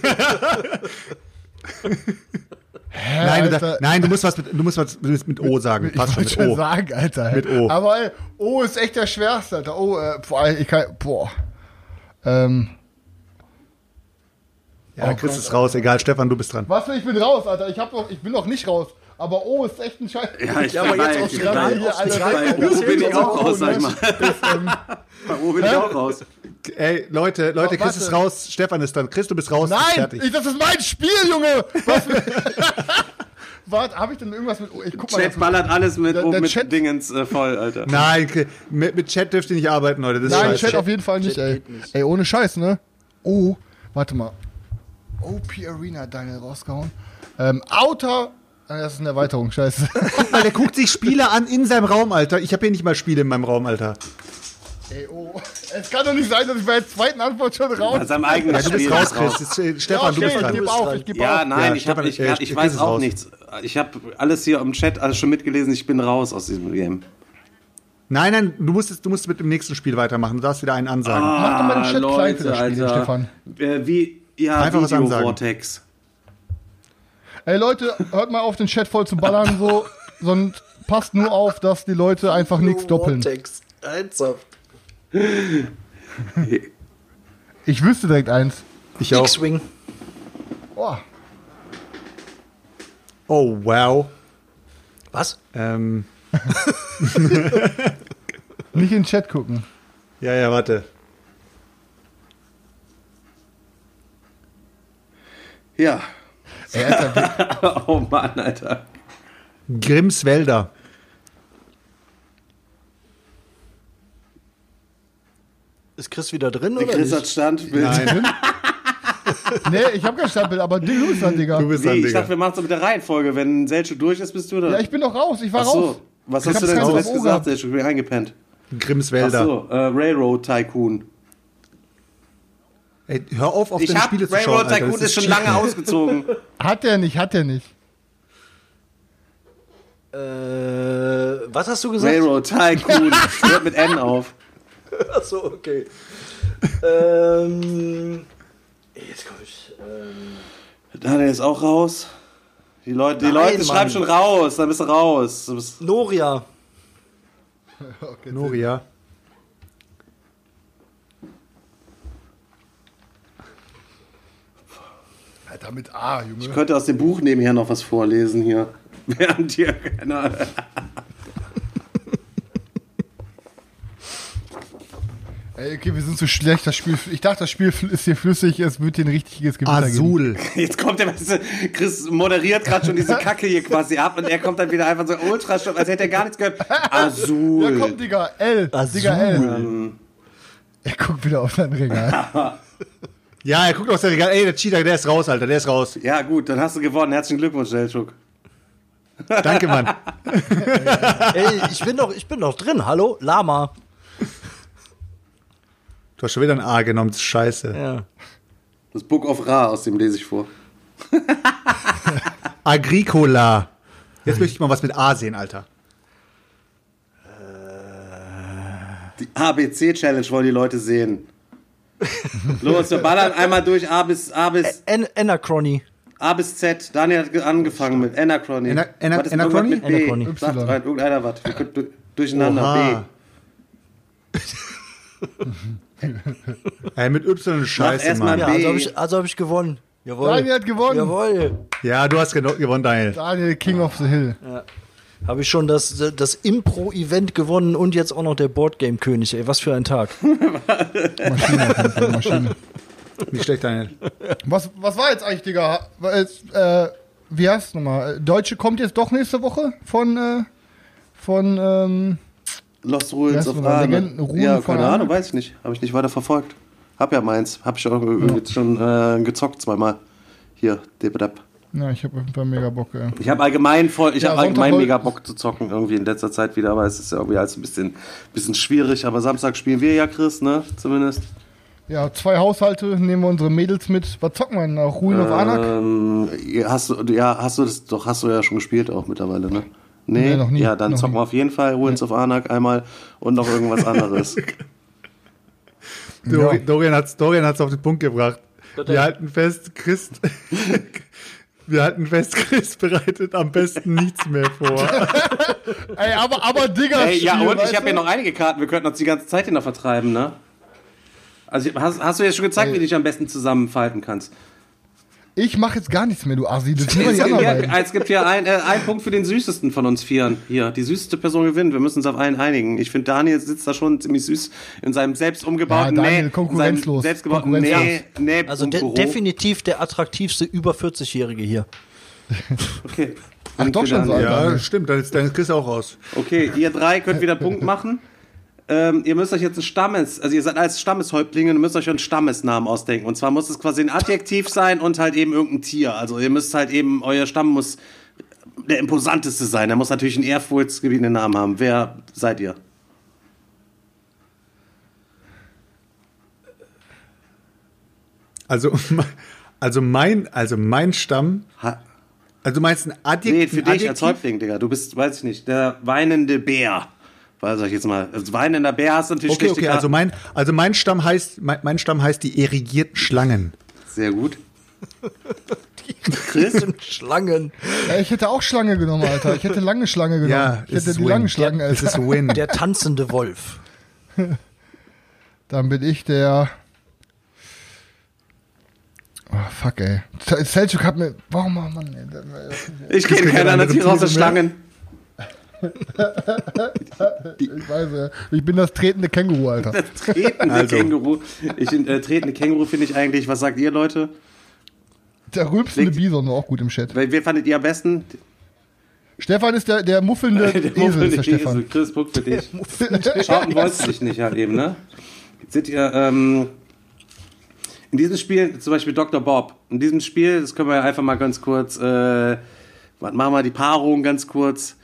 nein, du, da, nein, du musst was mit, du musst was mit, mit O sagen. Ich Passt schon wollte mit schon O. sagen, Alter. Mit O. Aber ey, O ist echt der schwerste, Alter. O, äh, boah, ich kann, boah. Ähm, Ja, Chris ist raus, egal. Stefan, du bist dran. was, ich bin raus, Alter. Ich, hab noch, ich bin noch nicht raus. Aber O ist echt ein Scheiß. Ja, ich Ja, aber jetzt Regal, weiß. hier alle Regal. weg. Bei O bin ich auch raus, sag ich mal. [LAUGHS] Bei O bin ich auch raus. Ey, Leute, Leute, Oh, Chris ist raus, Stefan ist dann. Chris, du bist raus. Nein, fertig. ich, das ist mein Spiel, Junge! Was für- [LAUGHS] Warte, habe ich denn irgendwas mit. oh, Ich guck mal. Chat kurz. ballert alles mit, Der- der mit Chat- Dingens äh, voll, Alter. Nein, mit, mit Chat dürft ihr nicht arbeiten, Leute. Das ist Nein. Chat auf jeden Fall nicht, Chat ey. nicht. Ey, ohne Scheiß, ne? Oh, warte mal. OP Arena Daniel rausgehauen. Ähm, Outer. Ah, Das ist eine Erweiterung, scheiße. [LAUGHS] Weil der guckt sich Spiele an in seinem Raum, Alter. Ich habe hier nicht mal Spiele in meinem Raum, Alter. Ey, oh. Es kann doch nicht sein, dass ich bei der zweiten Antwort schon raus. Bei seinem eigenen Ja, du bist Spiel raus. Chris. Jetzt, äh, Stefan, du okay, bist ich dran. gebe auf, ich gebe Ja, auf. nein, Ja, ich, hab, Stefan, ich, äh, ich weiß auch raus. nichts. Ich habe alles hier im Chat alles schon mitgelesen. Ich bin raus aus diesem Game. Nein, nein, du musst, du musst mit dem nächsten Spiel weitermachen. Du darfst wieder einen ansagen. Mach doch mal den Chat Ah, klein für das Spiel, Alter. Stefan. Äh, wie, ja, Einfach was Video ansagen. Vortex. Ey, Leute, hört mal auf, den Chat voll zu ballern, so. [LAUGHS] Sonst passt nur auf, dass die Leute einfach nichts doppeln. Vortex. Ernsthaft. Ich wüsste direkt eins. Ich auch. X-Wing. Oh, Oh, wow. Was? Ähm, [LAUGHS] nicht in den Chat gucken. ja, ja, warte. Ja. Alter, [LAUGHS] oh Mann, Alter. Grimms Ist Chris wieder drin oder Chris hat nicht? Standbild. Nein, [LAUGHS] nee, ich hab kein Standbild, aber du bist dann, Digga. du bist dran, ich Digga. dachte, wir machen es mit der Reihenfolge. Wenn Selchuk durch ist, bist du da. Ja, ich bin doch raus, ich war Ach raus. so. Was Ich hast du hab's denn ganz zuletzt Ohr gesagt, gehabt. Selchuk? Ich bin eingepennt. Grimms Ach so, äh, Railroad Tycoon. Ey, hör auf, auf Ich deine Spiele zu schauen. Railroad. Tycoon ist schon lange ausgezogen. [LAUGHS] Hat der nicht, hat der nicht. Äh, was hast du gesagt? Railroad Tycoon. [LAUGHS] Hört mit N auf. Achso, okay. ähm, jetzt komm ich. Ähm, Daniel ist auch raus. Die Leute, die Nein, Leute schreiben schon raus. Dann bist du raus. Du bist Noria. [LAUGHS] Noria. Alter, mit A, Junge. ich könnte aus dem Buch nebenher noch was vorlesen hier. [LAUGHS] Während hier keiner. [LAUGHS] Ey, okay, wir sind so schlecht, das Spiel. Ich dachte, das Spiel ist hier flüssig, es wird hier ein richtiges Gewitter geben. Azul. Jetzt kommt der, Chris moderiert gerade schon diese [LAUGHS] Kacke hier quasi ab und er kommt dann wieder einfach so ultra stumm, als hätte er gar nichts gehört. Azul. Ja, komm, Digga, L. Digga, L. Er guckt wieder auf seinen Regal. Ja, er guckt aus der Regal. Ey, der Cheater, der ist raus, Alter, der ist raus. Ja, gut, dann hast du gewonnen. Herzlichen Glückwunsch, Selchuk. Danke, Mann. [LAUGHS] Ey, ich bin doch, ich bin doch drin. Hallo? Lama. Du hast schon wieder ein A genommen, das ist scheiße. Ja. Das Book of Ra, aus dem lese ich vor. [LAUGHS] Agricola. Jetzt möchte ich mal was mit A sehen, Alter. Die ABC-Challenge wollen die Leute sehen. [LAUGHS] Los, wir ballern einmal durch A bis, A bis, An Anachrony. A bis Z. Daniel hat ge- angefangen mit Anachrony. Ana- Ana- Was ist Anachrony? mit B? Anachrony. Sagt Y. rein, irgendeiner was. Wir können du- durcheinander. Oha. B. [LAUGHS] Ey, mit Y scheiße, Mann. Ja, B. also habe ich, also hab ich gewonnen. Jawohl. Daniel hat gewonnen. Jawohl. Ja, du hast gewonnen, Daniel. Daniel, King of the Hill. Habe ich schon das, das Impro-Event gewonnen und jetzt auch noch der Boardgame-König. Ey, was für ein Tag. [LAUGHS] Maschine Maschine. Nicht schlecht, Daniel. Was, was war jetzt eigentlich, Digga? War jetzt, Äh, wie heißt es nochmal? Deutsche kommt jetzt doch nächste Woche von, äh, von, ähm, Lost Ruins of Arne. Ja, von keine? Ahnung, weiß ich nicht. Habe ich nicht weiter verfolgt. Hab ja meins. Hab ich auch irgendwie jetzt schon äh, gezockt zweimal. Hier, Debrep. Ja, ich habe auf jeden Fall mega Bock, ey. Ich habe allgemein voll, ich Ja, habe allgemein mega Bock zu zocken irgendwie in letzter Zeit wieder, aber es ist ja irgendwie alles ein bisschen, bisschen schwierig. Aber Samstag spielen wir ja, Chris, ne? Zumindest. Ja, zwei Haushalte, nehmen wir unsere Mädels mit. Was zocken wir denn noch? Ruin of Anak? Ähm, hast du, ja, hast du das doch, hast du ja schon gespielt auch mittlerweile, ne? Nee, Nee, noch nie, Ja, dann noch zocken nie. wir auf jeden Fall Ruins of Anak einmal und noch irgendwas anderes. [LAUGHS] Dori Dorian hat's, Dorian hat's auf den Punkt gebracht. Wir halten fest, Christ. [LAUGHS] Wir halten fest, [LAUGHS] Chris bereitet am besten nichts mehr vor. [LAUGHS] Ey, aber, aber Digga, Ey, ja, und ich habe ja noch einige Karten, wir könnten uns die ganze Zeit hier noch vertreiben, ne? Also hast, hast du jetzt schon gezeigt, Ey. wie du dich am besten zusammenfalten kannst? Ich mache jetzt gar nichts mehr, du Assi. Das sind immer Es die gibt, ja, es gibt hier ein, äh, einen Punkt für den süßesten von uns Vieren. Hier, die süßeste Person gewinnt. Wir müssen uns auf einen einigen. Ich finde, Daniel sitzt da schon ziemlich süß in seinem selbst umgebauten, Ja, Daniel, nee, konkurrenzlos. selbstgebauten, Konkurrenzlos. nee, nee, Also de Büro. definitiv der attraktivste über 40-Jährige hier. [LAUGHS] Okay. Ach, doch schon so. Ja, stimmt, dann ist, dann ist Chris auch raus. Okay, ihr drei könnt wieder Punkt machen. Ähm, ihr müsst euch jetzt ein Stammes, also ihr seid als Stammeshäuptlinge müsst euch einen Stammesnamen ausdenken. Und zwar muss es quasi ein Adjektiv sein und halt eben irgendein Tier. Also ihr müsst halt eben, euer Stamm muss der imposanteste sein. Er muss natürlich einen ehrfurchtsgebietenden Namen haben. Wer seid ihr? Also, [LAUGHS] also mein, also mein Stamm, Ha also du meinst ein Adjektiv? nee, für dich Adjektiv? als Häuptling, Digga. Du bist, weiß ich nicht, der weinende Bär. Weiß ich jetzt mal. Als weinender Bär hast du natürlich Okay, okay, also mein, also mein Stamm heißt, mein, mein Stamm heißt die irrigierten Schlangen. Sehr gut. Chris sind Schlangen. Ja, ich hätte auch Schlange genommen, Alter. Ich hätte lange Schlange genommen. Ja, ich es hätte ist die Win. langen Schlangen, Es ist Alter. Win. Der tanzende Wolf. Dann bin ich der. Oh, fuck, ey. Selçuk hat mir. Warum, oh Mann, ey. Ich kenne keinen eine anderen Tier außer. Schlangen. Ich weiß, ja. Ich bin das tretende Känguru, Alter. Das tretende Also. Känguru. Ich, äh, tretende Känguru finde ich eigentlich, was sagt ihr Leute? Der rülpsende Bison war auch gut im Chat. Wer, fandet ihr am besten? Stefan ist der, der muffelnde [LAUGHS] Der Esel, ist der Esel. Stefan. Chris, Punkt für dich. [LAUGHS] Schauten wolltest du dich nicht halt eben, ne? Jetzt seht ihr, ähm, in diesem Spiel, zum Beispiel Dr. Bob, in diesem Spiel, das können wir ja einfach mal ganz kurz, äh, warte, machen wir die Paarung ganz kurz.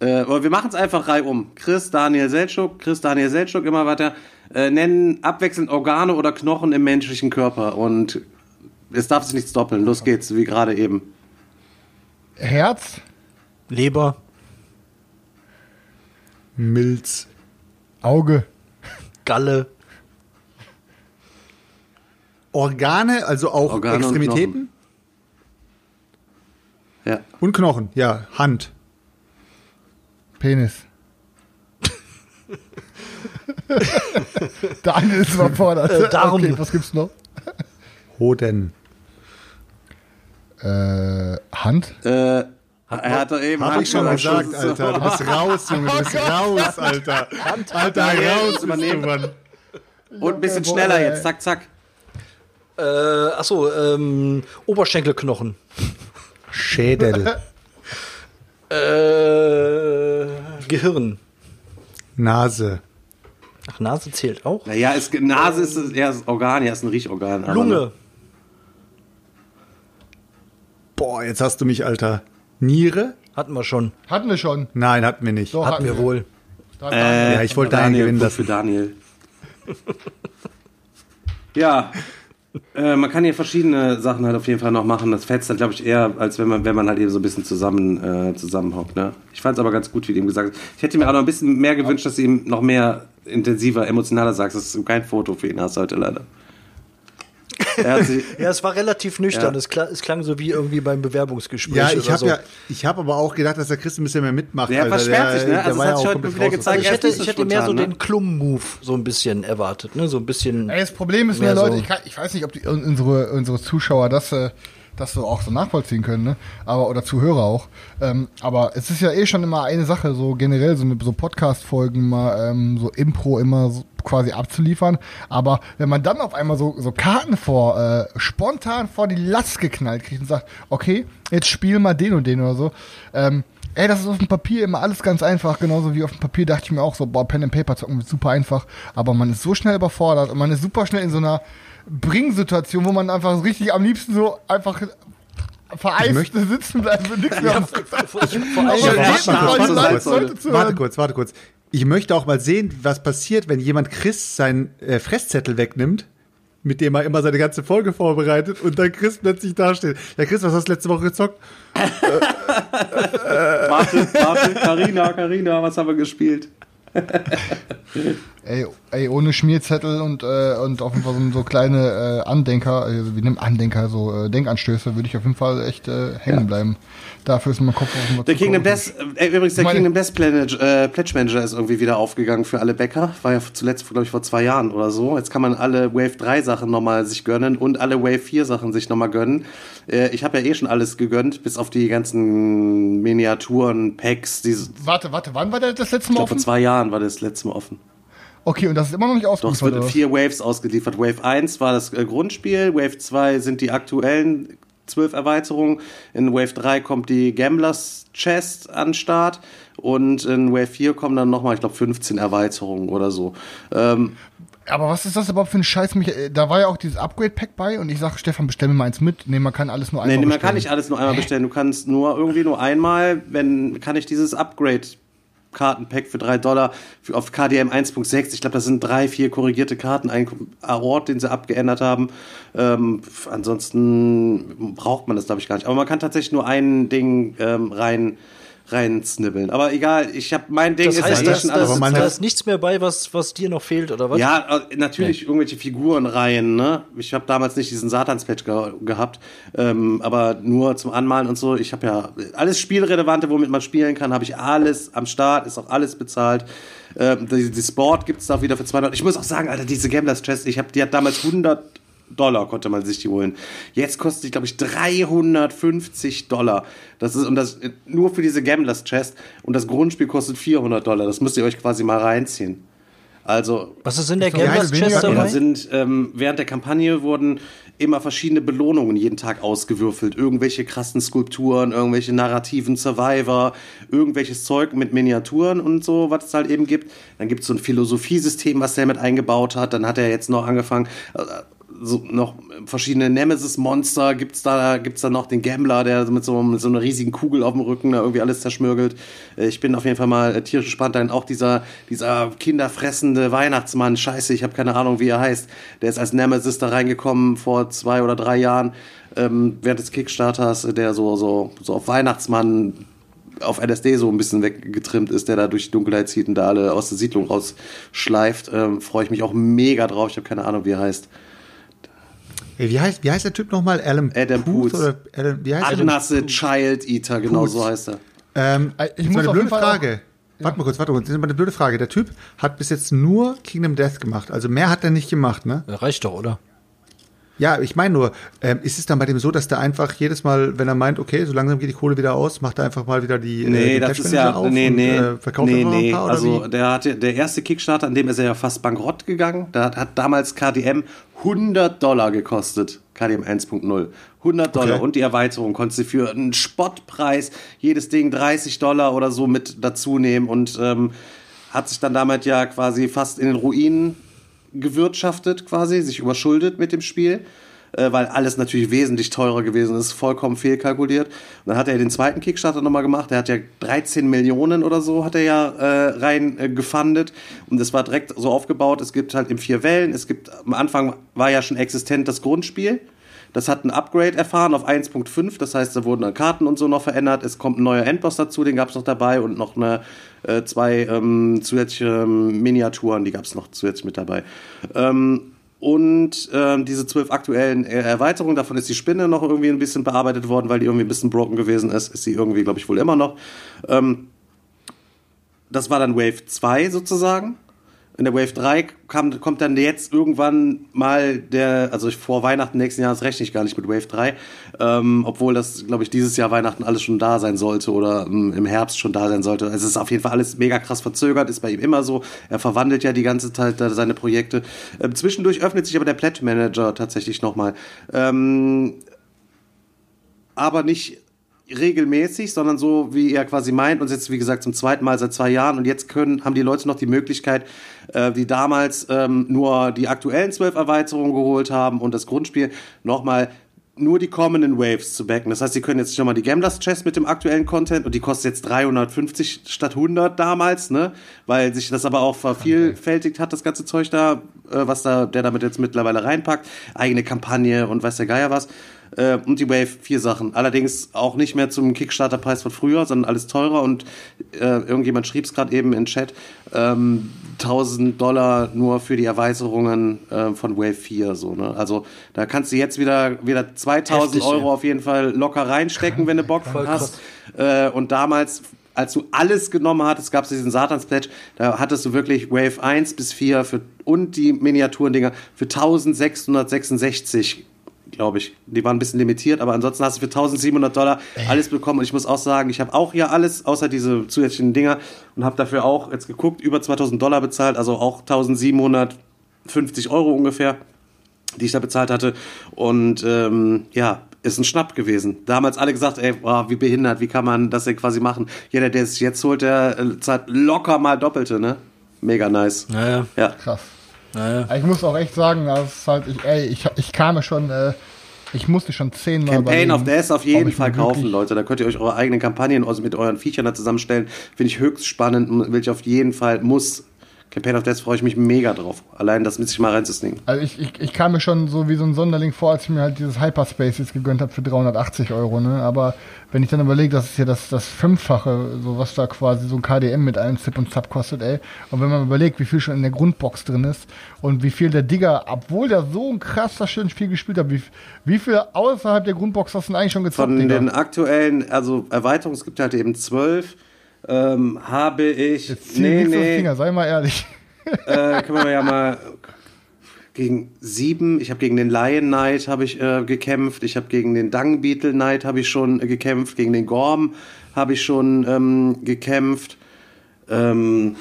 Äh, oder wir machen es einfach reihum. Chris, Daniel Seltschuk, Chris, Daniel Seltschuk, immer weiter. Äh, nennen abwechselnd Organe oder Knochen im menschlichen Körper. Und es darf sich nichts doppeln. Los geht's, wie gerade eben. Herz, Leber. Milz. Auge, Galle. Organe, also auch Organe und Extremitäten? Ja. Und Knochen. ja. Hand. Penis. [LAUGHS] Daniel ist überfordert. Äh, Darm. Okay, was gibt's noch? Hoden. Äh, Hand. Äh, er hat doch eben Hab ich schon Hand gesagt, Alter. Du bist raus, Junge. Du bist raus, Alter. Alter, raus bist du, Mann. Und ein bisschen Boah, schneller jetzt, zack, zack. Äh, achso, ähm, Oberschenkelknochen. Schädel. [LAUGHS] Äh, Gehirn. Nase. Ach, Nase zählt auch. Naja, es, Nase ist es eher das Organ, ja, ist ein Riechorgan. Lunge. Boah, jetzt hast du mich, Alter. Niere? Hatten wir schon. Hatten wir schon. Nein, hatten wir nicht. Doch, Hatten wir wohl. Äh, Ja, ich wollte Daniel, gewinnen Punkt für lassen. Daniel. [LAUGHS] ja. Äh, man kann hier verschiedene Sachen halt auf jeden Fall noch machen. Das fetzt dann, glaube ich, eher, als wenn man, wenn man halt eben so ein bisschen zusammen, äh, zusammenhockt. Ne? Ich fand es aber ganz gut, wie du ihm gesagt hast. Ich hätte mir auch noch ein bisschen mehr gewünscht, dass du ihm noch mehr intensiver, emotionaler sagst, dass du kein Foto für ihn hast heute leider. [LAUGHS] Ja, es war relativ nüchtern. Ja. Es, klang, es klang so wie irgendwie beim Bewerbungsgespräch. Ja, ich habe so. ja, ich habe aber auch gedacht, dass der Chris ein bisschen mehr mitmacht. Der versperrt sich, ne? Also das hat sich heute wieder raus. gezeigt. Also ich hätte, ich hätte mehr so spontan, den Klum-Move so ein bisschen erwartet. Ne? So ein bisschen. Ey, das Problem ist Mehr nur, Leute, so. ich, kann, ich weiß nicht, ob die, unsere, unsere Zuschauer das, äh, das so auch so nachvollziehen können, ne? Aber, oder Zuhörer auch. Ähm, aber es ist ja eh schon immer eine Sache, so generell so, eine, so Podcast-Folgen mal ähm, so Impro immer so quasi abzuliefern. Aber wenn man dann auf einmal so, so Karten vor, äh, spontan vor die Last geknallt kriegt und sagt, okay, jetzt spiel mal den und den oder so, ähm, Ey, das ist auf dem Papier immer alles ganz einfach. Genauso wie auf dem Papier dachte ich mir auch so, boah, Pen and Paper zocken wird super einfach. Aber man ist so schnell überfordert und man ist super schnell in so einer Bringsituation, wo man einfach so richtig am liebsten so einfach vereist möchte- sitzen bleibt und nichts mehr Ja, warte kurz, Warte kurz, warte kurz. Ich möchte auch mal sehen, was passiert, wenn jemand Chris seinen äh, Fresszettel wegnimmt, mit dem er immer seine ganze Folge vorbereitet und dann Chris plötzlich dasteht. Ja, Chris, was hast du letzte Woche gezockt? Warte, warte, Carina, Carina, was haben wir gespielt? [LAUGHS] Ey, ey, ohne Schmierzettel und, äh, und auf jeden Fall so, so kleine äh, Andenker, also wie nennt Andenker, so äh, Denkanstöße, würde ich auf jeden Fall echt äh, hängen bleiben. Dafür ist mein Kopf auf Der Kingdom groß. Death, äh, übrigens, der Kingdom Death Pledge, äh, Pledge Manager ist irgendwie wieder aufgegangen für alle Bäcker. War ja zuletzt, glaube ich, vor zwei Jahren oder so. Jetzt kann man alle Wave 3 Sachen nochmal sich gönnen und alle Wave 4 Sachen sich nochmal gönnen. Äh, ich habe ja eh schon alles gegönnt, bis auf die ganzen Miniaturen, Packs. Diese, Warte, warte, wann war der das letzte Mal glaube, vor offen? zwei Jahren war das letzte Mal offen. Okay, und das ist immer noch nicht Doch, es ausgeliefert, wird in vier Waves ausgeliefert. Wave 1 war das äh, Grundspiel, Wave 2 sind die aktuellen zwölf Erweiterungen, in Wave 3 kommt die Gamblers Chest an den Start und in Wave 4 kommen dann nochmal, ich glaube, 15 Erweiterungen oder so. Ähm, Aber was ist das überhaupt für ein Scheiß? Äh, da war ja auch dieses Upgrade-Pack bei und ich sage, Stefan, bestell mir mal eins mit. Nee, man kann alles nur nee, einmal nee, man bestellen. kann nicht alles nur einmal bestellen. Du kannst nur irgendwie nur einmal, wenn, kann ich dieses Upgrade Kartenpack für 3 Dollar für, auf KDM 1.6. Ich glaube, das sind drei, vier korrigierte Karten, ein Ort, den sie abgeändert haben. Ähm, ansonsten braucht man das, glaube ich, gar nicht. Aber man kann tatsächlich nur ein Ding ähm, rein rein snibbeln. Aber egal, ich habe mein Ding Das ist heißt, ja da schon ist, alles aber man da ist nichts mehr bei, was, was dir noch fehlt, oder was? ja, äh, natürlich irgendwelche Figurenreihen, ne? Ich habe damals nicht diesen Satans-Patch ge gehabt, ähm, aber nur zum Anmalen und so. Ich habe ja alles Spielrelevante, womit man spielen kann, habe ich alles am Start, ist auch alles bezahlt. Ähm, die, die Sport gibt's da auch wieder für 200. Ich muss auch sagen, Alter, diese Gamblers Chest, ich habe die hat damals 100 Dollar konnte man sich die holen. Jetzt kostet die, glaube ich, 350 Dollar. Das ist, und das nur für diese Gamblers Chest. Und das Grundspiel kostet 400 Dollar. Das müsst ihr euch quasi mal reinziehen. Also, Was ist in der Gamblers Chest dabei? sind ähm, während der Kampagne wurden immer verschiedene Belohnungen jeden Tag ausgewürfelt. Irgendwelche krassen Skulpturen, irgendwelche narrativen Survivor, irgendwelches Zeug mit Miniaturen und so, was es halt eben gibt. Dann gibt es so ein Philosophiesystem, was der mit eingebaut hat. Dann hat er jetzt noch angefangen, äh, so noch verschiedene Nemesis-Monster gibt's da, gibt's da noch den Gambler, der mit so, mit so einer riesigen Kugel auf dem Rücken da irgendwie alles zerschmürgelt. Äh, Ich bin auf jeden Fall mal äh, tierisch gespannt. Dann auch dieser, dieser kinderfressende Weihnachtsmann, scheiße, ich habe keine Ahnung, wie er heißt. Der ist als Nemesis da reingekommen vor zwei oder drei Jahren, ähm, während des Kickstarters, äh, der so, so, so auf Weihnachtsmann auf LSD so ein bisschen weggetrimmt ist, der da durch die Dunkelheit zieht und da alle aus der Siedlung rausschleift. Ähm, Freue ich mich auch mega drauf. Ich habe keine Ahnung, wie er heißt. Ey, wie, heißt, wie heißt der Typ nochmal? Adam, Adam Puth. Oder Adam, wie heißt der? Agnasse Child Eater, genau Puth. so heißt er. Ähm, Äh, ich muss eine blöde Frage. Warte mal kurz, warte mal kurz. Das ist mal eine blöde Frage. Der Typ hat bis jetzt nur Kingdom Death gemacht. Also mehr hat er nicht gemacht, ne? Reicht doch, oder? Ja, ich meine nur, ähm, ist es dann bei dem so, dass der einfach jedes Mal, wenn er meint, okay, so langsam geht die Kohle wieder aus, macht er einfach mal wieder die, äh, Nee, die das ist ja, auf nee, und, nee, äh, verkauft nee, nee. paar, Also wie? der hatte, der erste Kickstarter, an dem ist er ja fast bankrott gegangen. Da hat, hat damals KDM 100 Dollar gekostet. KDM 1.0. 100 Dollar Okay. und die Erweiterung konntest du für einen Spottpreis jedes Ding 30 Dollar oder so mit dazu nehmen und ähm, hat sich dann damit ja quasi fast in den Ruinen gewirtschaftet, quasi, sich überschuldet mit dem Spiel äh, weil alles natürlich wesentlich teurer gewesen ist, vollkommen fehlkalkuliert. Und dann hat er den zweiten Kickstarter nochmal gemacht, der hat ja 13 Millionen oder so, hat er ja äh, rein äh, gefundet. Und es war direkt so aufgebaut, es gibt halt in vier Wellen, es gibt, am Anfang war ja schon existent das Grundspiel, das hat ein Upgrade erfahren auf 1.5, das heißt, da wurden dann Karten und so noch verändert. Es kommt ein neuer Endboss dazu, den gab es noch dabei und noch eine, äh, zwei ähm, zusätzliche ähm, Miniaturen, die gab es noch zusätzlich mit dabei. Ähm, und ähm, diese zwölf aktuellen äh, Erweiterungen, davon ist die Spinne noch irgendwie ein bisschen bearbeitet worden, weil die irgendwie ein bisschen broken gewesen ist. Ist sie irgendwie, glaube ich, wohl immer noch. Ähm, das war dann Wave 2 sozusagen. In der Wave 3 kam, kommt dann jetzt irgendwann mal der, also vor Weihnachten nächsten Jahres rechne ich gar nicht mit Wave 3, ähm, obwohl das, glaube ich, dieses Jahr Weihnachten alles schon da sein sollte oder ähm, im Herbst schon da sein sollte. Es ist auf jeden Fall alles mega krass verzögert, ist bei ihm immer so. Er verwandelt ja die ganze Zeit seine Projekte. Ähm, zwischendurch öffnet sich aber der Pledge Manager tatsächlich nochmal. Ähm, aber nicht regelmäßig, sondern so, wie er quasi meint, und jetzt, wie gesagt, zum zweiten Mal seit zwei Jahren. Und jetzt können, haben die Leute noch die Möglichkeit, äh, die damals ähm, nur die aktuellen zwölf Erweiterungen geholt haben und das Grundspiel nochmal nur die kommenden Waves zu backen. Das heißt, sie können jetzt schon mal die Gamblers Chest mit dem aktuellen Content und die kostet jetzt 350 statt 100 damals, ne? Weil sich das aber auch vervielfältigt hat, das ganze Zeug da äh, was da, der damit jetzt mittlerweile reinpackt. Eigene Kampagne und weiß der Geier was. Äh, und die Wave vier Sachen. Allerdings auch nicht mehr zum Kickstarter-Preis von früher, sondern alles teurer. Und äh, irgendjemand schrieb es gerade eben in Chat, ähm, 1000 Dollar nur für die Erweiterungen äh, von Wave 4. So, ne? Also da kannst du jetzt wieder, wieder 2000 Heftig, Euro ja. auf jeden Fall locker reinstecken, wenn du Bock hast. Äh, und damals als du alles genommen hattest, gab es diesen Satans-Pledge, da hattest du wirklich Wave 1 bis 4 für, und die Miniaturendinger für 1666 glaube ich. Die waren ein bisschen limitiert, aber ansonsten hast du für 1700 Dollar alles bekommen. Und ich muss auch sagen, ich habe auch hier alles, außer diese zusätzlichen Dinger, und habe dafür auch jetzt geguckt, über 2000 Dollar bezahlt, also auch 1750 Euro ungefähr, die ich da bezahlt hatte. Und ähm, ja, ist ein Schnapp gewesen. Damals alle gesagt, ey, boah, wie behindert, wie kann man das denn quasi machen? Jeder, der es jetzt holt, der äh, zahlt locker mal Doppelte, ne? Mega nice. Naja, Ja. Krass. Naja. Ich muss auch echt sagen, das halt, ich, ey, ich, ich kam schon, äh, ich musste schon zehnmal Campaign of Death auf jeden Fall kaufen, wirklich- Leute. Da könnt ihr euch eure eigenen Kampagnen mit euren Viechern da zusammenstellen. Finde ich höchst spannend. Will ich auf jeden Fall, muss. Campaign of Death freue ich mich mega drauf. Allein das mit sich mal reinzusneaken. Also ich, ich, ich kam mir schon so wie so ein Sonderling vor, als ich mir halt dieses Hyperspace jetzt gegönnt habe für 380 Euro, ne? Aber wenn ich dann überlege, das ist ja das, das Fünffache, so was da quasi so ein KDM mit allen Zip und Zap kostet, ey. Und wenn man überlegt, wie viel schon in der Grundbox drin ist und wie viel der Digger, obwohl der so ein krasser schönes Spiel gespielt hat, wie, wie viel außerhalb der Grundbox hast du denn eigentlich schon gezockt, Von Digga? den aktuellen, also Erweiterungen, es gibt halt eben zwölf, ähm, habe ich. Zieh nee, den Finger, sei mal ehrlich. äh, können wir ja mal gegen sieben. Ich habe gegen den Lion Knight habe ich äh, gekämpft. Ich habe gegen den Dung Beetle Knight habe ich schon äh, gekämpft. Gegen den Gorm habe ich schon ähm, gekämpft. Ähm,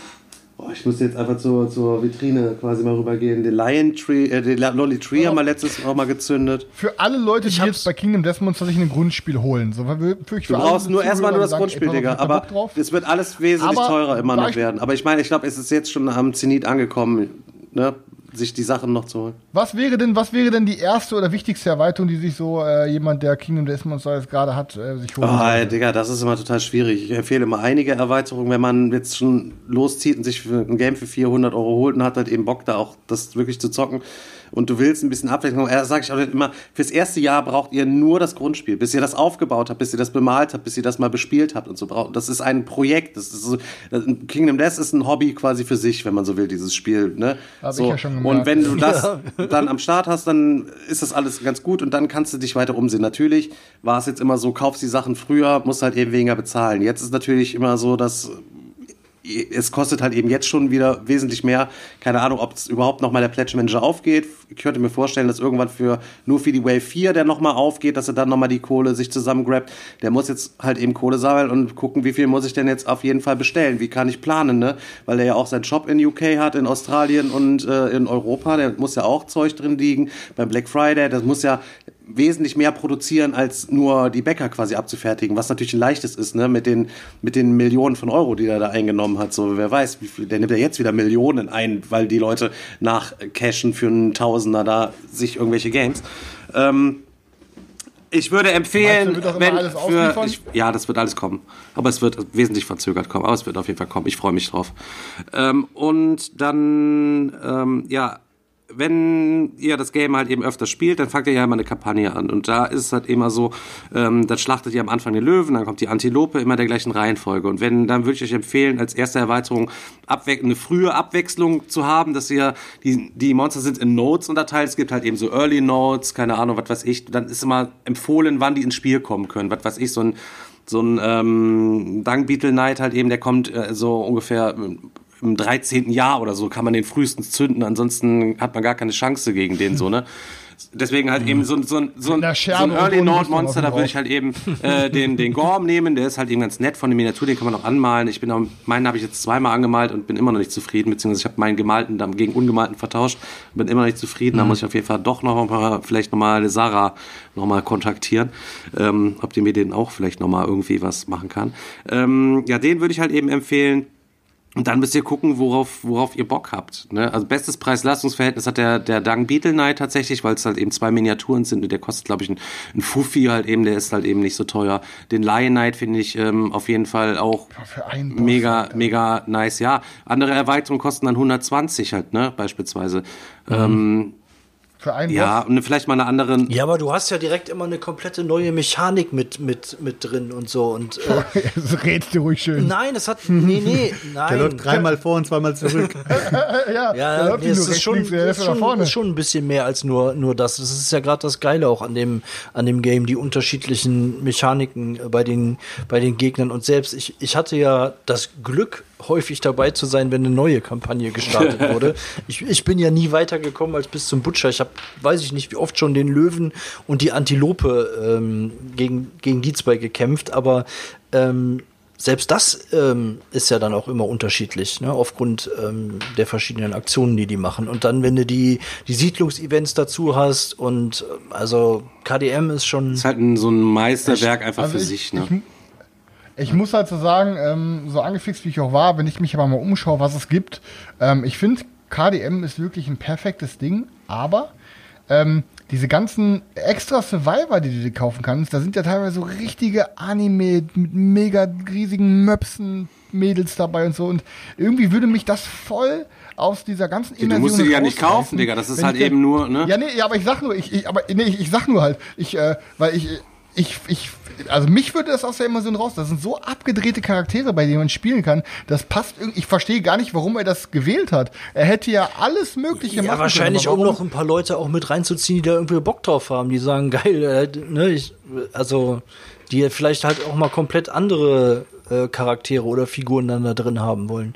boah, ich muss jetzt einfach zur, zur Vitrine quasi mal rübergehen. Den Lion Tree, äh, den Lolly Tree haben wir letztes auch mal gezündet. Für alle Leute, die jetzt bei Kingdom Death Monster sich ein Grundspiel holen. So, weil wir- für, für Du brauchst nur erstmal nur das sagen, Grundspiel, ey, Digga. Aber es wird alles wesentlich Aber teurer immer noch werden. Aber ich meine, ich glaube, es ist jetzt schon am Zenit angekommen, ne? Sich die Sachen noch zu holen. Was wäre denn, was wäre denn die erste oder wichtigste Erweiterung, die sich so äh, jemand, der Kingdom Death Monster jetzt gerade hat, äh, sich holen Oh, sollte? ey, Digga, das ist immer total schwierig. Ich empfehle immer einige Erweiterungen, wenn man jetzt schon loszieht und sich für ein Game für 400 Euro holt und hat halt eben Bock, da auch das wirklich zu zocken. Und du willst ein bisschen Abwechslung. Da sage ich auch immer, fürs erste Jahr braucht ihr nur das Grundspiel, bis ihr das aufgebaut habt, bis ihr das bemalt habt, bis ihr das mal bespielt habt und so. Braucht- Das ist ein Projekt. Das ist so, Kingdom Death ist ein Hobby quasi für sich, wenn man so will, dieses Spiel. Ne? Hab ich so. ja schon gemerkt. Und wenn du [LAUGHS] das dann am Start hast, dann ist das alles ganz gut und dann kannst du dich weiter umsehen. Natürlich war es jetzt immer so, kaufst die Sachen früher, musst halt eben weniger bezahlen. Jetzt ist natürlich immer so, dass es kostet halt eben jetzt schon wieder wesentlich mehr. Keine Ahnung, ob es überhaupt noch mal der Pledge Manager aufgeht. Ich könnte mir vorstellen, dass irgendwann für nur für die Wave 4 der noch mal aufgeht, dass er dann noch mal die Kohle sich zusammengrabt. Der muss jetzt halt eben Kohle sammeln und gucken, wie viel muss ich denn jetzt auf jeden Fall bestellen? Wie kann ich planen, ne? Weil er ja auch seinen Shop in UK hat, in Australien und äh, in Europa. Der muss ja auch Zeug drin liegen. Beim Black Friday, das muss ja wesentlich mehr produzieren, als nur die Bäcker quasi abzufertigen, was natürlich ein leichtes ist, ne, mit den, mit den Millionen von Euro, die er da eingenommen hat. So, wer weiß, wie viel, der nimmt ja jetzt wieder Millionen ein, weil die Leute nachcashen für einen Tausender da sich irgendwelche Games. Ähm, ich würde empfehlen, Meinst wenn alles für, ich, ja, das wird alles kommen. Aber es wird wesentlich verzögert kommen. Aber es wird auf jeden Fall kommen. Ich freue mich drauf. Ähm, und dann, ähm, ja, wenn ihr das Game halt eben öfter spielt, dann fangt ihr ja immer eine Kampagne an. Und da ist es halt immer so, ähm, dann schlachtet ihr am Anfang den Löwen, dann kommt die Antilope, immer der gleichen Reihenfolge. Und wenn, dann würde ich euch empfehlen, als erste Erweiterung eine frühe Abwechslung zu haben, dass ihr, die, die Monster sind in Notes unterteilt. Es gibt halt eben so Early Notes, keine Ahnung, was weiß ich. Dann ist immer empfohlen, wann die ins Spiel kommen können. Was weiß ich, so ein, so ein ähm, Dung Beetle Knight halt eben, der kommt äh, so ungefähr im 13. Jahr oder so kann man den frühestens zünden, ansonsten hat man gar keine Chance gegen den so, ne? Deswegen halt eben so, ein- so, ein- so, ein- so ein Early Rüstung Monster, da würde ich halt eben äh, den, den Gorm nehmen, der ist halt eben ganz nett von der Miniatur, den kann man auch anmalen. Ich bin auch, meinen habe ich jetzt zweimal angemalt und bin immer noch nicht zufrieden, beziehungsweise ich habe meinen gemalten dann gegen ungemalten vertauscht, bin immer noch nicht zufrieden, da muss ich auf jeden Fall doch noch mal, vielleicht noch mal Sarah noch mal kontaktieren, ähm, ob die mir den auch vielleicht noch mal irgendwie was machen kann. Ähm, ja, den würde ich halt eben empfehlen. Und dann müsst ihr gucken, worauf, worauf ihr Bock habt. Ne? Also bestes Preis-Leistungs-Verhältnis hat der, der Dung Beetle Knight tatsächlich, weil es halt eben zwei Miniaturen sind und der kostet, glaube ich, ein, ein Fuffi halt eben, der ist halt eben nicht so teuer. Den Lion Knight finde ich ähm, auf jeden Fall auch für einen Boss, mega, Alter. mega nice. Ja, andere Erweiterungen kosten dann 120 halt, ne, beispielsweise. Ähm, Für einen ja, Boss. und vielleicht mal eine andere, Ja, aber du hast ja direkt immer eine komplette neue Mechanik mit, mit, mit drin und so. Und äh, [LAUGHS] Jetzt redst du ruhig schön. nein, es hat. Nee, nee, [LAUGHS] nein. Der läuft dreimal vor und zweimal zurück. [LAUGHS] ja, Ja, läuft nee, es ist schon, links, ist schon, vorne. ist schon ein bisschen mehr als nur, nur das. Das ist ja gerade das Geile auch an dem, an dem Game, die unterschiedlichen Mechaniken bei den, bei den Gegnern. Und selbst ich, ich hatte ja das Glück, häufig dabei zu sein, wenn eine neue Kampagne gestartet [LAUGHS] wurde. Ich, ich bin ja nie weitergekommen als bis zum Butcher. Ich habe, weiß ich nicht, wie oft schon den Löwen und die Antilope ähm, gegen, gegen die zwei gekämpft, aber ähm, selbst das ähm, ist ja dann auch immer unterschiedlich, ne, aufgrund ähm, der verschiedenen Aktionen, die die machen. Und dann, wenn du die, die Siedlungsevents dazu hast und ähm, also KDM ist schon. ist halt ein, so ein Meisterwerk einfach Also für ich- sich, ne? ich- Ich muss halt so sagen, ähm, so angefixt wie ich auch war, wenn ich mich aber mal umschaue, was es gibt, ähm, ich finde, KDM ist wirklich ein perfektes Ding, aber ähm, diese ganzen extra Survivor, die du dir kaufen kannst, da sind ja teilweise so richtige Anime mit mega riesigen Möpsen, Mädels dabei und so. Und irgendwie würde mich das voll aus dieser ganzen Du musst sie ja nicht kaufen, Digga. Das ist halt eben nur, ne? ja, nee, ja, aber ich sag nur, ich, ich aber nee, ich, ich sag nur halt, ich, äh, weil ich, ich, ich, also mich würde das aus der Immersion raus. Das sind so abgedrehte Charaktere, bei denen man spielen kann. Das passt irgendwie. Ich verstehe gar nicht, warum er das gewählt hat. Er hätte ja alles Mögliche machen Ja, können, wahrscheinlich, um noch ein paar Leute auch mit reinzuziehen, die da irgendwie Bock drauf haben, die sagen, geil, äh, ne, ich, also, die vielleicht halt auch mal komplett andere äh, Charaktere oder Figuren dann da drin haben wollen.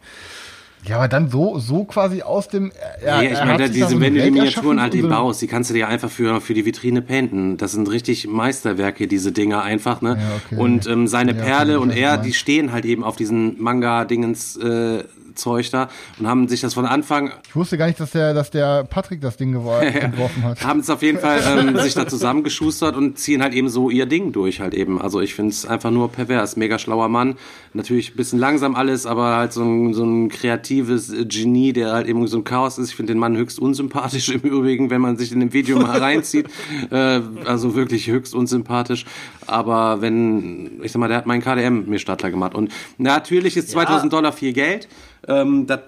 Ja, aber dann so, so quasi aus dem. Er, Ja, ich meine, diese, so wenn du die Miniaturen halt eben baust, die kannst du dir einfach für, für die Vitrine painten. Das sind richtig Meisterwerke, diese Dinger einfach, ne? Ja, okay. Und ähm, seine Ja, Perle und er, die stehen halt eben auf diesen Manga-Dingens äh, Zeug da und haben sich das von Anfang Ich wusste gar nicht, dass der, dass der Patrick das Ding gewor- [LAUGHS] entworfen hat. haben es auf jeden Fall ähm, [LAUGHS] sich da zusammengeschustert und ziehen halt eben so ihr Ding durch halt eben. Also ich finde es einfach nur pervers. Mega schlauer Mann. Natürlich ein bisschen langsam alles, aber halt so ein, so ein kreatives Genie, der halt eben so ein Chaos ist. Ich finde den Mann höchst unsympathisch im Übrigen, wenn man sich in dem Video mal [LAUGHS] reinzieht. Äh, also wirklich höchst unsympathisch. Aber wenn, ich sag mal, der hat meinen KDM mir Startler gemacht. Und natürlich ist 2000 Dollar viel Geld. Ähm, das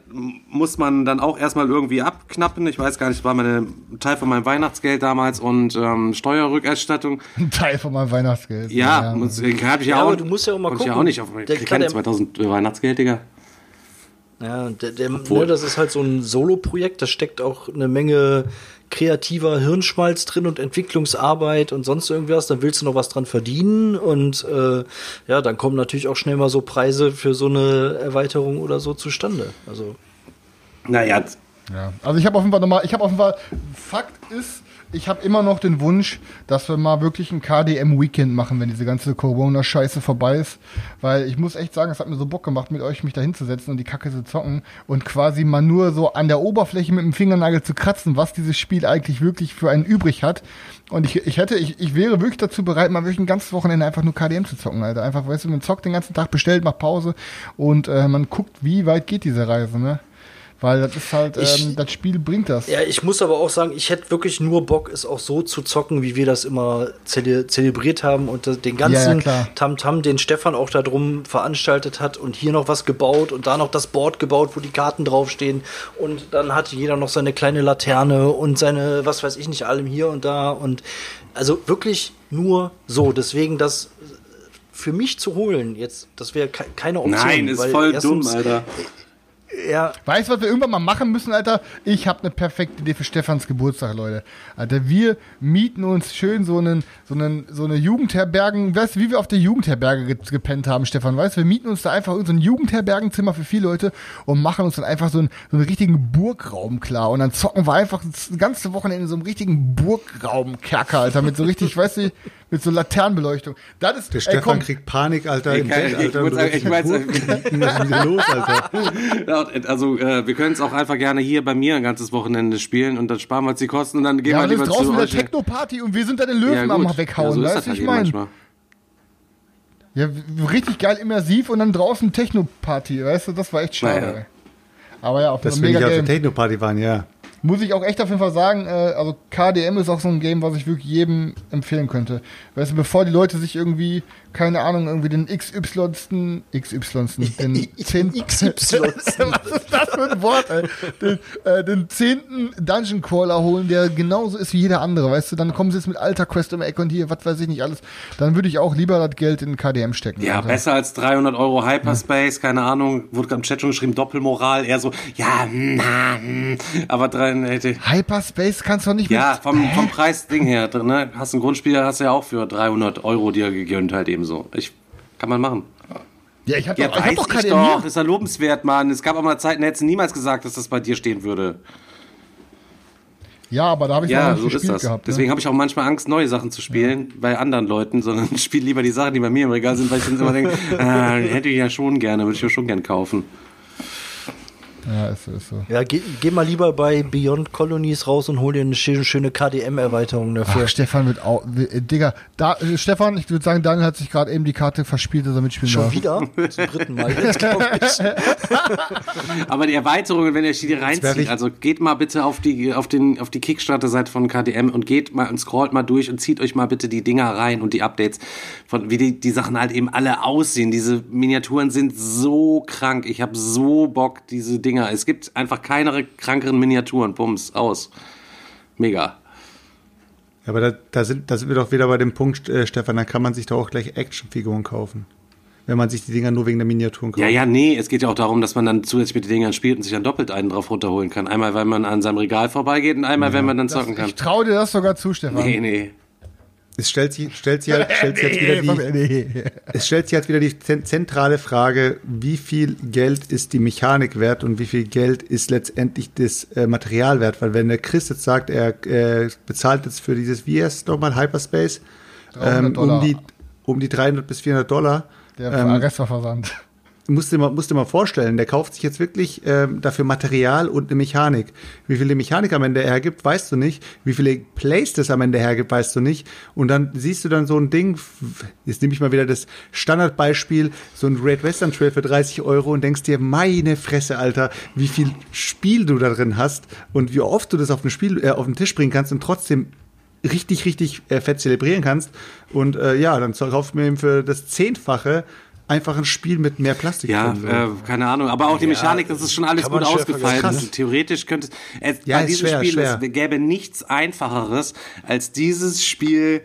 muss man dann auch erstmal irgendwie abknappen. Ich weiß gar nicht, das war meine Teil von meinem Weihnachtsgeld damals und ähm, Steuerrückerstattung. [LAUGHS] Ein Teil von meinem Weihnachtsgeld. Ja, muss- äh, hab ich ja, Ja, auch. aber du musst ja auch mal konnte Ich ja gucken. auch nicht auf Der keine Klar, der- 2000 Weihnachtsgeld, Digga. Ja, der, der, Obwohl- ne, das ist halt so ein Solo-Projekt, da steckt auch eine Menge kreativer Hirnschmalz drin und Entwicklungsarbeit und sonst irgendwas, dann willst du noch was dran verdienen und äh, ja, dann kommen natürlich auch schnell mal so Preise für so eine Erweiterung oder so zustande. Also Naja, Ja, also ich habe auf jeden Fall nochmal, ich habe auf jeden Fall, Fakt ist, ich habe immer noch den Wunsch, dass wir mal wirklich ein KDM-Weekend machen, wenn diese ganze Corona-Scheiße vorbei ist. Weil ich muss echt sagen, es hat mir so Bock gemacht, mit euch mich da hinzusetzen und die Kacke zu zocken und quasi mal nur so an der Oberfläche mit dem Fingernagel zu kratzen, was dieses Spiel eigentlich wirklich für einen übrig hat. Und ich, ich hätte, ich, ich wäre wirklich dazu bereit, mal wirklich ein ganzes Wochenende einfach nur KDM zu zocken, Alter. Einfach, weißt du, man zockt den ganzen Tag, bestellt, macht Pause und äh, man guckt, wie weit geht diese Reise, ne? Weil das ist halt, Ich- ähm, das Spiel bringt das. Ja, ich muss aber auch sagen, ich hätte wirklich nur Bock, es auch so zu zocken, wie wir das immer zele zelebriert haben und den Ja, ja, ganzen. Tamtam, den Stefan auch da drum veranstaltet hat und hier noch was gebaut und da noch das Board gebaut, wo die Karten draufstehen und dann hatte jeder noch seine kleine Laterne und seine, was weiß ich nicht, allem hier und da und also wirklich nur so. Deswegen das für mich zu holen jetzt, das wäre ke keine Option. nein, ist weil voll erstens- dumm, Alter. Ja, Weißt du, was wir irgendwann mal machen müssen, Alter? Ich habe eine perfekte Idee für Stefans Geburtstag, Leute. Alter, wir mieten uns schön so einen, so einen, so eine Jugendherbergen, weißt du, wie wir auf der Jugendherberge ge gepennt haben, Stefan, weißt du, wir mieten uns da einfach so ein Jugendherbergenzimmer für vier Leute und machen uns dann einfach so einen, so einen richtigen Burgraum klar und dann zocken wir einfach das ganze Wochenende in so einem richtigen Burgraumkerker, Alter, mit so richtig, [LAUGHS] weißt du, mit so Laternenbeleuchtung. Das ist, Der ey, Stefan komm, kriegt Panik, Alter. Ich im kann- ich Alter. sagen, willst ich weiß- Burg- [LAUGHS] Was ist denn los, Alter? Ja, Also, äh, wir können es auch einfach gerne hier bei mir ein ganzes Wochenende spielen und dann sparen wir uns die Kosten und dann gehen ja, wir aber das lieber ist draußen zu wieder. Techno-Party und wir sind da den Löwen Ja, am weghauen, ja, so ist weißt das du, halt ich meine? manchmal. Ja, richtig geil immersiv und dann draußen Techno-Party, weißt du, das war echt schade. Ja, ja. ey. Aber ja, auf Dass einem wir nicht mega auf der Game. Techno-Party waren, ja. Muss ich auch echt auf jeden Fall sagen, äh, also KDM ist auch so ein Game, was ich wirklich jedem empfehlen könnte. Weißt du, bevor die Leute sich irgendwie, keine Ahnung, irgendwie den XY. XY. [LAUGHS] den 10. [LAUGHS] XY. [LAUGHS] Was ist das für ein Wort, ey? Den, äh, den zehnten Dungeon Crawler holen, der genauso ist wie jeder andere, weißt du? Dann kommen sie jetzt mit Alter Quest um Ecke und hier, was weiß ich nicht alles. Dann würde ich auch lieber das Geld in KDM stecken. Ja, Alter. besser als 300 Euro Hyperspace, keine Ahnung, wurde gerade im Chat schon geschrieben, Doppelmoral, eher so, ja, na, hm, aber drei, hätte, Hyperspace kannst du doch nicht ja, vom, vom Preisding her, ne, hast ein Grundspiel, hast du ja auch für 300 Euro dir gegönnt halt eben so. Ich, kann man machen. Ja, ich hab Ja, doch, ich hab doch ich KDM doch, ist ja lobenswert, Mann. Es gab auch mal Zeiten, da hättest du niemals gesagt, dass das bei dir stehen würde. Ja, aber da habe ich noch Ja, nicht so ist gespielt das. gehabt. Deswegen ne? habe ich auch manchmal Angst, neue Sachen zu spielen bei anderen Leuten, sondern [LAUGHS] spiele lieber die Sachen, die bei mir im Regal sind, weil ich dann immer denke, [LAUGHS] ah, hätte ich ja schon gerne, würde ich mir schon gern kaufen. Ja, ist so, ist so. Ja, geh, geh mal lieber bei Beyond Colonies raus und hol dir eine schöne, schöne KDM-Erweiterung dafür. Ach, Stefan wird auch. Äh, Digga, da, äh, Stefan, ich würde sagen, Daniel hat sich gerade eben die Karte verspielt, dass er mitspielen Schon darf. wieder? Zum dritten Mal jetzt, glaube ich. [LAUGHS] Aber die Erweiterungen, wenn ihr die reinzieht, also geht mal bitte auf die, auf den, auf die Kickstarter-Seite von KDM und geht mal und scrollt mal durch und zieht euch mal bitte die Dinger rein und die Updates von, wie die, die Sachen halt eben alle aussehen. Diese Miniaturen sind so krank. Ich habe so Bock, diese Dinger. Es gibt einfach keine krankeren Miniaturen. Bums, aus. Mega. Ja, aber da, da, sind, da sind wir doch wieder bei dem Punkt, äh, Stefan, dann kann man sich doch auch gleich Actionfiguren kaufen. Wenn man sich die Dinger nur wegen der Miniaturen kauft. Ja, ja, nee, es geht ja auch darum, dass man dann zusätzlich mit den Dingern spielt und sich dann doppelt einen drauf runterholen kann. Einmal, weil man an seinem Regal vorbeigeht und einmal, wenn man dann zocken kann. Ich traue dir das sogar zu, Stefan. Nee, nee. Es stellt sich, stellt sich, halt, [LAUGHS] stellt sich jetzt wieder die, [LAUGHS] es stellt sich jetzt wieder die zen- zentrale Frage, wie viel Geld ist die Mechanik wert und wie viel Geld ist letztendlich das äh, Material wert? Weil wenn der Chris jetzt sagt, er äh, bezahlt jetzt für dieses, wie heißt es nochmal, Hyperspace, 300 ähm, um, die, um die 300 bis 400 Dollar, Der ähm, versandt. Musst dir mal, musst du mal vorstellen, der kauft sich jetzt wirklich ähm, dafür Material und eine Mechanik. Wie viele Mechanik am Ende hergibt, weißt du nicht. Wie viele Plays das am Ende hergibt, weißt du nicht. Und dann siehst du dann so ein Ding, jetzt nehme ich mal wieder das Standardbeispiel, so ein Great Western Trail für 30 Euro und denkst dir, meine Fresse, Alter, wie viel Spiel du da drin hast und wie oft du das auf den, Spiel, äh, auf den Tisch bringen kannst und trotzdem richtig, richtig äh, fett zelebrieren kannst. Und äh, ja, dann kaufst du mir eben für das Zehnfache einfach ein Spiel mit mehr Plastik Ja, drin. äh, keine Ahnung. Aber auch die Mechanik, das ist schon alles gut ausgefallen. Also, theoretisch könnte es, es Ja, bei ist diesem schwer, Spiel, schwer. es gäbe nichts einfacheres, als dieses Spiel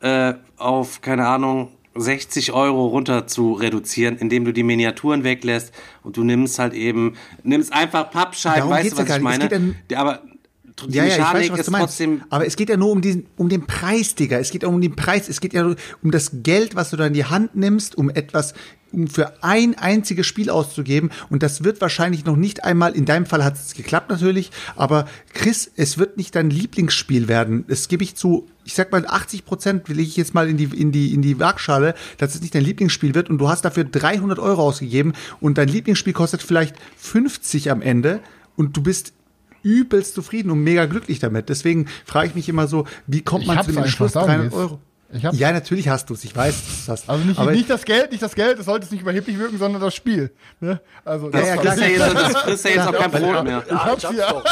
äh, auf, keine Ahnung, 60 Euro runter zu reduzieren, indem du die Miniaturen weglässt und du nimmst halt eben, nimmst einfach Pappscheiben, Darum weißt geht's du, was ja ich meine? Ja, aber die Ja, ja, ich weiß, was du meinst. trotzdem Aber es geht ja nur um diesen, um den Preis, Digga. Es geht ja um den Preis. Es geht ja nur um das Geld, was du da in die Hand nimmst, um etwas, um für ein einziges Spiel auszugeben. Und das wird wahrscheinlich noch nicht einmal, in deinem Fall hat es geklappt natürlich, aber Chris, es wird nicht dein Lieblingsspiel werden. Das gebe ich zu, ich sag mal 80 Prozent will ich jetzt mal in die, in die, in die Waagschale, dass es nicht dein Lieblingsspiel wird und du hast dafür 300 Euro ausgegeben und dein Lieblingsspiel kostet vielleicht 50 am Ende und du bist übelst zufrieden und mega glücklich damit. Deswegen frage ich mich immer so, wie kommt man zu dem sagen 300 willst. Euro? Ich hab's. Ja, natürlich hast du es. Ich weiß, dass du es hast. Also nicht, Aber nicht das Geld, nicht das Geld, es sollte es nicht überheblich wirken, sondern das Spiel. Ne? Also das, ja, klar, ja jetzt, [LAUGHS] das frisst ja jetzt auch kein Brot mehr. Ich hab's ja. doch.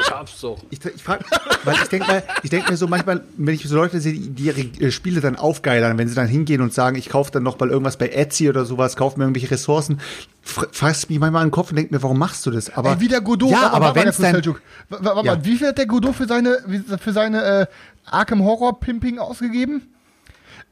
Ich hab's doch. Ich, ich frage, weil ich denke ich denke mir so manchmal, wenn ich so Leute sehe, die die ihre äh, Spiele dann aufgeilern, wenn sie dann hingehen und sagen, ich kaufe dann noch mal irgendwas bei Etsy oder sowas, kaufe mir irgendwelche Ressourcen, fasst mich manchmal an den Kopf und denke mir, warum machst du das? Aber Ey, wie der Godot. Ja, aber mal wenn es dann, Ja. mal, wie viel hat der Godot für seine, für seine äh, Arkham Horror Pimping ausgegeben?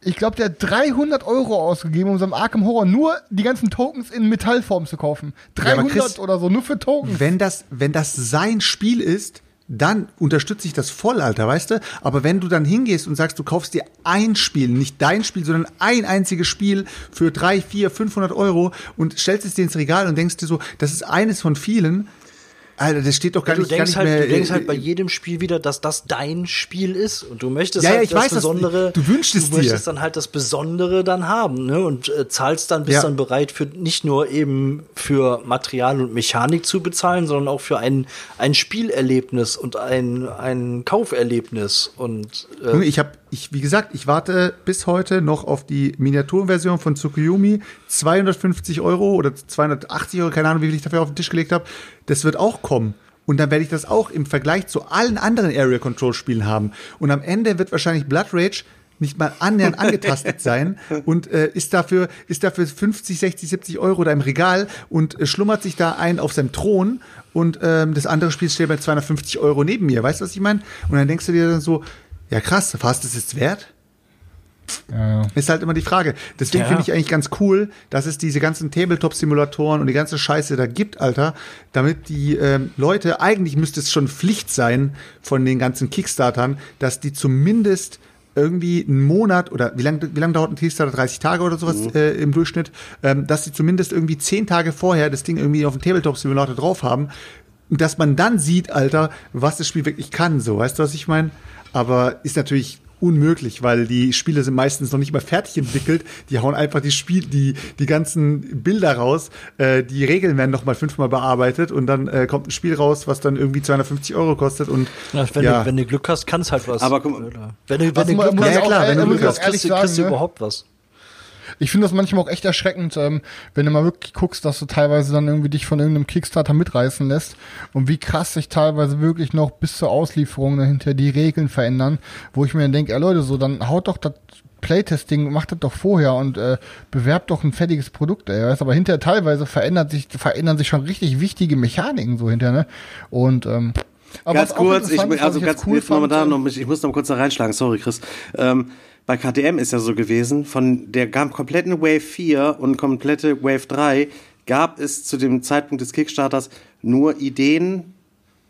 Ich glaube, der hat 300 Euro ausgegeben, um seinem Arkham Horror nur die ganzen Tokens in Metallform zu kaufen. Ja, aber 300 Chris, oder so, nur für Tokens. wenn das, wenn das sein Spiel ist, dann unterstütze ich das voll, Alter, weißt du? Aber wenn du dann hingehst und sagst, du kaufst dir ein Spiel, nicht dein Spiel, sondern ein einziges Spiel für drei, vier, 500 Euro und stellst es dir ins Regal und denkst dir so, das ist eines von vielen, Alter, das steht doch gar du nicht, gar denkst, nicht halt, mehr. du denkst äh, halt bei jedem Spiel wieder, dass das dein Spiel ist und du möchtest Ja, ja, halt ich das weiß, Besondere. du wünschst es du dir. möchtest dann halt das Besondere dann haben, ne? Und äh, zahlst dann, bist Ja. dann bereit für nicht nur eben für Material und Mechanik zu bezahlen, sondern auch für ein, ein Spielerlebnis und ein, ein Kauferlebnis. Und äh, ich habe ich, wie gesagt, ich warte bis heute noch auf die Miniaturversion von Tsukuyomi. 250 Euro oder 280 Euro, keine Ahnung, wie viel ich dafür auf den Tisch gelegt habe. Das wird auch kommen. Und dann werde ich das auch im Vergleich zu allen anderen Area Control Spielen haben. Und am Ende wird wahrscheinlich Blood Rage nicht mal annähernd angetastet sein und äh, ist dafür ist dafür 50, 60, 70 Euro da im Regal und äh, schlummert sich da ein auf seinem Thron und ähm, das andere Spiel steht bei 250 Euro neben mir. Weißt du, was ich meine? Und dann denkst du dir dann so, ja krass, was ist es wert? Ja. Ist halt immer die Frage. Deswegen Ja. finde ich eigentlich ganz cool, dass es diese ganzen Tabletop-Simulatoren und die ganze Scheiße da gibt, Alter, damit die ähm, Leute, eigentlich müsste es schon Pflicht sein von den ganzen Kickstartern, dass die zumindest irgendwie einen Monat oder wie lange wie lang dauert ein Kickstarter? 30 Tage oder sowas äh, im Durchschnitt, ähm, dass sie zumindest irgendwie 10 Tage vorher das Ding irgendwie auf dem Tabletop-Simulator drauf haben, dass man dann sieht, Alter, was das Spiel wirklich kann, so, weißt du, was ich meine? Aber ist natürlich unmöglich, weil die Spiele sind meistens noch nicht mal fertig entwickelt. Die hauen einfach die Spiel, die die ganzen Bilder raus. Äh, die Regeln werden noch mal fünfmal bearbeitet und dann äh, kommt ein Spiel raus, was dann irgendwie 250 Euro kostet und Ja, wenn, ja. Du, wenn du Glück hast, kannst halt was. Aber guck mal- Oder- wenn du, wenn du Glück hast, ja, klar, wenn du Glück hast, ehrlich kriegst, du- kriegst du sagen, ne? überhaupt was. Ich finde das manchmal auch echt erschreckend, ähm, wenn du mal wirklich guckst, dass du teilweise dann irgendwie dich von irgendeinem Kickstarter mitreißen lässt und wie krass sich teilweise wirklich noch bis zur Auslieferung dahinter die Regeln verändern, wo ich mir dann denke, ey Leute, so dann haut doch das Playtesting, macht das doch vorher und äh, bewerbt doch ein fertiges Produkt, ey, weißt, aber hinterher teilweise verändert sich, verändern sich schon richtig wichtige Mechaniken so hinterher, ne? Und ähm, aber ganz kurz, ich, also ich ganz cool jetzt momentan fand, noch, ich muss noch kurz da reinschlagen, sorry Chris. Ähm, bei KTM ist ja so gewesen, von der kompletten Wave 4 und komplette Wave 3 gab es zu dem Zeitpunkt des Kickstarters nur Ideen,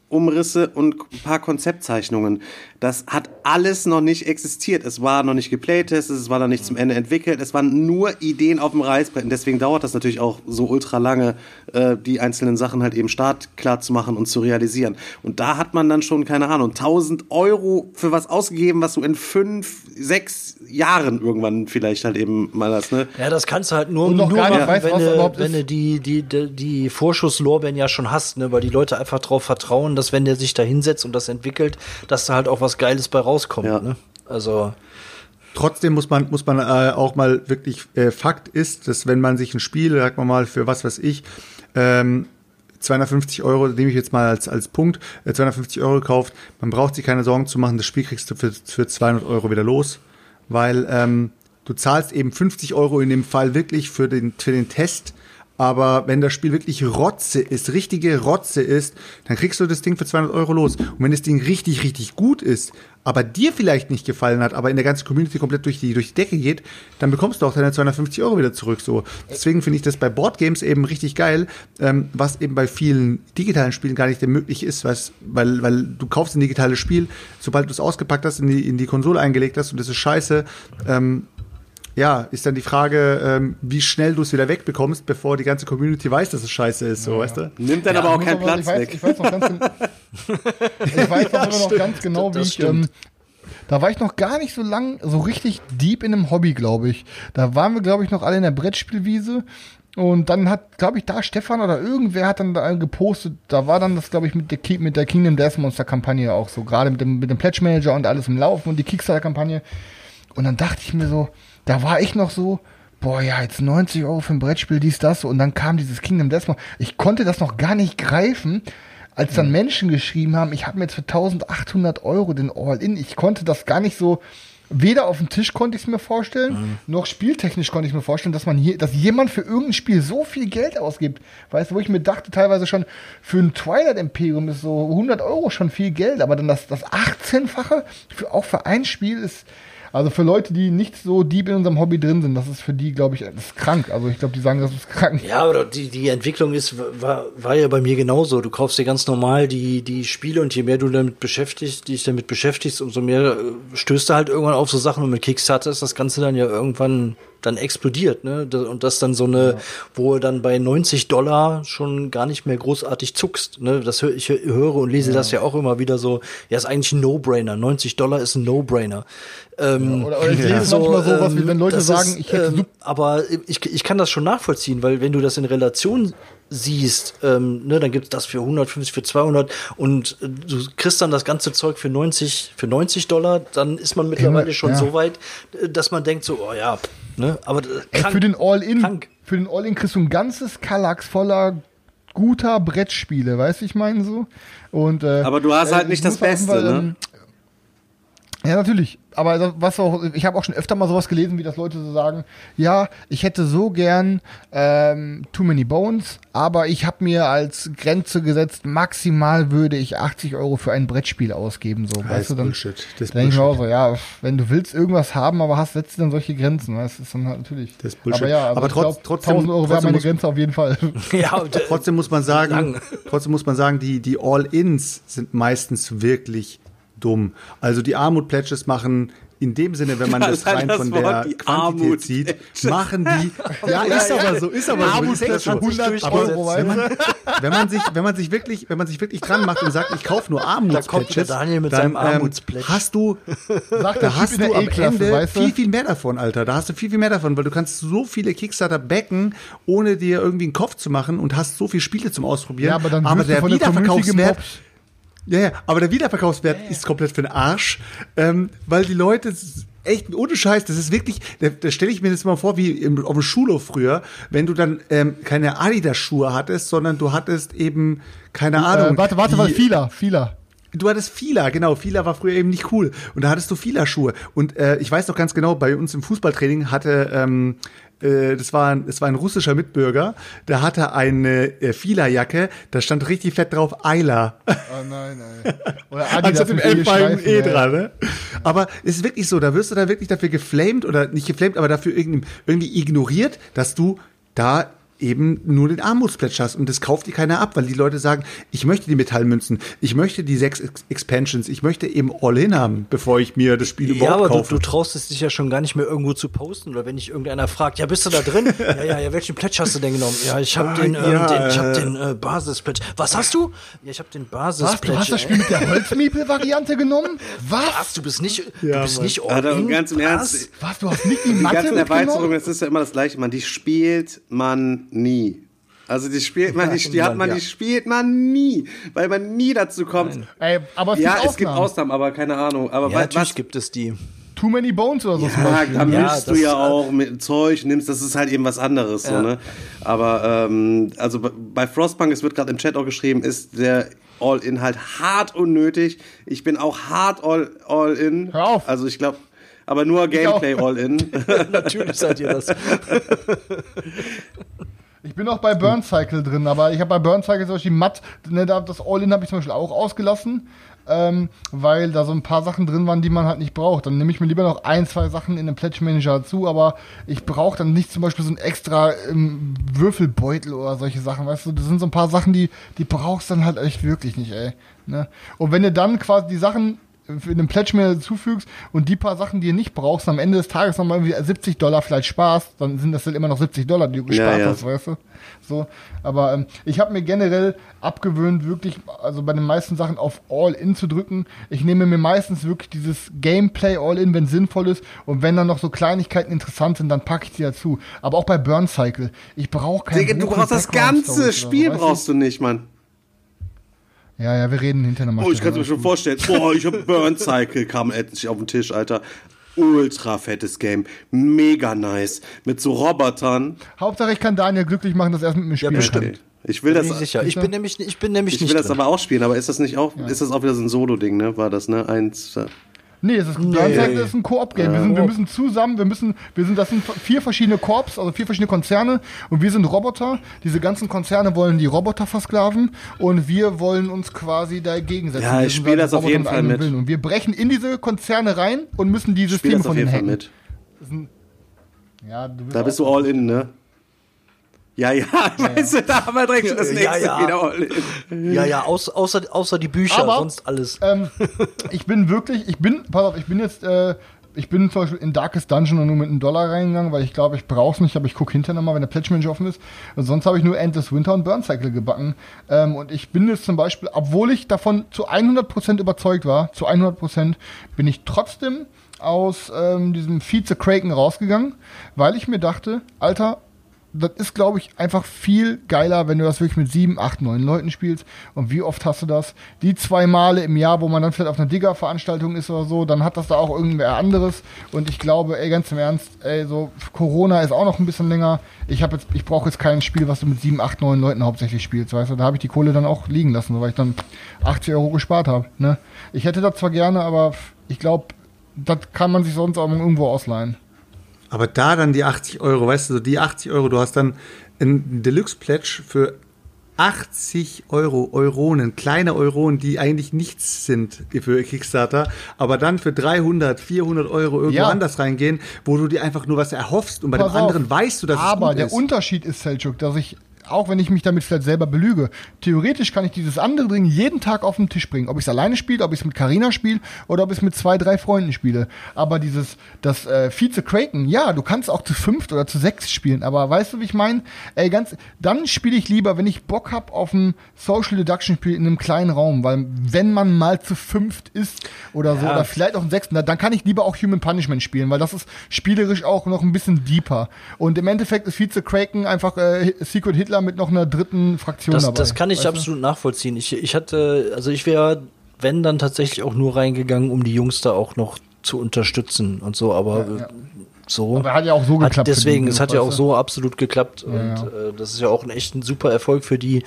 Umrisse und ein paar Konzeptzeichnungen. Das hat alles noch nicht existiert. Es war noch nicht geplaytestet, es war noch nicht zum Ende entwickelt. Es waren nur Ideen auf dem Reißbrett. Und deswegen dauert das natürlich auch so ultra lange, äh, die einzelnen Sachen halt eben startklar zu machen und zu realisieren. Und da hat man dann schon, keine Ahnung, 1000 Euro für was ausgegeben, was du in fünf, sechs Jahren irgendwann vielleicht halt eben mal hast, ne? Ja, das kannst du halt nur, Und noch nur machen, weißt, wenn, du, wenn du die, die, die, die Vorschusslorbeeren ja schon hast, ne? weil die Leute einfach darauf vertrauen, dass wenn der sich da hinsetzt und das entwickelt, dass da halt auch was Geiles bei rauskommt. Ja. Ne? Also, Trotzdem muss man, muss man äh, auch mal wirklich, äh, Fakt ist, dass wenn man sich ein Spiel, sagen wir mal, für was weiß ich, ähm, 250 Euro, nehme ich jetzt mal als, als Punkt, äh, 250 Euro kauft, man braucht sich keine Sorgen zu machen, das Spiel kriegst du für, für 200 Euro wieder los, weil ähm, du zahlst eben 50 Euro in dem Fall wirklich für den, für den Test, aber wenn das Spiel wirklich Rotze ist, richtige Rotze ist, dann kriegst du das Ding für 200 Euro los. Und wenn das Ding richtig, richtig gut ist, aber dir vielleicht nicht gefallen hat, aber in der ganzen Community komplett durch die, durch die Decke geht, dann bekommst du auch deine 250 Euro wieder zurück. So. Deswegen finde ich das bei Boardgames eben richtig geil, ähm, was eben bei vielen digitalen Spielen gar nicht möglich ist, weil, weil du kaufst ein digitales Spiel, sobald du es ausgepackt hast, in die, in die Konsole eingelegt hast und das ist scheiße, ähm, ja, ist dann die Frage, ähm, wie schnell du es wieder wegbekommst, bevor die ganze Community weiß, dass es scheiße ist, so, weißt du? Nimmt dann Ja, aber auch keinen Platz ich weiß, weg. Ich weiß noch ganz, gen- [LAUGHS] ich weiß noch, immer noch ganz genau, wie Das ich. Ähm, da war ich noch gar nicht so lang, so richtig deep in einem Hobby, glaube ich. Da waren wir, glaube ich, noch alle in der Brettspielwiese. Und dann hat, glaube ich, da Stefan oder irgendwer hat dann da gepostet, da war dann das, glaube ich, mit der, mit der Kingdom Death Monster Kampagne auch so, gerade mit dem, mit dem Pledge Manager und alles im Laufen und die Kickstarter Kampagne. Und dann dachte ich mir so, da war ich noch so, boah, ja, jetzt 90 Euro für ein Brettspiel, dies, das. Und dann kam dieses Kingdom Death Monster. Ich konnte das noch gar nicht greifen, als dann Menschen geschrieben haben, ich habe mir jetzt für 1800 Euro den All-In, ich konnte das gar nicht so, weder auf dem Tisch konnte ich es mir vorstellen, noch spieltechnisch konnte ich mir vorstellen, dass man hier, dass jemand für irgendein Spiel so viel Geld ausgibt. Weißt du, wo ich mir dachte, teilweise schon für ein Twilight Imperium ist so 100 Euro schon viel Geld, aber dann das, das 18-fache, für, auch für ein Spiel ist, also für Leute, die nicht so deep in unserem Hobby drin sind, das ist für die, glaube ich, das ist krank. Also ich glaube, die sagen, das ist krank. Ja, aber die, die Entwicklung ist, war, war ja bei mir genauso. Du kaufst dir ganz normal die, die Spiele und je mehr du damit beschäftigst, dich damit beschäftigst, umso mehr äh, stößt du halt irgendwann auf so Sachen und mit Kickstarter ist das Ganze dann ja irgendwann dann explodiert, ne? Und das dann so eine, wo du dann bei 90 Dollar schon gar nicht mehr großartig zuckst, ne? Das hör, ich höre und lese das ja auch immer wieder so, ja, ist eigentlich ein No-Brainer. 90 Dollar ist ein No-Brainer. Ähm, Oder, oder ich lese [LAUGHS] manchmal sowas, wie wenn Leute sagen, ist, ich hätte ähm, aber ich, ich kann das schon nachvollziehen, weil wenn du das in Relation siehst, ähm, ne, dann gibt's das für 150, für 200 und äh, du kriegst dann das ganze Zeug für 90, für 90 Dollar, dann ist man mittlerweile schon ja. so weit, äh, dass man denkt so, oh ja, ne, aber äh, Ey, krank, für den All-In, für den All-In kriegst du ein ganzes Kallax voller guter Brettspiele, weißt du, ich meine so. Und, äh, Aber du hast halt ich nicht das jeden Beste, ne? ähm, Ja, natürlich. Aber was auch, ich habe auch schon öfter mal sowas gelesen, wie das Leute so sagen, ja, ich hätte so gern ähm, Too Many Bones, aber ich habe mir als Grenze gesetzt, maximal würde ich 80 Euro für ein Brettspiel ausgeben. So, Das weißt ist du, dann Bullshit. Das denke ich mir auch so, ja, wenn du willst irgendwas haben, aber hast, setzt du dann solche Grenzen. Das ist dann halt natürlich. Das ist Bullshit. Aber ja, also Aber trotz- glaub, trotzdem- 1000 Euro wäre meine Grenze auf jeden Fall. [LAUGHS] ja, Trotzdem muss man sagen, trotzdem muss man sagen, die, die All-Ins sind meistens wirklich dumm. Also die Armut-Pledges machen in dem Sinne, wenn man Ja, das rein das von Wort, der Quantität sieht, machen die. [LAUGHS] Ja, ist aber so, ist aber so. Ist so. 100 Aber Euro, wenn man, wenn man sich, wenn man sich wirklich, wenn man sich wirklich dran macht und sagt, ich kaufe nur Armutspledges, Da dann, seinem ähm, hast du, [LAUGHS] der da hast du am Ende weißt du? viel, viel mehr davon, Alter. Da hast du viel, viel mehr davon, weil du kannst so viele Kickstarter backen, ohne dir irgendwie einen Kopf zu machen und hast so viele Spiele zum Ausprobieren. Ja, aber dann aber der von der Wiederverkaufswert, gemobbt. Ja, ja, aber der Wiederverkaufswert ist komplett für den Arsch, ähm, weil die Leute echt ohne Scheiß, das ist wirklich, da, da stelle ich mir das mal vor wie im, auf dem Schulhof früher, wenn du dann ähm, keine Adidas-Schuhe hattest, sondern du hattest eben keine Ahnung. Äh, warte, warte, die- warte, Fila, Fila. Du hattest Fila, genau. Fila war früher eben nicht cool. Und da hattest du Fila-Schuhe. Und äh, ich weiß noch ganz genau, bei uns im Fußballtraining hatte, ähm, äh, das war ein, das war ein russischer Mitbürger, der hatte eine äh, Fila-Jacke, da stand richtig fett drauf Eila. Oh nein, nein. Oder Anstatt dem mit L beim Streifen, E dran, ne? Aber es ist wirklich so, da wirst du da wirklich dafür geflamed oder nicht geflamed, aber dafür irgendwie, irgendwie ignoriert, dass du da eben nur den Armutsplätsch hast und das kauft dir keiner ab, weil die Leute sagen, ich möchte die Metallmünzen, ich möchte die sechs Ex Expansions, ich möchte eben All-In haben, bevor ich mir das Spiel Ja, überhaupt aber du, kaufe. du traust es dich ja schon gar nicht mehr irgendwo zu posten oder wenn dich irgendeiner fragt, ja, bist du da drin? [LAUGHS] ja, ja, ja, welchen Pledge hast du denn genommen? Ja, ich habe Ah, den, ähm, ja, den, ich hab äh. den äh, Basis-Pledge. Was hast du? Ja, ich habe den Was? Basis-Pledge. Du hast das. Spiel mit der Holzmiepel-Variante genommen? Was? Was? Du bist nicht, du Ja, bist Mann. nicht Alter, all in? und ganz im Was? Ernst, Was? Du hast nicht die die Matte ganzen Erweiterungen, das ist ja immer das Gleiche, man. Die spielt man nie. Also die spielt man, die, die hat man, Ja. die spielt man nie, weil man nie dazu kommt. Ey, aber es Ja, gibt es gibt Ausnahmen. Ausnahmen, aber keine Ahnung. Aber Ja, natürlich was, gibt es die. Too Many Bones oder so Ja, da Ja, mischst du das, ja äh, auch mit Zeug, nimmst, das ist halt eben was anderes, so, Ja. ne? Aber, ähm, also bei- Frostpunk, es wird gerade im Chat auch geschrieben, ist der All-In halt hart unnötig. Ich bin auch hart all- All-In. Hör auf. Also ich glaube, aber nur Gameplay All-In. [LAUGHS] Natürlich seid ihr das. Ich bin auch bei Burn Cycle drin, aber ich habe bei Burn Cycle zum Beispiel matt, ne, da- das All-In habe ich zum Beispiel auch ausgelassen, ähm, weil da so ein paar Sachen drin waren, die man halt nicht braucht. Dann nehme ich mir lieber noch ein, zwei Sachen in den Pledge Manager dazu, aber ich brauche dann nicht zum Beispiel so ein extra ähm, Würfelbeutel oder solche Sachen, weißt du, das sind so ein paar Sachen, die, die brauchst dann halt echt wirklich nicht, ey. Ne? Und wenn du dann quasi die Sachen den Pledge mehr zufügst und die paar Sachen, die ihr nicht brauchst, am Ende des Tages nochmal irgendwie 70 Dollar vielleicht sparst, dann sind das halt immer noch 70 Dollar, die du gespart ja. hast, weißt du? So, aber ähm, ich habe mir generell abgewöhnt, wirklich, also bei den meisten Sachen auf All-In zu drücken. Ich nehme mir meistens wirklich dieses Gameplay All-In, wenn sinnvoll ist und wenn dann noch so Kleinigkeiten interessant sind, dann packe ich die dazu. Aber auch bei Burn Cycle, ich brauche kein Digga, du brauchst das ganze Spiel, brauchst du nicht, Mann. Ja, ja, wir reden hinterher nochmal. Oh, ich kann es mir schon vorstellen. Boah, ich hab Burn Cycle, kam endlich auf den Tisch, Alter. Ultra fettes Game. Mega nice. Mit so Robotern. Hauptsache, ich kann Daniel glücklich machen, dass er es mit mir spielen kann. Okay. Ich will Bin das, ich sicher. Ich bin nämlich, ich bin nämlich ich nicht will das drin. aber auch spielen, aber ist das nicht auch, ist das auch wieder so ein Solo-Ding, ne? War das, ne? Eins, äh, Nee, es ist, nee. ist ein Koop-Game. Wir, sind, wir müssen zusammen, wir müssen, wir sind, das sind vier verschiedene Korps, also vier verschiedene Konzerne und wir sind Roboter. Diese ganzen Konzerne wollen die Roboter versklaven und wir wollen uns quasi dagegen setzen. Ja, ich sind spiel halt das auf Roboter jeden mit Fall mit. Willen. Und wir brechen in diese Konzerne rein und müssen die spiel Systeme auf von jeden denen mit. Ja, du bist Da bist du all in, ne? [LAUGHS] Ja, ja, weißt du, da haben wir direkt schon das Ja, nächste ja. wieder all in. Ja, ja, außer, außer, außer die Bücher, Aber- sonst alles. ähm, ich bin wirklich, ich bin, pass auf, ich bin jetzt, äh, ich bin zum Beispiel in Darkest Dungeon und nur mit einem Dollar reingegangen, weil ich glaube, ich brauch's nicht, aber ich gucke hinterher nochmal, wenn der Pledge Manager offen ist. Und sonst habe ich nur Endless Winter und Burn Cycle gebacken. Ähm, und ich bin jetzt zum Beispiel, obwohl ich davon zu 100% überzeugt war, zu 100% bin ich trotzdem aus ähm, diesem Vize Kraken rausgegangen, weil ich mir dachte, Alter, das ist, glaube ich, einfach viel geiler, wenn du das wirklich mit sieben, acht, neun Leuten spielst. Und wie oft hast du das? Die zwei Male im Jahr, wo man dann vielleicht auf einer Digger-Veranstaltung ist oder so, dann hat das da auch irgendwer anderes. Und ich glaube, ey, ganz im Ernst, ey, so Corona ist auch noch ein bisschen länger. Ich habe jetzt, ich brauche jetzt kein Spiel, was du mit sieben, acht, neun Leuten hauptsächlich spielst, weißt du? Da habe ich die Kohle dann auch liegen lassen, weil ich dann 80 Euro gespart habe. Ne? Ich hätte das zwar gerne, aber ich glaube, das kann man sich sonst auch irgendwo ausleihen. Aber da dann die 80 Euro, weißt du, so die 80 Euro, du hast dann ein Deluxe-Pledge für 80 Euro, Euronen, kleine Euronen, die eigentlich nichts sind für Kickstarter, aber dann für 300, 400 Euro irgendwo Ja. anders reingehen, wo du dir einfach nur was erhoffst und bei Pass dem anderen auf. weißt du, dass Aber es gut der ist. Unterschied ist, Selchuk, dass ich, auch wenn ich mich damit vielleicht selber belüge, theoretisch kann ich dieses andere Ding jeden Tag auf den Tisch bringen. Ob ich es alleine spiele, ob ich es mit Karina spiele oder ob ich es mit zwei, drei Freunden spiele. Aber dieses, das äh, Vize Kraken, ja, du kannst auch zu fünft oder zu sechs spielen. Aber weißt du, wie ich meine? Ey, ganz, dann spiele ich lieber, wenn ich Bock hab auf ein Social Deduction Spiel in einem kleinen Raum, weil wenn man mal zu fünft ist oder so, oder vielleicht auch einen sechsten, dann kann ich lieber auch Human Punishment spielen, weil das ist spielerisch auch noch ein bisschen deeper. Und im Endeffekt ist Vize Kraken einfach äh, Secret Hitler mit noch einer dritten Fraktion Das, dabei. das kann ich weißt du? absolut nachvollziehen. Ich, ich hatte, also ich wäre, wenn dann tatsächlich auch nur reingegangen, um die Jungs da auch noch zu unterstützen und so, aber Ja, ja. so. Aber hat ja auch so geklappt. deswegen, es hat ja auch so absolut geklappt und ja. Äh, das ist ja auch ein echt ein super Erfolg für die.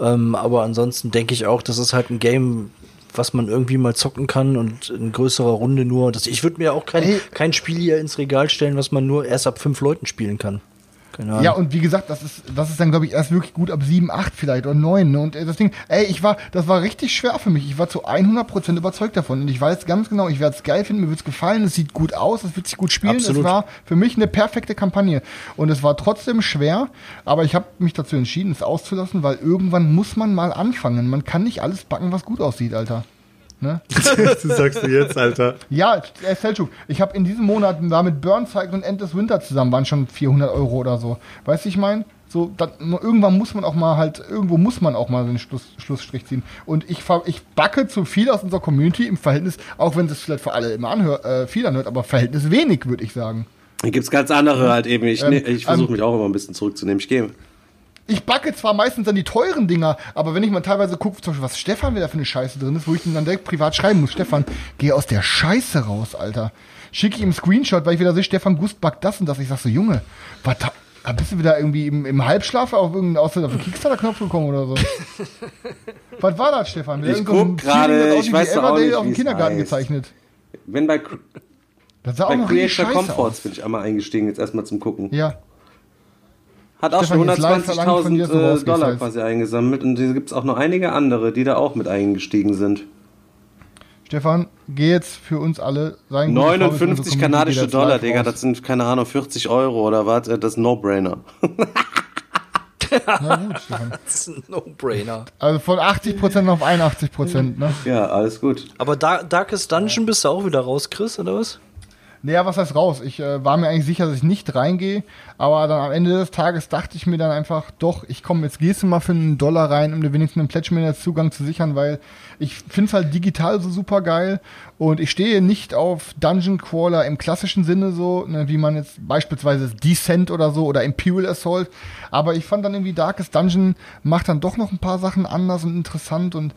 Ähm, aber ansonsten denke ich auch, das ist halt ein Game, was man irgendwie mal zocken kann und in größerer Runde nur. Das, ich würde mir auch kein, Ey. kein Spiel hier ins Regal stellen, was man nur erst ab fünf Leuten spielen kann. Ahnung. Ja, und wie gesagt, das ist, das ist dann, glaube ich, erst wirklich gut ab 7, 8 vielleicht oder 9. Ne? Und äh, das Ding, ey, ich war, das war richtig schwer für mich. Ich war zu 100% überzeugt davon. Und ich weiß ganz genau, ich werde es geil finden, mir wird es gefallen, es sieht gut aus, es wird sich gut spielen. Absolut. Es war für mich eine perfekte Kampagne. Und es war trotzdem schwer, aber ich habe mich dazu entschieden, es auszulassen, weil irgendwann muss man mal anfangen. Man kann nicht alles backen, was gut aussieht, Alter. Ne? [LAUGHS] das sagst du jetzt, Alter. Ja, äh, Selchuk, ich habe in diesem Monat war mit Burnside und End des Winter zusammen, waren schon 400 Euro oder so. Weißt du, ich meine? So, dann, irgendwann muss man auch mal halt, irgendwo muss man auch mal den Schluss, Schlussstrich ziehen. Und ich, ich backe zu viel aus unserer Community im Verhältnis, auch wenn es vielleicht für alle immer anhört, äh, viel anhört, aber Verhältnis wenig, würde ich sagen. Hier gibt's ganz andere halt eben. Ich, Ähm, ne, ich versuche ähm, mich auch immer ein bisschen zurückzunehmen. Ich gehe. Ich backe zwar meistens dann die teuren Dinger, aber wenn ich mal teilweise gucke, zum Beispiel, was Stefan wieder für eine Scheiße drin ist, wo ich ihm dann direkt privat schreiben muss, Stefan, geh aus der Scheiße raus, Alter. Schicke ich ihm einen Screenshot, weil ich wieder sehe, Stefan Gust backt das und das. Ich sag so, Junge, was da- bist du wieder irgendwie im, im Halbschlaf auf irgendeinen aus Kickstarter-Knopf gekommen oder so? [LAUGHS] was war das, Stefan? Wieder Ich irgend so guck gerade, ich weiß doch auch nicht, auf dem Kindergarten heißt. gezeichnet. Wenn bei, Das sah auch bei noch richtig Creator Comforts bin ich einmal eingestiegen, jetzt erstmal zum Gucken. Ja. Hat auch Stefan, schon jetzt live verlangt von dir, 120.000 dass du äh, Dollar quasi eingesammelt und hier gibt's auch noch einige andere, die da auch mit eingestiegen sind. Stefan, geh jetzt für uns alle sein gutes Vorbild für unsere 59 Community, kanadische Dollar, Digga, das sind, keine Ahnung, 40 Euro oder was, äh, das ist ein No-Brainer. [LAUGHS] Na gut, Stefan. [LAUGHS] Das ist ein No-Brainer. Also von 80% auf 81%, ne? Ja, alles gut. Aber da Darkest Dungeon bist du auch wieder raus, Chris, oder was? Naja, was heißt raus? Ich äh, war mir eigentlich sicher, dass ich nicht reingehe, aber dann am Ende des Tages dachte ich mir dann einfach, doch, ich komme, jetzt gehst du mal für einen Dollar rein, um dir wenigstens einen Pledge Manager Zugang zu sichern, weil ich finde es halt digital so super geil und ich stehe nicht auf Dungeon Crawler im klassischen Sinne so, ne, wie man jetzt beispielsweise Descent oder so oder Imperial Assault, aber ich fand dann irgendwie Darkest Dungeon macht dann doch noch ein paar Sachen anders und interessant und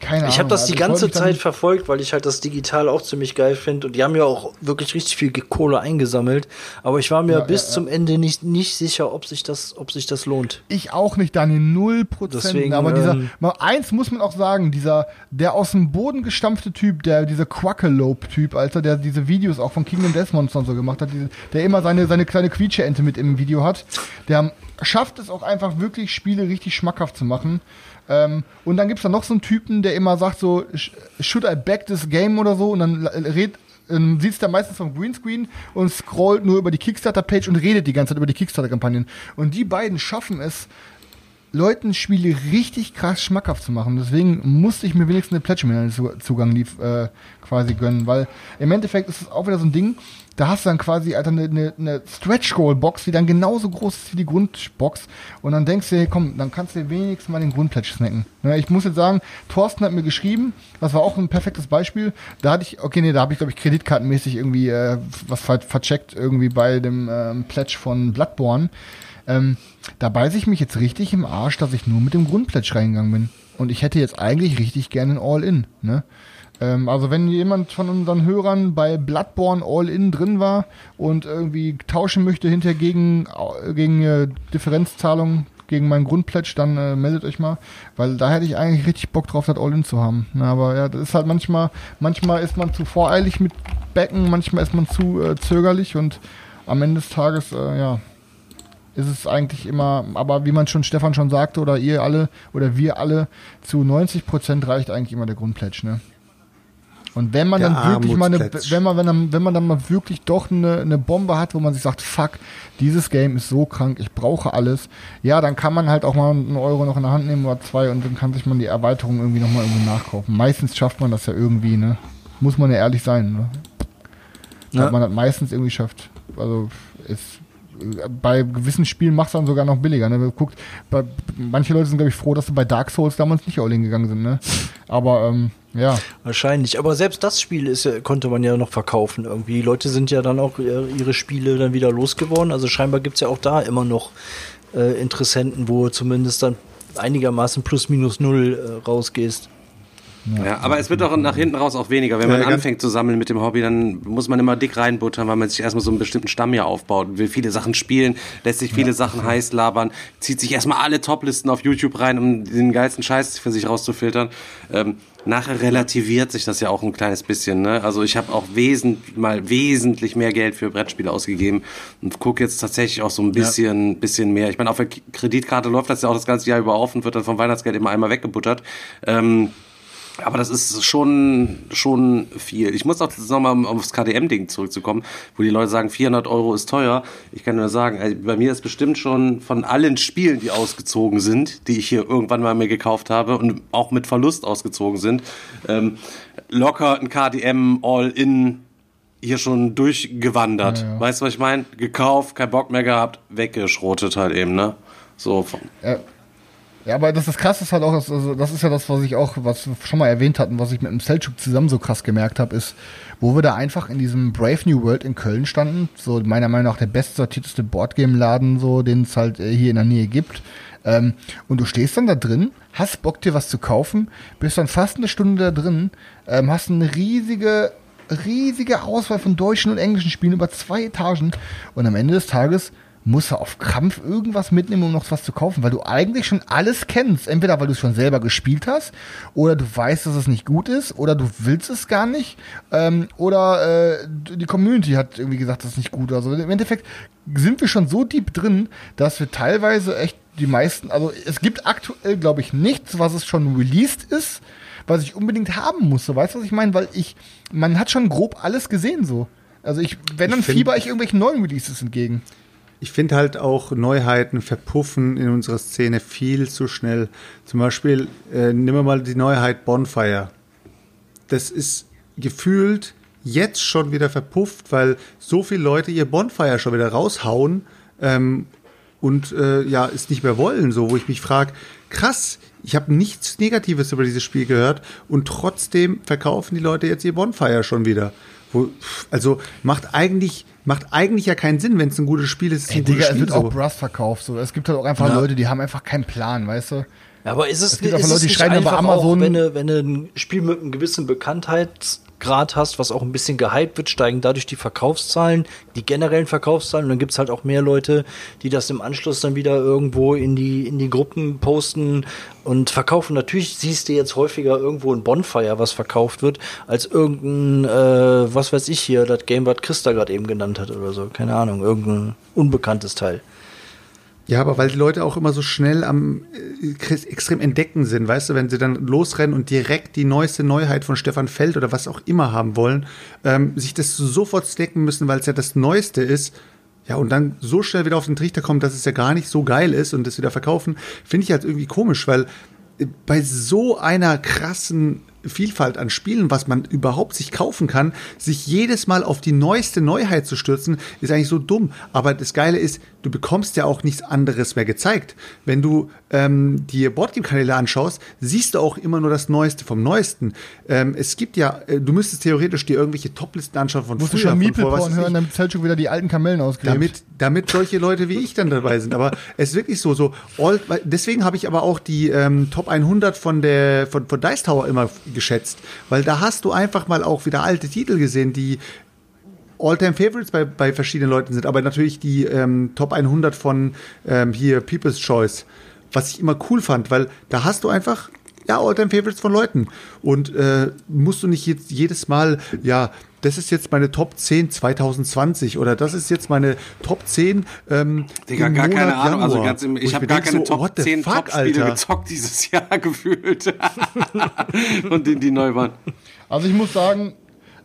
keine Ahnung. Ich habe das also die ganze Zeit verfolgt, weil ich halt das digital auch ziemlich geil finde und die haben ja auch wirklich richtig viel Kohle eingesammelt, aber ich war mir Ja, bis ja, ja. zum Ende nicht, nicht sicher, ob sich das, ob sich das lohnt. Ich auch nicht, Daniel, null Prozent. Aber dieser, ähm, mal eins muss man auch sagen, dieser, der aus dem Boden gestampfte Typ, der, dieser Quackalope-Typ, Alter, der diese Videos auch von Kingdom Death Monster und so gemacht hat, diese, der immer seine, seine kleine Quietsche-Ente mit im Video hat, der schafft es auch einfach wirklich, Spiele richtig schmackhaft zu machen. Ähm, und dann gibt's da noch so einen Typen, der immer sagt so, "Sh- should I back this game oder so, und dann redet, ähm, sitzt er meistens vom Greenscreen und scrollt nur über die Kickstarter-Page und redet die ganze Zeit über die Kickstarter-Kampagnen. Und die beiden schaffen es, Leuten Spiele richtig krass schmackhaft zu machen. Deswegen musste ich mir wenigstens eine Pledge-Zugang äh, quasi gönnen, weil im Endeffekt ist es auch wieder so ein Ding, da hast du dann quasi Alter, eine, eine, eine Stretch-Goal-Box, die dann genauso groß ist wie die Grundbox und dann denkst du dir, komm, dann kannst du wenigstens mal den Grundpledge snacken. Ne, ich muss jetzt sagen, Thorsten hat mir geschrieben, das war auch ein perfektes Beispiel, da hatte ich, okay, nee, da habe ich glaube ich kreditkartenmäßig irgendwie äh, was ver vercheckt irgendwie bei dem ähm, Pledge von Bloodborne. Ähm, da beiße ich mich jetzt richtig im Arsch, dass ich nur mit dem Grundplätsch reingegangen bin. Und ich hätte jetzt eigentlich richtig gerne ein All-In. Ne? Ähm, also wenn jemand von unseren Hörern bei Bloodborne All-In drin war und irgendwie tauschen möchte hinterher gegen, gegen äh, Differenzzahlung gegen meinen Grundplätsch, dann äh, meldet euch mal, weil da hätte ich eigentlich richtig Bock drauf, das All-In zu haben. Na, aber ja, das ist halt manchmal, manchmal ist man zu voreilig mit Becken, manchmal ist man zu äh, zögerlich und am Ende des Tages, äh, ja, ist es eigentlich immer, aber wie man schon Stefan schon sagte oder ihr alle oder wir alle, zu 90 Prozent reicht eigentlich immer der Grundplätsch, ne? Und wenn man Der dann wirklich mal eine, wenn man, wenn, man, wenn man dann mal wirklich doch eine, eine Bombe hat, wo man sich sagt, fuck, dieses Game ist so krank, ich brauche alles, ja, dann kann man halt auch mal einen Euro noch in der Hand nehmen oder zwei und dann kann sich man die Erweiterung irgendwie nochmal irgendwo nachkaufen. Meistens schafft man das ja irgendwie, ne? Muss man ja ehrlich sein, ne? Ja. Hat man das meistens irgendwie schafft. Also ist bei gewissen Spielen macht es dann sogar noch billiger. Ne? Guckt, bei, manche Leute sind, glaube ich, froh, dass sie bei Dark Souls damals nicht all in gegangen sind. Ne? Aber ähm, ja, Wahrscheinlich. Aber selbst das Spiel ist, konnte man ja noch verkaufen irgendwie. Die Leute sind ja dann auch ihre Spiele dann wieder losgeworden. Also scheinbar gibt es ja auch da immer noch äh, Interessenten, wo zumindest dann einigermaßen plus minus null äh, rausgehst. Ja, aber es wird doch nach hinten raus auch weniger. Wenn man Ja, ganz- anfängt zu sammeln mit dem Hobby, dann muss man immer dick reinbuttern, weil man sich erstmal so einen bestimmten Stamm hier aufbaut, will viele Sachen spielen, lässt sich viele Sachen heiß labern, zieht sich erstmal alle Toplisten auf YouTube rein, um den geilsten Scheiß für sich rauszufiltern. Ähm, nachher relativiert sich das ja auch ein kleines bisschen. Ne? Also ich habe auch wesentlich, mal wesentlich mehr Geld für Brettspiele ausgegeben und gucke jetzt tatsächlich auch so ein bisschen, bisschen mehr. Ich meine, auf der Kreditkarte läuft das ja auch das ganze Jahr über auf und wird dann vom Weihnachtsgeld immer einmal weggebuttert. Ähm, aber das ist schon, schon viel. Ich muss auch nochmal aufs KDM-Ding zurückzukommen, wo die Leute sagen, 400 Euro ist teuer. Ich kann nur sagen, bei mir ist bestimmt schon von allen Spielen, die ausgezogen sind, die ich hier irgendwann mal mir gekauft habe und auch mit Verlust ausgezogen sind, ähm, locker ein KDM All-In hier schon durchgewandert. Ja, ja. Weißt du, was ich meine? Gekauft, kein Bock mehr gehabt, weggeschrotet halt eben, ne? So, von, Ja. Ja, aber das ist krass, ist halt auch, also das ist ja das, was ich auch, was wir schon mal erwähnt hatten, was ich mit dem Selchuk zusammen so krass gemerkt habe, ist, wo wir da einfach in diesem Brave New World in Köln standen, so meiner Meinung nach der bestsortierteste Boardgame-Laden, so, den es halt äh, hier in der Nähe gibt. Ähm, und du stehst dann da drin, hast Bock dir was zu kaufen, bist dann fast eine Stunde da drin, ähm, hast eine riesige, riesige Auswahl von deutschen und englischen Spielen über zwei Etagen und am Ende des Tages musst du auf Krampf irgendwas mitnehmen, um noch was zu kaufen, weil du eigentlich schon alles kennst. Entweder weil du es schon selber gespielt hast, oder du weißt, dass es nicht gut ist, oder du willst es gar nicht, ähm, oder äh, die Community hat irgendwie gesagt, das ist nicht gut. Also im Endeffekt sind wir schon so deep drin, dass wir teilweise echt die meisten, also es gibt aktuell, glaube ich, nichts, was es schon released ist, was ich unbedingt haben muss. So, weißt du, was ich meine? Weil ich, man hat schon grob alles gesehen so. Also ich, wenn dann Ich fieber ich irgendwelchen neuen Releases entgegen. Ich finde halt auch Neuheiten verpuffen in unserer Szene viel zu schnell. Zum Beispiel, äh, nehmen wir mal die Neuheit Bonfire. Das ist gefühlt jetzt schon wieder verpufft, weil so viele Leute ihr Bonfire schon wieder raushauen ähm, und äh, ja, es nicht mehr wollen. So, wo ich mich frage, krass, ich habe nichts Negatives über dieses Spiel gehört und trotzdem verkaufen die Leute jetzt ihr Bonfire schon wieder. Wo, also macht eigentlich macht eigentlich ja keinen Sinn, wenn es ein gutes Spiel ist. ist Ey, ein gutes Digga, es Spiel wird so. auch Brass verkauft. So. Es gibt halt auch einfach Ja. Leute, die haben einfach keinen Plan, weißt du? Ja, aber ist es, Es gibt ist einfach es Leute, die nicht schreiben einfach Amazon- auch, wenn du, wenn du ein Spiel mit einem gewissen Bekanntheitsgrad hast, was auch ein bisschen gehypt wird, steigen dadurch die Verkaufszahlen, die generellen Verkaufszahlen und dann gibt's halt auch mehr Leute, die das im Anschluss dann wieder irgendwo in die, in die Gruppen posten und verkaufen. Natürlich siehst du jetzt häufiger irgendwo ein Bonfire, was verkauft wird, als irgendein, äh, was weiß ich hier, das Game, was Christa gerade eben genannt hat oder so. Keine Ahnung, irgendein unbekanntes Teil. Ja, aber weil die Leute auch immer so schnell am äh, extrem entdecken sind, weißt du, wenn sie dann losrennen und direkt die neueste Neuheit von Stefan Feld oder was auch immer haben wollen, ähm, sich das sofort snacken müssen, weil es ja das Neueste ist. Ja, und dann so schnell wieder auf den Trichter kommt, dass es ja gar nicht so geil ist und das wieder verkaufen, finde ich halt irgendwie komisch, weil äh, bei so einer krassen Vielfalt an Spielen, was man überhaupt sich kaufen kann, sich jedes Mal auf die neueste Neuheit zu stürzen, ist eigentlich so dumm. Aber das Geile ist, du bekommst ja auch nichts anderes mehr gezeigt. Wenn du ähm, die Boardgame-Kanäle anschaust, siehst du auch immer nur das Neueste vom Neuesten. Ähm, es gibt ja, äh, du müsstest theoretisch dir irgendwelche Toplisten anschauen von Musst du früher, schon von Meeple vor, was Porn weiß hören, damit Selchuk wieder die alten Kamellen ausklebt. Damit, damit solche Leute wie ich dann dabei sind. Aber es ist wirklich so, so weil- deswegen habe ich aber auch die ähm, Top 100 von der von, von Dice Tower immer geschätzt, weil da hast du einfach mal auch wieder alte Titel gesehen, die All-Time Favorites bei, bei verschiedenen Leuten sind, aber natürlich die ähm, Top 100 von ähm, hier People's Choice, was ich immer cool fand, weil da hast du einfach ja All-Time Favorites von Leuten und äh, musst du nicht jetzt jedes Mal ja das ist jetzt meine Top 10 2020 oder das ist jetzt meine Top 10 ähm, Digga, im gar Monat keine Ahnung. Also Januar. ganz im, Wo ich habe gar keine so, Top what the 10 fuck, Top-Spiele Alter? gezockt dieses [LAUGHS] Jahr gefühlt. [LAUGHS] Und die, die neu waren. Also ich muss sagen,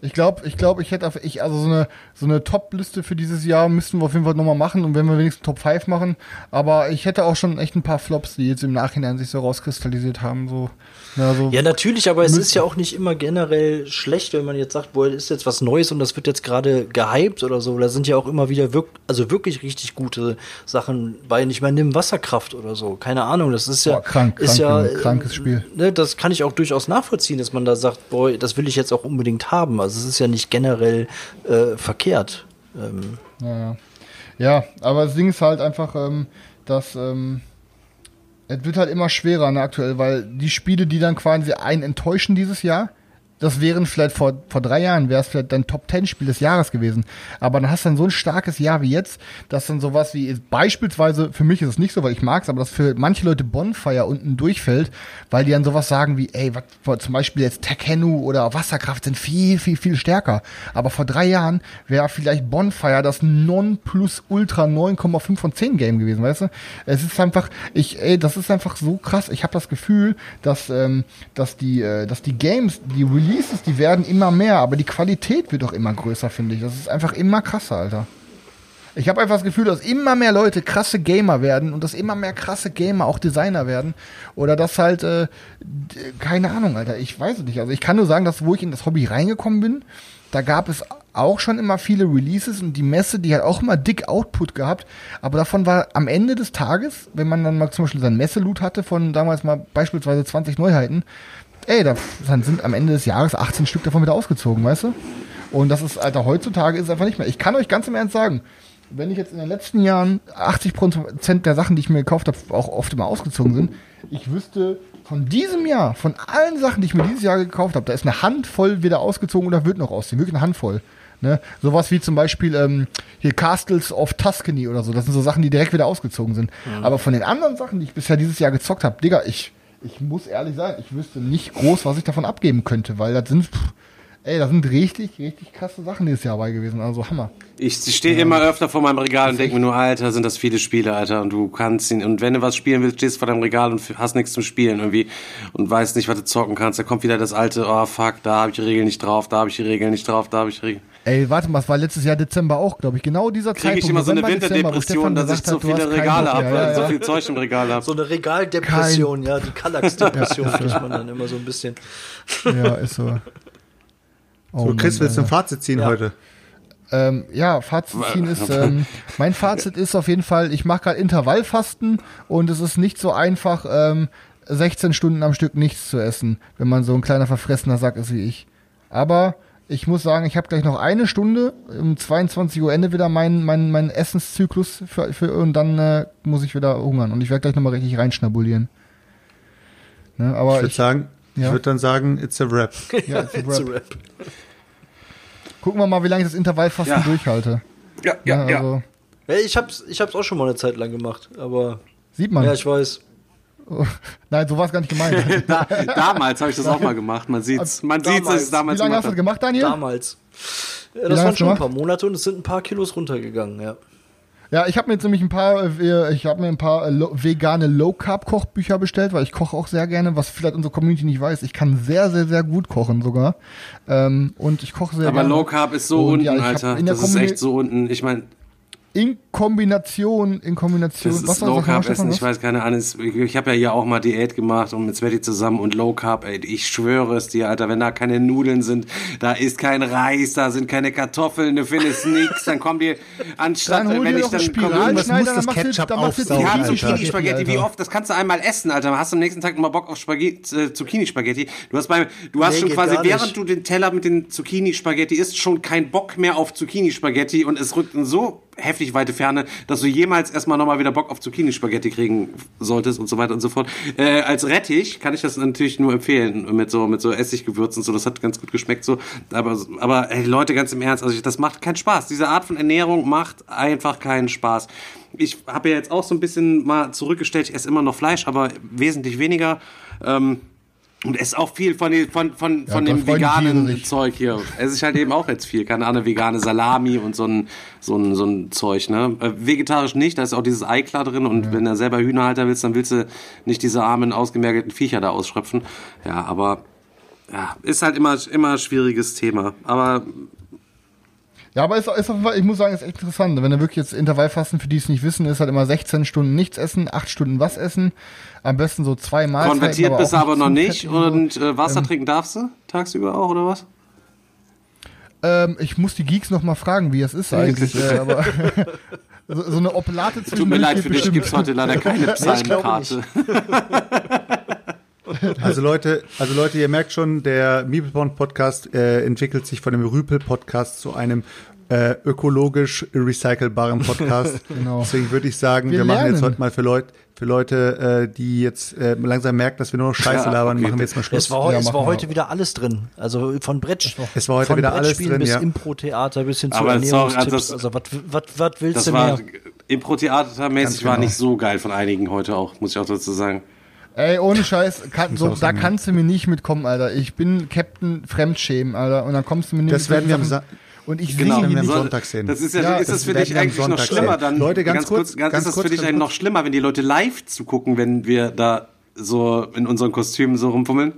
ich glaube, ich glaube, ich hätte auf, ich, also so eine, so eine Top-Liste für dieses Jahr müssten wir auf jeden Fall nochmal machen und wenn wir wenigstens Top 5 machen. Aber ich hätte auch schon echt ein paar Flops, die jetzt im Nachhinein sich so rauskristallisiert haben. So, ja, so Ja, natürlich, aber es Müssen- ist ja auch nicht immer generell schlecht, wenn man jetzt sagt, boah, das ist jetzt was Neues und das wird jetzt gerade gehypt oder so. Da sind ja auch immer wieder wirk also wirklich richtig gute Sachen bei, ich meine, nimm Wasserkraft oder so. Keine Ahnung, das ist ja. Boah, krank, ist krank, ja, krankes Spiel. Ne, das kann ich auch durchaus nachvollziehen, dass man da sagt, boah, das will ich jetzt auch unbedingt haben. Also es ist ja nicht generell äh, verkehrt. Ähm, Ja, ja. ja, aber das Ding ist halt einfach, ähm, dass ähm, es wird halt immer schwerer ne, aktuell, weil die Spiele, die dann quasi einen enttäuschen dieses Jahr, das wären vielleicht vor, vor drei Jahren, wäre es vielleicht dein Top Ten Spiel des Jahres gewesen. Aber dann hast du dann so ein starkes Jahr wie jetzt, dass dann sowas wie, beispielsweise, für mich ist es nicht so, weil ich mag's, aber dass für manche Leute Bonfire unten durchfällt, weil die dann sowas sagen wie, ey, was, zum Beispiel jetzt Tekkenu oder Wasserkraft sind viel, viel, viel stärker. Aber vor drei Jahren wäre vielleicht Bonfire das Non-Plus-Ultra 9,5 von 10 Game gewesen, weißt du? Es ist einfach, ich, ey, das ist einfach so krass. Ich habe das Gefühl, dass, ähm, dass die, äh, dass die Games, die Releases, die werden immer mehr, aber die Qualität wird auch immer größer, finde ich. Das ist einfach immer krasser, Alter. Ich habe einfach das Gefühl, dass immer mehr Leute krasse Gamer werden und dass immer mehr krasse Gamer auch Designer werden. Oder dass halt, äh, keine Ahnung, Alter, ich weiß es nicht. Also ich kann nur sagen, dass wo ich in das Hobby reingekommen bin, da gab es auch schon immer viele Releases und die Messe, die hat auch immer dick Output gehabt. Aber davon war am Ende des Tages, wenn man dann mal zum Beispiel sein Messeloot hatte von damals mal beispielsweise 20 Neuheiten, ey, da dann sind am Ende des Jahres 18 Stück davon wieder ausgezogen, weißt du? Und das ist, Alter, heutzutage ist es einfach nicht mehr. Ich kann euch ganz im Ernst sagen, wenn ich jetzt in den letzten Jahren 80% der Sachen, die ich mir gekauft habe, auch oft immer ausgezogen sind, ich wüsste von diesem Jahr, von allen Sachen, die ich mir dieses Jahr gekauft habe, da ist eine Handvoll wieder ausgezogen oder wird noch ausziehen. Wirklich eine Handvoll. Ne? Sowas wie zum Beispiel ähm, hier Castles of Tuscany oder so. Das sind so Sachen, die direkt wieder ausgezogen sind. Aber von den anderen Sachen, die ich bisher dieses Jahr gezockt habe, Digga, ich, ich muss ehrlich sagen, ich wüsste nicht groß, was ich davon abgeben könnte, weil das sind, pff, ey, da sind richtig, richtig krasse Sachen dieses Jahr bei gewesen. Also Hammer. Ich stehe immer öfter vor meinem Regal und denke mir nur, Alter, sind das viele Spiele, Alter, und du kannst ihn, und wenn du was spielen willst, stehst du vor deinem Regal und hast nichts zum Spielen irgendwie und weißt nicht, was du zocken kannst, da kommt wieder das alte, oh fuck, da habe ich die Regeln nicht drauf, da habe ich die Regeln nicht drauf, da habe ich die Regeln. Ey, warte mal, es war letztes Jahr Dezember auch, glaube ich. Genau dieser Kriege ich Zeitpunkt. immer so eine Winterdepression, dass ich so viele Regale habe. Ja, so ja. viel Zeug im Regal habe. so eine Regaldepression, ja, die Kallax-Depression kriegt [LAUGHS] man dann immer so ein bisschen. Ja, ist so. Oh So, Chris, Mann, willst du ein Fazit ziehen Ja. heute? Ähm, ja, Fazit ziehen ist, [LAUGHS] ähm, mein Fazit ist auf jeden Fall, ich mache gerade Intervallfasten und es ist nicht so einfach, ähm, 16 Stunden am Stück nichts zu essen, wenn man so ein kleiner verfressener Sack ist wie ich. Aber ich muss sagen, ich habe gleich noch eine Stunde, um 22 Uhr Ende wieder mein, mein, mein Essenszyklus für, für, und dann äh, muss ich wieder hungern und ich werde gleich nochmal richtig reinschnabulieren. Ne, Ich aber würde ich, sagen, ich ja. würde dann sagen, it's a rap. ja, it's a [LAUGHS] It's a wrap. rap. gucken wir mal, wie lange ich das Intervallfasten Ja. durchhalte. Ja, Ja, also, Ja, ich hab's, ich hab's auch schon mal eine Zeit lang gemacht, aber sieht man. ja, ich weiß. [LAUGHS] Nein, so war es gar nicht gemeint. [LAUGHS] Da, damals habe ich das auch mal gemacht, man sieht's. Man sieht's, dass ich es Wie damals lange hast gemacht du das gemacht, Daniel? Damals. Ja, das waren schon ein gemacht? paar Monate und es sind ein paar Kilos runtergegangen, ja. Ja, ich habe mir jetzt nämlich ein paar, äh, ich habe mir ein paar äh, vegane Low Carb Kochbücher bestellt, weil ich koche auch sehr gerne, was vielleicht unsere Community nicht weiß. Ich kann sehr, sehr, sehr gut kochen sogar. Ähm, und ich koche sehr Aber gerne. Low Carb ist so Und unten, ja, Alter. Das ist echt so unten. Ich meine, in Kombination, in Kombination, Das ist was soll Low Carb Essen. was? Ich weiß keine Ahnung. Ich, ich habe ja hier auch mal Diät gemacht und mit Sveti zusammen und Low Carb, ey. Ich schwöre es dir, Alter. Wenn da keine Nudeln sind, da ist kein Reis, da sind keine Kartoffeln, du findest nix. Dann kommen die anstatt, Dann wenn ich dann komme, Spiralschneider, muss dann das machst du- Ketchup dann machst du aufsaugen, Ja. Zucchini-Spaghetti, wie oft? Das kannst du einmal essen, Alter. Dann hast du am nächsten Tag nochmal Bock auf Spaghetti, äh, Zucchini-Spaghetti. Du hast beim, du hast Nee, schon quasi, während du den Teller mit den Zucchini-Spaghetti isst, schon keinen Bock mehr auf Zucchini-Spaghetti und es rückt so heftig weite Ferne, dass du jemals erstmal nochmal wieder Bock auf Zucchini-Spaghetti kriegen solltest und so weiter und so fort. Äh, als Rettich kann ich das natürlich nur empfehlen, mit so, mit so Essiggewürzen und so. Das hat ganz gut geschmeckt so. Aber, aber ey, Leute, ganz im Ernst, also das macht keinen Spaß. Diese Art von Ernährung macht einfach keinen Spaß. Ich habe ja jetzt auch so ein bisschen mal zurückgestellt, ich esse immer noch Fleisch, aber wesentlich weniger. Ähm, und esse auch viel von, den- von, von, von da dem veganen. Zeug hier. Esse ich halt eben auch jetzt viel. Keine Ahnung, vegane Salami und so ein, so ein, so ein Zeug, ne? Äh, vegetarisch nicht, da ist auch dieses Ei klar drin und wenn du selber Hühnerhalter willst, dann willst du nicht diese armen, ausgemergelten Viecher da ausschröpfen. Ja, aber ja, ist halt immer, immer schwieriges Thema. Aber Ja, aber ist, ist auf jeden Fall, ich muss sagen, ist echt interessant. Wenn du wirklich jetzt Intervallfasten, für die es nicht wissen, ist halt immer 16 Stunden nichts essen, 8 Stunden was essen. Am besten so zwei Mahlzeiten. konvertiert bist du aber noch zu nicht und äh, Wasser trinken darfst du tagsüber auch, oder was? Ähm, ich muss die Geeks noch mal fragen, wie es ist eigentlich. äh, aber [LAUGHS] [LAUGHS] so, so eine Oplate zwischen Tut mir leid, für dich gibt's heute leider keine [LAUGHS] Psalmenkarte. Also Leute, also Leute, ihr merkt schon, der Meeple Podcast äh, entwickelt sich von dem Rüpel Podcast zu einem äh, ökologisch recycelbaren Podcast. [LAUGHS] Genau. Deswegen würde ich sagen, wir, Wir machen jetzt heute mal für Leute, für Leute, äh, die jetzt äh, langsam merken, dass wir nur noch Scheiße Ja, labern, okay. machen wir jetzt mal Schluss. Es war, Ja, es war heute wieder alles drin. Also von Brett. Es war heute von wieder alles drin, bis ja. Impro-Theater bis hin zu sorry, Ernährungstipps. also Also, was, was, was willst Das du war mehr? Impro-Theatermäßig Ganz war genau. nicht so geil von einigen heute auch, muss ich auch dazu sagen. Ey, ohne Scheiß, kann, so, da kannst du mir nicht mitkommen, Alter. Ich bin Captain Fremdschämen, Alter. Und dann kommst du mir nicht Das werden wir am Sa- Und ich Genau. werden wir am nicht. Sonntag sehen. Das ist ja, Ja, ist das das für dich eigentlich noch schlimmer sehen. dann? Leute, ganz kurz, ganz, ganz ist das kurz, für dich ganz eigentlich noch schlimmer, wenn die Leute live zugucken, wenn wir da so in unseren Kostümen so rumfummeln?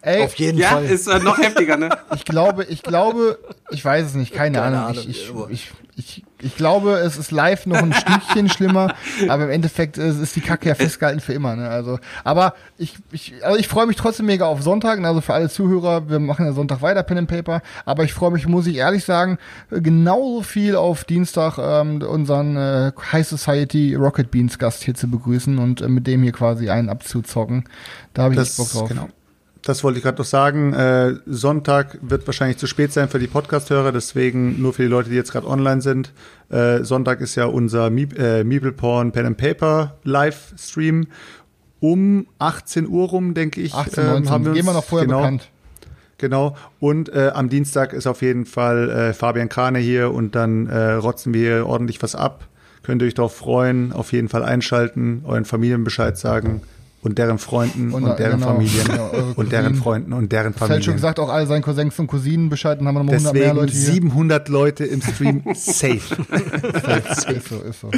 Ey, Auf jeden Ja, Fall. ist äh, noch heftiger, ne? [LAUGHS] ich glaube, ich glaube, ich weiß es nicht, keine, Keine Ahnung. Ahnung, Ich, ich, ich, ich, ich glaube, es ist live noch ein Stückchen [LAUGHS] schlimmer, aber im Endeffekt ist, ist die Kacke ja festgehalten für immer. Ne? Also, aber ich, ich, also ich freue mich trotzdem mega auf Sonntag. Also für alle Zuhörer, wir machen ja Sonntag weiter Pen and Paper. Aber ich freue mich, muss ich ehrlich sagen, genauso viel auf Dienstag ähm, unseren äh, High Society Rocket Beans Gast hier zu begrüßen und äh, mit dem hier quasi einen abzuzocken. Da habe ich echt Bock Das, drauf. genau. Das wollte ich gerade noch sagen. Äh, Sonntag wird wahrscheinlich zu spät sein für die Podcast-Hörer, deswegen nur für die Leute, die jetzt gerade online sind. Äh, Sonntag ist ja unser Meep, äh, Meeple Porn Pen and Paper Livestream. Um 18 Uhr rum, denke ich. 18, ähm, 19, haben wir uns, wir noch vorher genau, bekannt. Genau. Und äh, am Dienstag ist auf jeden Fall äh, Fabian Krane hier und dann äh, rotzen wir hier ordentlich was ab. Könnt ihr euch darauf freuen, auf jeden Fall einschalten, euren Familien Bescheid sagen und deren Freunden und, Und, deren genau, Familien eure und deren. Freunden und deren Das hat schon Familien. gesagt, auch all seinen Cousins und Cousinen Bescheid, dann haben wir nochmal 100 mehr Deswegen Leute hier. 700 Leute im Stream [LAUGHS] safe. ist so, ist so.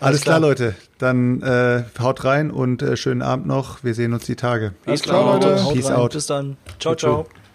Alles klar, Leute. Dann äh, haut rein und äh, schönen Abend noch. Wir sehen uns die Tage. Alles klar, Leute. Peace out. Bis dann. Ciao, ciao. ciao.